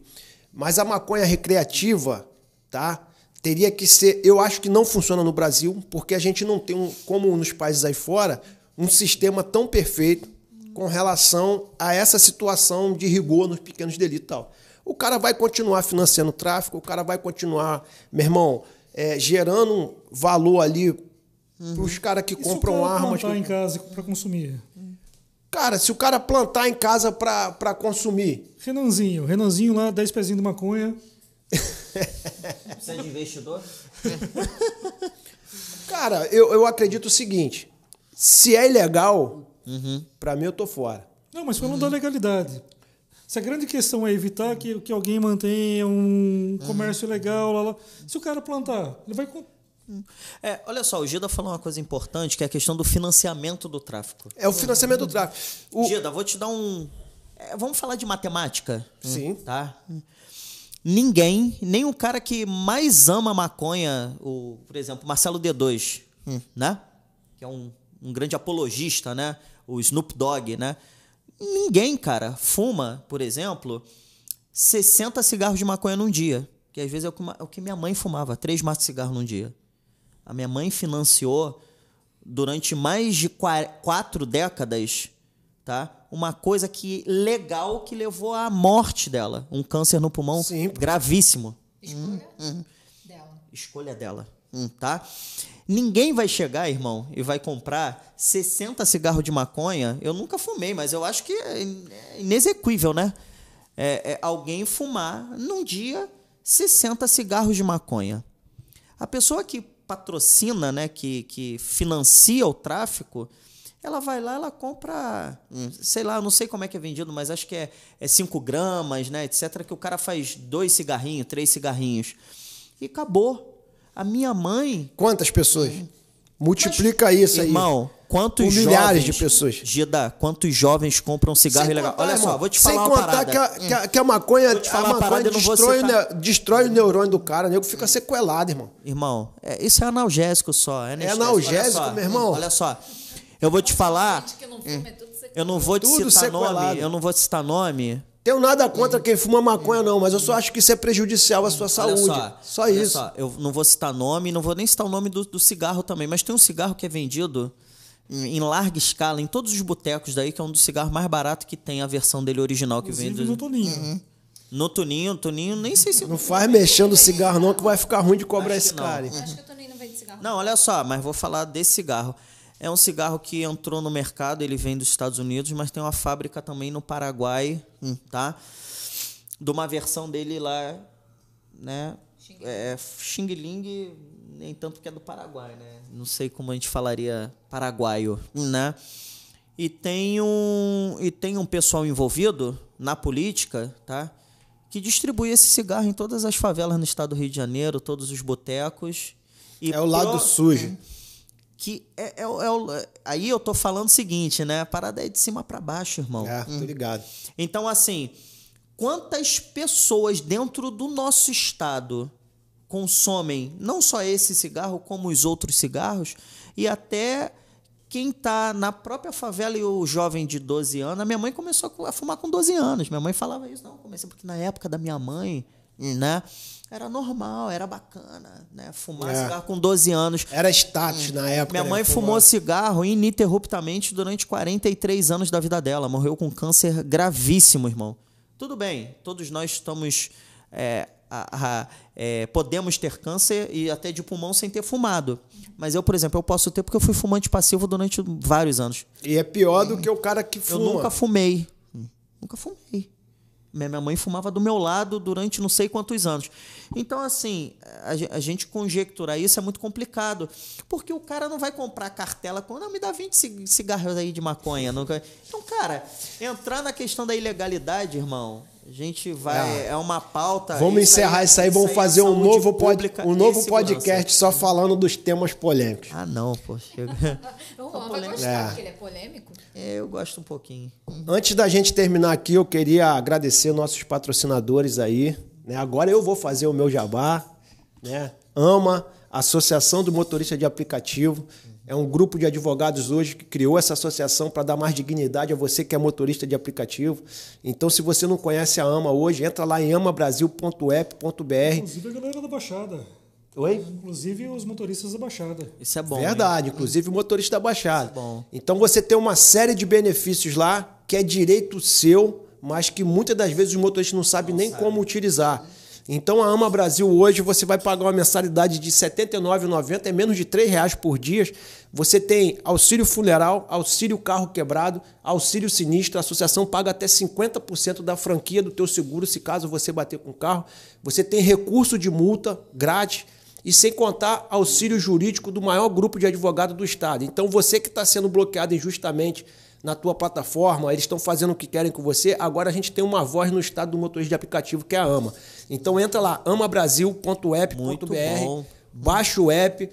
Mas a maconha recreativa, tá? Teria que ser. Eu acho que não funciona no Brasil, porque a gente não tem, um, como nos países aí fora, um sistema tão perfeito com relação a essa situação de rigor nos pequenos delitos e tal. O cara vai continuar financiando o tráfico, o cara vai continuar, meu irmão, é, gerando valor ali para os caras que E se o compram cara armas. que- em casa para consumir? Cara, se o cara plantar em casa para consumir, Renanzinho, Renanzinho lá, 10 pezinhos de maconha. É de investidor? Cara, eu, eu acredito o seguinte: se é ilegal, pra mim eu tô fora. Não, mas falando da legalidade. Se a grande questão é evitar que, que alguém mantenha um comércio legal, lá, lá. se o cara plantar, ele vai. É, olha só, o Gida falou uma coisa importante, que é a questão do financiamento do tráfico. É o financiamento do tráfico. O- Gida, vou te dar um. é, vamos falar de matemática? Sim. Tá? Ninguém, nem o cara que mais ama maconha, o, por exemplo, Marcelo D2, né? Que é um, um grande apologista, né? O Snoop Dogg, né? Ninguém, cara, fuma, por exemplo, 60 cigarros de maconha num dia. Que às vezes é o que, é o que minha mãe fumava, três maços de cigarro num dia. A minha mãe financiou durante mais de qua- quatro décadas, tá? Uma coisa que legal que levou à morte dela, um câncer no pulmão Sim, gravíssimo. Escolha dela. Escolha dela, hum, tá? Ninguém vai chegar, irmão, e vai comprar 60 cigarros de maconha. Eu nunca fumei, mas eu acho que é é inexequível, né? É, é alguém fumar num dia 60 cigarros de maconha. A pessoa que patrocina, né, que, que financia o tráfico, ela vai lá, ela compra, hum, sei lá, não sei como é que é vendido, mas acho que é 5 é gramas, né, etc., que o cara faz dois cigarrinhos, três cigarrinhos. E acabou. A minha mãe. Quantas pessoas? Multiplica mas, isso aí. Irmão, quantos Com milhares de pessoas. Gida, quantos jovens compram cigarro sem ilegal? Contar, Olha só, vou te falar sem uma contar parada. Que a, que a, que a maconha, a maconha destrói, citar... destrói o neurônio do cara, o nego fica sequelado, irmão. Irmão, é, isso é analgésico só. É, é analgésico, meu irmão. Olha só, eu vou te falar. Eu não vou te citar nome. Eu não vou citar nome. Tenho nada contra quem fuma maconha, não, mas eu só acho que isso é prejudicial à sua saúde. Só, só isso. Só, eu não vou citar nome, não vou nem citar o nome do, do cigarro também, mas tem um cigarro que é vendido em, larga escala em todos os botecos daí, que é um dos cigarros mais baratos que tem a versão dele original que vem do. No Toninho. Uhum. No Toninho, Toninho, nem sei se. Não faz mexendo o cigarro, não, que vai ficar ruim de cobrar esse cara. Acho que o Toninho não vende cigarro. Não, olha só, mas vou falar desse cigarro. É um cigarro que entrou no mercado, ele vem dos Estados Unidos, mas tem uma fábrica também no Paraguai, hum, tá? De uma versão dele lá, né? Xing. É, Xing Ling, nem tanto que é do Paraguai, né? Não sei como a gente falaria paraguaio, né? E tem um, e tem um pessoal envolvido na política, tá? Que distribui esse cigarro em todas as favelas no estado do Rio de Janeiro, todos os botecos. é o lado pro... sujo que é, é, é, aí eu tô falando o seguinte, né? A parada é de cima para baixo, irmão. É, tô ligado. Então, assim, quantas pessoas dentro do nosso estado consomem não só esse cigarro, como os outros cigarros, e até quem tá na própria favela e o jovem de 12 anos, a minha mãe começou a fumar com 12 anos. Minha mãe falava isso, não, comecei porque na época da minha mãe, né? Era normal, era bacana, né? Fumar é. cigarro com 12 anos. Era status na época. Minha mãe né? fumou cigarro ininterruptamente durante 43 anos da vida dela. Morreu com câncer gravíssimo, irmão. Tudo bem, todos nós estamos. É, a, a, é, podemos ter câncer e até de pulmão sem ter fumado. Mas eu, por exemplo, eu posso ter porque eu fui fumante passivo durante vários anos. E é pior do que o cara que fuma. Eu nunca fumei. Nunca fumei. Minha mãe fumava do meu lado durante não sei quantos anos. Então, assim, a, gente conjecturar isso é muito complicado. Porque o cara não vai comprar cartela com. Não, me dá 20 cigarros aí de maconha. Então, cara, entrar na questão da ilegalidade, irmão, a gente vai. É, é uma pauta. Vamos isso encerrar aí, isso aí, vamos fazer um novo, pod, um novo podcast só falando dos temas polêmicos. Ah, não, pô. Chega. o Juan vai gostar, é. porque ele é polêmico. É, eu gosto um pouquinho. Antes da gente terminar aqui, eu queria agradecer nossos patrocinadores aí. Né? Agora eu vou fazer o meu jabá. Né? AMA, Associação do Motorista de Aplicativo. É um grupo de advogados hoje que criou essa associação para dar mais dignidade a você que é motorista de aplicativo. Então, se você não conhece a AMA hoje, entra lá em amabrasil.app.br. Inclusive a galera da Baixada. Oi? Inclusive os motoristas da Baixada. Isso é bom. Verdade, hein? inclusive o motorista da Baixada. É bom. Então você tem uma série de benefícios lá que é direito seu, mas que muitas das vezes os motoristas não sabem não nem sabe. como utilizar. Então a Ama Brasil hoje você vai pagar uma mensalidade de R$ 79,90, é menos de R$ reais por dia. Você tem auxílio funeral, auxílio carro quebrado, auxílio sinistro, a associação paga até 50% da franquia do teu seguro se caso você bater com o carro. Você tem recurso de multa grátis e sem contar auxílio jurídico do maior grupo de advogados do estado. Então você que está sendo bloqueado injustamente na tua plataforma, eles estão fazendo o que querem com você. Agora a gente tem uma voz no estado do motorista de aplicativo que é a AMA. Então entra lá, amabrasil.app.br, baixa o app,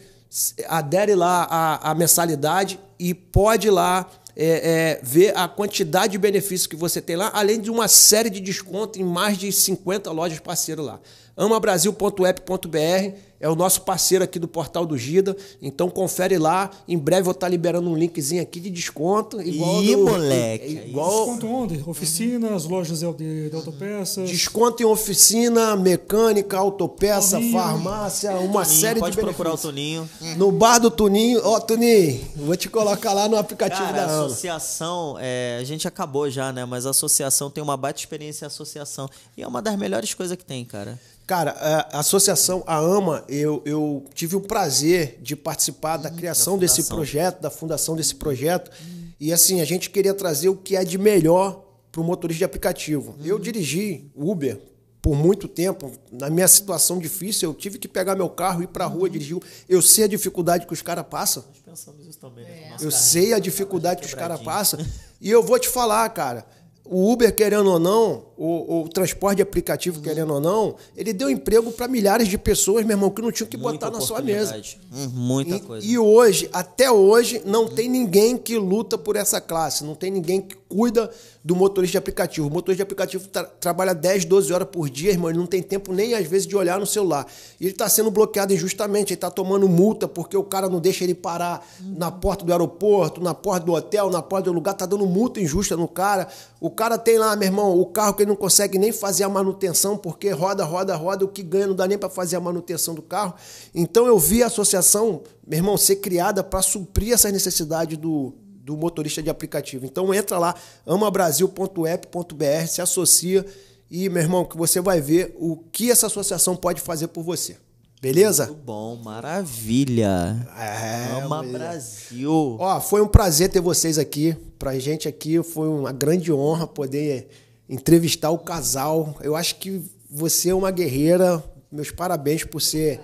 adere lá a, a mensalidade e pode lá é, é, ver a quantidade de benefícios que você tem lá, além de uma série de descontos em mais de 50 lojas parceiras lá. amabrasil.app.br é o nosso parceiro aqui do Portal do Gida. Então confere lá. Em breve vou estar liberando um linkzinho aqui de desconto. Igual Ih, do, moleque. Igual... Desconto onde? Oficinas, lojas de, de autopeças. Desconto em oficina, mecânica, autopeça, Toninho. farmácia, uma Toninho, série pode de Pode procurar o Toninho. No bar do Toninho. Ó, oh, Toninho, vou te colocar lá no aplicativo Cara, da a associação, é, a gente acabou já, né? Mas a associação tem uma baita experiência em associação. E é uma das melhores coisas que tem, cara. Cara, a associação A AMA, eu, eu tive o prazer de participar da criação da desse projeto, da fundação desse projeto. Hum. E assim, a gente queria trazer o que é de melhor para o motorista de aplicativo. Hum. Eu dirigi Uber por muito tempo, na minha situação difícil, eu tive que pegar meu carro, ir para a rua, dirigir. Eu sei a dificuldade que os caras passam. Nós pensamos isso também, né? Eu sei a dificuldade que os caras passam. E eu vou te falar, cara. O Uber, querendo ou não, o, o transporte de aplicativo, querendo ou não, ele deu emprego para milhares de pessoas, meu irmão, que não tinham que Muita botar na sua mesa. Hum, muita E, coisa. e hoje, até hoje, não tem ninguém que luta por essa classe, não tem ninguém que cuida do motorista de aplicativo. O motorista de aplicativo tra- trabalha 10, 12 horas por dia, irmão, ele não tem tempo nem às vezes de olhar no celular. E ele está sendo bloqueado injustamente, ele está tomando multa porque o cara não deixa ele parar na porta do aeroporto, na porta do hotel, na porta do lugar, tá dando multa injusta no cara. O cara tem lá, meu irmão, o carro que ele não consegue nem fazer a manutenção porque roda, roda, roda, o que ganha não dá nem para fazer a manutenção do carro. Então eu vi a associação, meu irmão, ser criada para suprir essa necessidade do, do motorista de aplicativo. Então entra lá, amabrasil.app.br, se associa e, meu irmão, que você vai ver o que essa associação pode fazer por você. Beleza? Muito bom, maravilha. É, Ama é. Brasil. Ó, foi um prazer ter vocês aqui. Pra gente aqui foi uma grande honra poder entrevistar o casal. Eu acho que você é uma guerreira. Meus parabéns por ser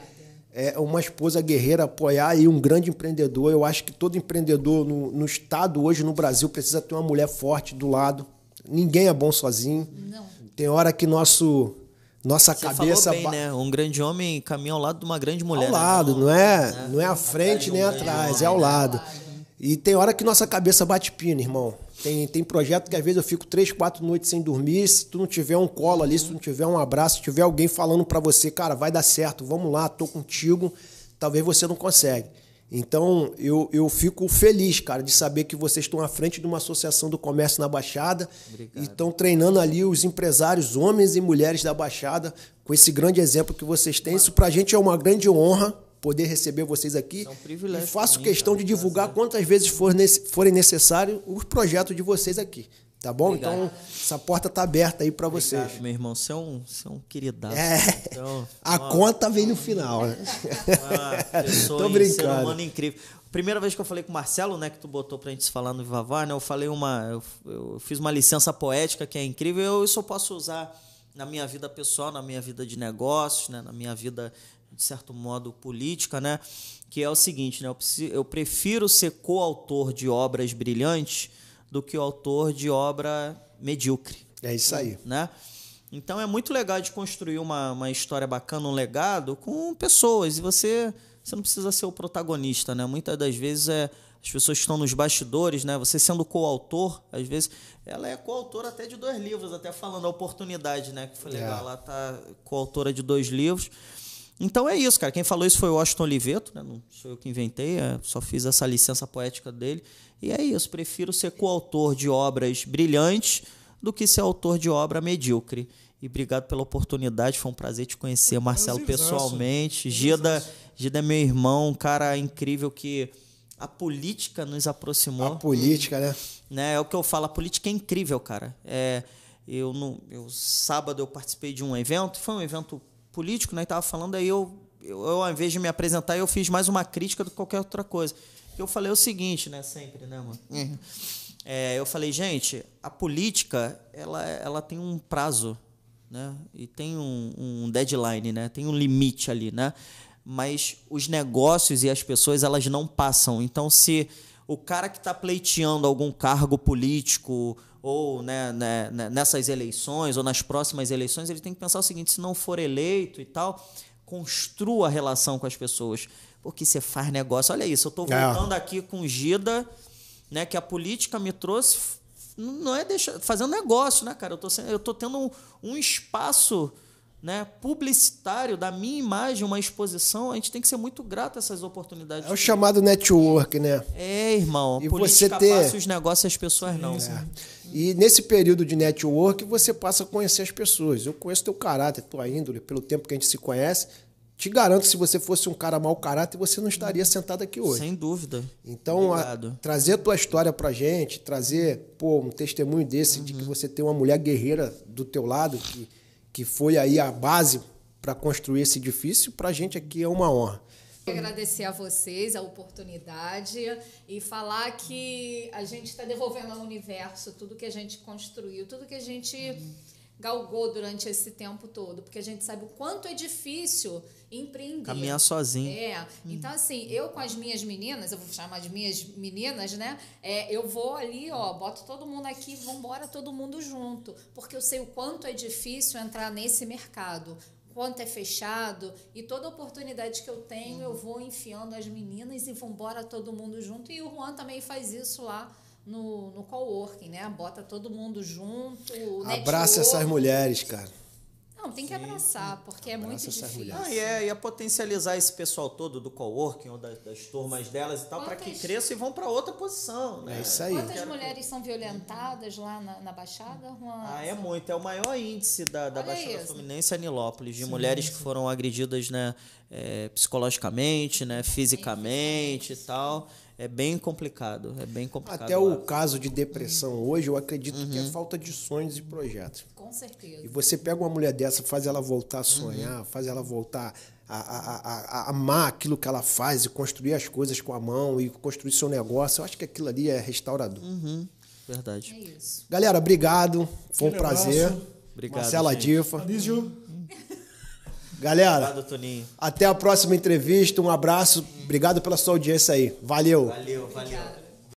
é, uma esposa guerreira, apoiar aí um grande empreendedor. Eu acho que todo empreendedor no, no estado hoje, no Brasil, precisa ter uma mulher forte do lado. Ninguém é bom sozinho. Não. Tem hora que nosso nossa Você cabeça falou bem, né? Um grande homem caminha ao lado de uma grande mulher. ao né? lado, não é, não é à frente nem atrás, é ao lado. E tem hora que nossa cabeça bate pino, irmão. Tem, tem projeto que às vezes eu fico três, quatro noites sem dormir. Se tu não tiver um colo ali, se tu não tiver um abraço, se tiver alguém falando pra você, cara, vai dar certo, vamos lá, tô contigo, talvez você não consegue. Então eu, eu fico feliz, cara, de saber que vocês estão à frente de uma associação do comércio na Baixada e estão treinando ali os empresários, homens e mulheres da Baixada, com esse grande exemplo que vocês têm. Isso pra gente é uma grande honra poder receber vocês aqui. É um privilégio E faço mim, questão de divulgar quantas vezes for nesse- forem necessários os projetos de vocês aqui. Tá bom? Obrigado. Então, essa porta tá aberta aí pra vocês. Meu irmão, você é um, você é um queridaço. É. Então, A conta vem no final, né? pessoa Tô brincando. ser humano incrível. Primeira vez que eu falei com o Marcelo, né, que tu botou pra gente se falar no Vavá, né, eu falei uma, eu, eu fiz uma licença poética que é incrível, eu eu posso usar na minha vida pessoal, na minha vida de negócios, né, na minha vida de certo modo política, né, que é o seguinte, né, eu, prefiro ser coautor de obras brilhantes do que o autor de obra medíocre É isso aí. né? Então é muito legal de construir uma, uma história bacana, um legado com pessoas. E você, você não precisa ser o protagonista, né? Muitas das vezes é as pessoas estão nos bastidores, né? Você sendo coautor, às vezes, ela é coautora até de dois livros, até falando a oportunidade, né? Que foi legal, É. ela tá coautora de dois livros. Então é isso, cara. Quem falou isso foi o Washington Oliveto, né? Não sou eu que inventei, é, só fiz essa licença poética dele. E é isso, prefiro ser coautor de obras brilhantes do que ser autor de obra medíocre. E obrigado pela oportunidade, foi um prazer te conhecer, Marcelo, Prazerzaço. pessoalmente. Gida, Gida é meu irmão, um cara incrível que a política nos aproximou A política, né? né? É o que eu falo, a política é incrível, cara. É, eu, no, eu sábado eu participei de um evento, foi um evento político, né? E tava falando aí eu, eu, eu, ao invés de me apresentar, eu fiz mais uma crítica do que qualquer outra coisa. Eu falei o seguinte, né? Sempre, né, mano? É, eu falei, gente, a política ela, ela tem um prazo, né? E tem um, um deadline, né? Tem um limite ali, né? Mas os negócios e as pessoas elas não passam. Então, se o cara que está pleiteando algum cargo político ou né, né, né, nessas eleições ou nas próximas eleições, ele tem que pensar o seguinte: se não for eleito e tal, construa a relação com as pessoas. Porque você faz negócio. Olha isso, eu estou É. voltando aqui com Gida, né, que a política me trouxe. Não é deixar, fazendo negócio, né, cara? Eu tô, sendo- eu tô tendo um, um espaço né, publicitário da minha imagem, uma exposição. A gente tem que ser muito grato a essas oportunidades. É o chamado network, né? É, irmão. E você ter- passa os negócios e as pessoas não. E nesse período de network, você passa a conhecer as pessoas. Eu conheço teu caráter, tua índole, pelo tempo que a gente se conhece. Te garanto, se você fosse um cara mau caráter, você não estaria sentado aqui hoje. Sem dúvida. Então, a- trazer a tua história pra gente, trazer pô, um testemunho desse de Uhum. que você tem uma mulher guerreira do teu lado, que, que foi aí a base para construir esse edifício, pra gente aqui é uma honra. Agradecer a vocês a oportunidade e falar que a gente está devolvendo ao universo tudo que a gente construiu, tudo que a gente galgou durante esse tempo todo, porque a gente sabe o quanto é difícil empreender. Caminhar sozinho. É. Então, assim, eu com as minhas meninas, eu vou chamar de minhas meninas, né? É, eu vou ali, ó, boto todo mundo aqui, vambora todo mundo junto. Porque eu sei o quanto é difícil entrar nesse mercado quanto é fechado e toda oportunidade que eu tenho eu vou enfiando as meninas e vambora todo mundo junto e o Juan também faz isso lá no, no coworking, né? Bota todo mundo junto. Abraça essas mulheres, cara. Não, tem que abraçar, porque é muito difícil. Ah, e é, é potencializar esse pessoal todo do coworking ou das, das turmas delas e tal, para que cresçam e vão para outra posição. Né? É isso aí. Quantas mulheres são violentadas lá na, na Baixada? Uma... Ah, é muito. É o maior índice da, da Olha Baixada isso. Fluminense, Anilópolis, de mulheres que foram agredidas né, é, psicologicamente, né, fisicamente e tal. É bem complicado. É bem complicado. Até lá. o caso de depressão hoje, eu acredito que é falta de sonhos e projetos. Com certeza. E você pega uma mulher dessa, faz ela voltar a sonhar, Uhum. faz ela voltar a, a, a, a amar aquilo que ela faz e construir as coisas com a mão e construir seu negócio. Eu acho que aquilo ali é restaurador. Uhum. Verdade. É isso. Galera, obrigado. Foi um Aquele prazer. abraço. Obrigado, Marcela gente. Difa. Anísio, Galera, Obrigado, Toninho. até a próxima entrevista. Um abraço. Obrigado pela sua audiência aí. Valeu. Valeu, valeu.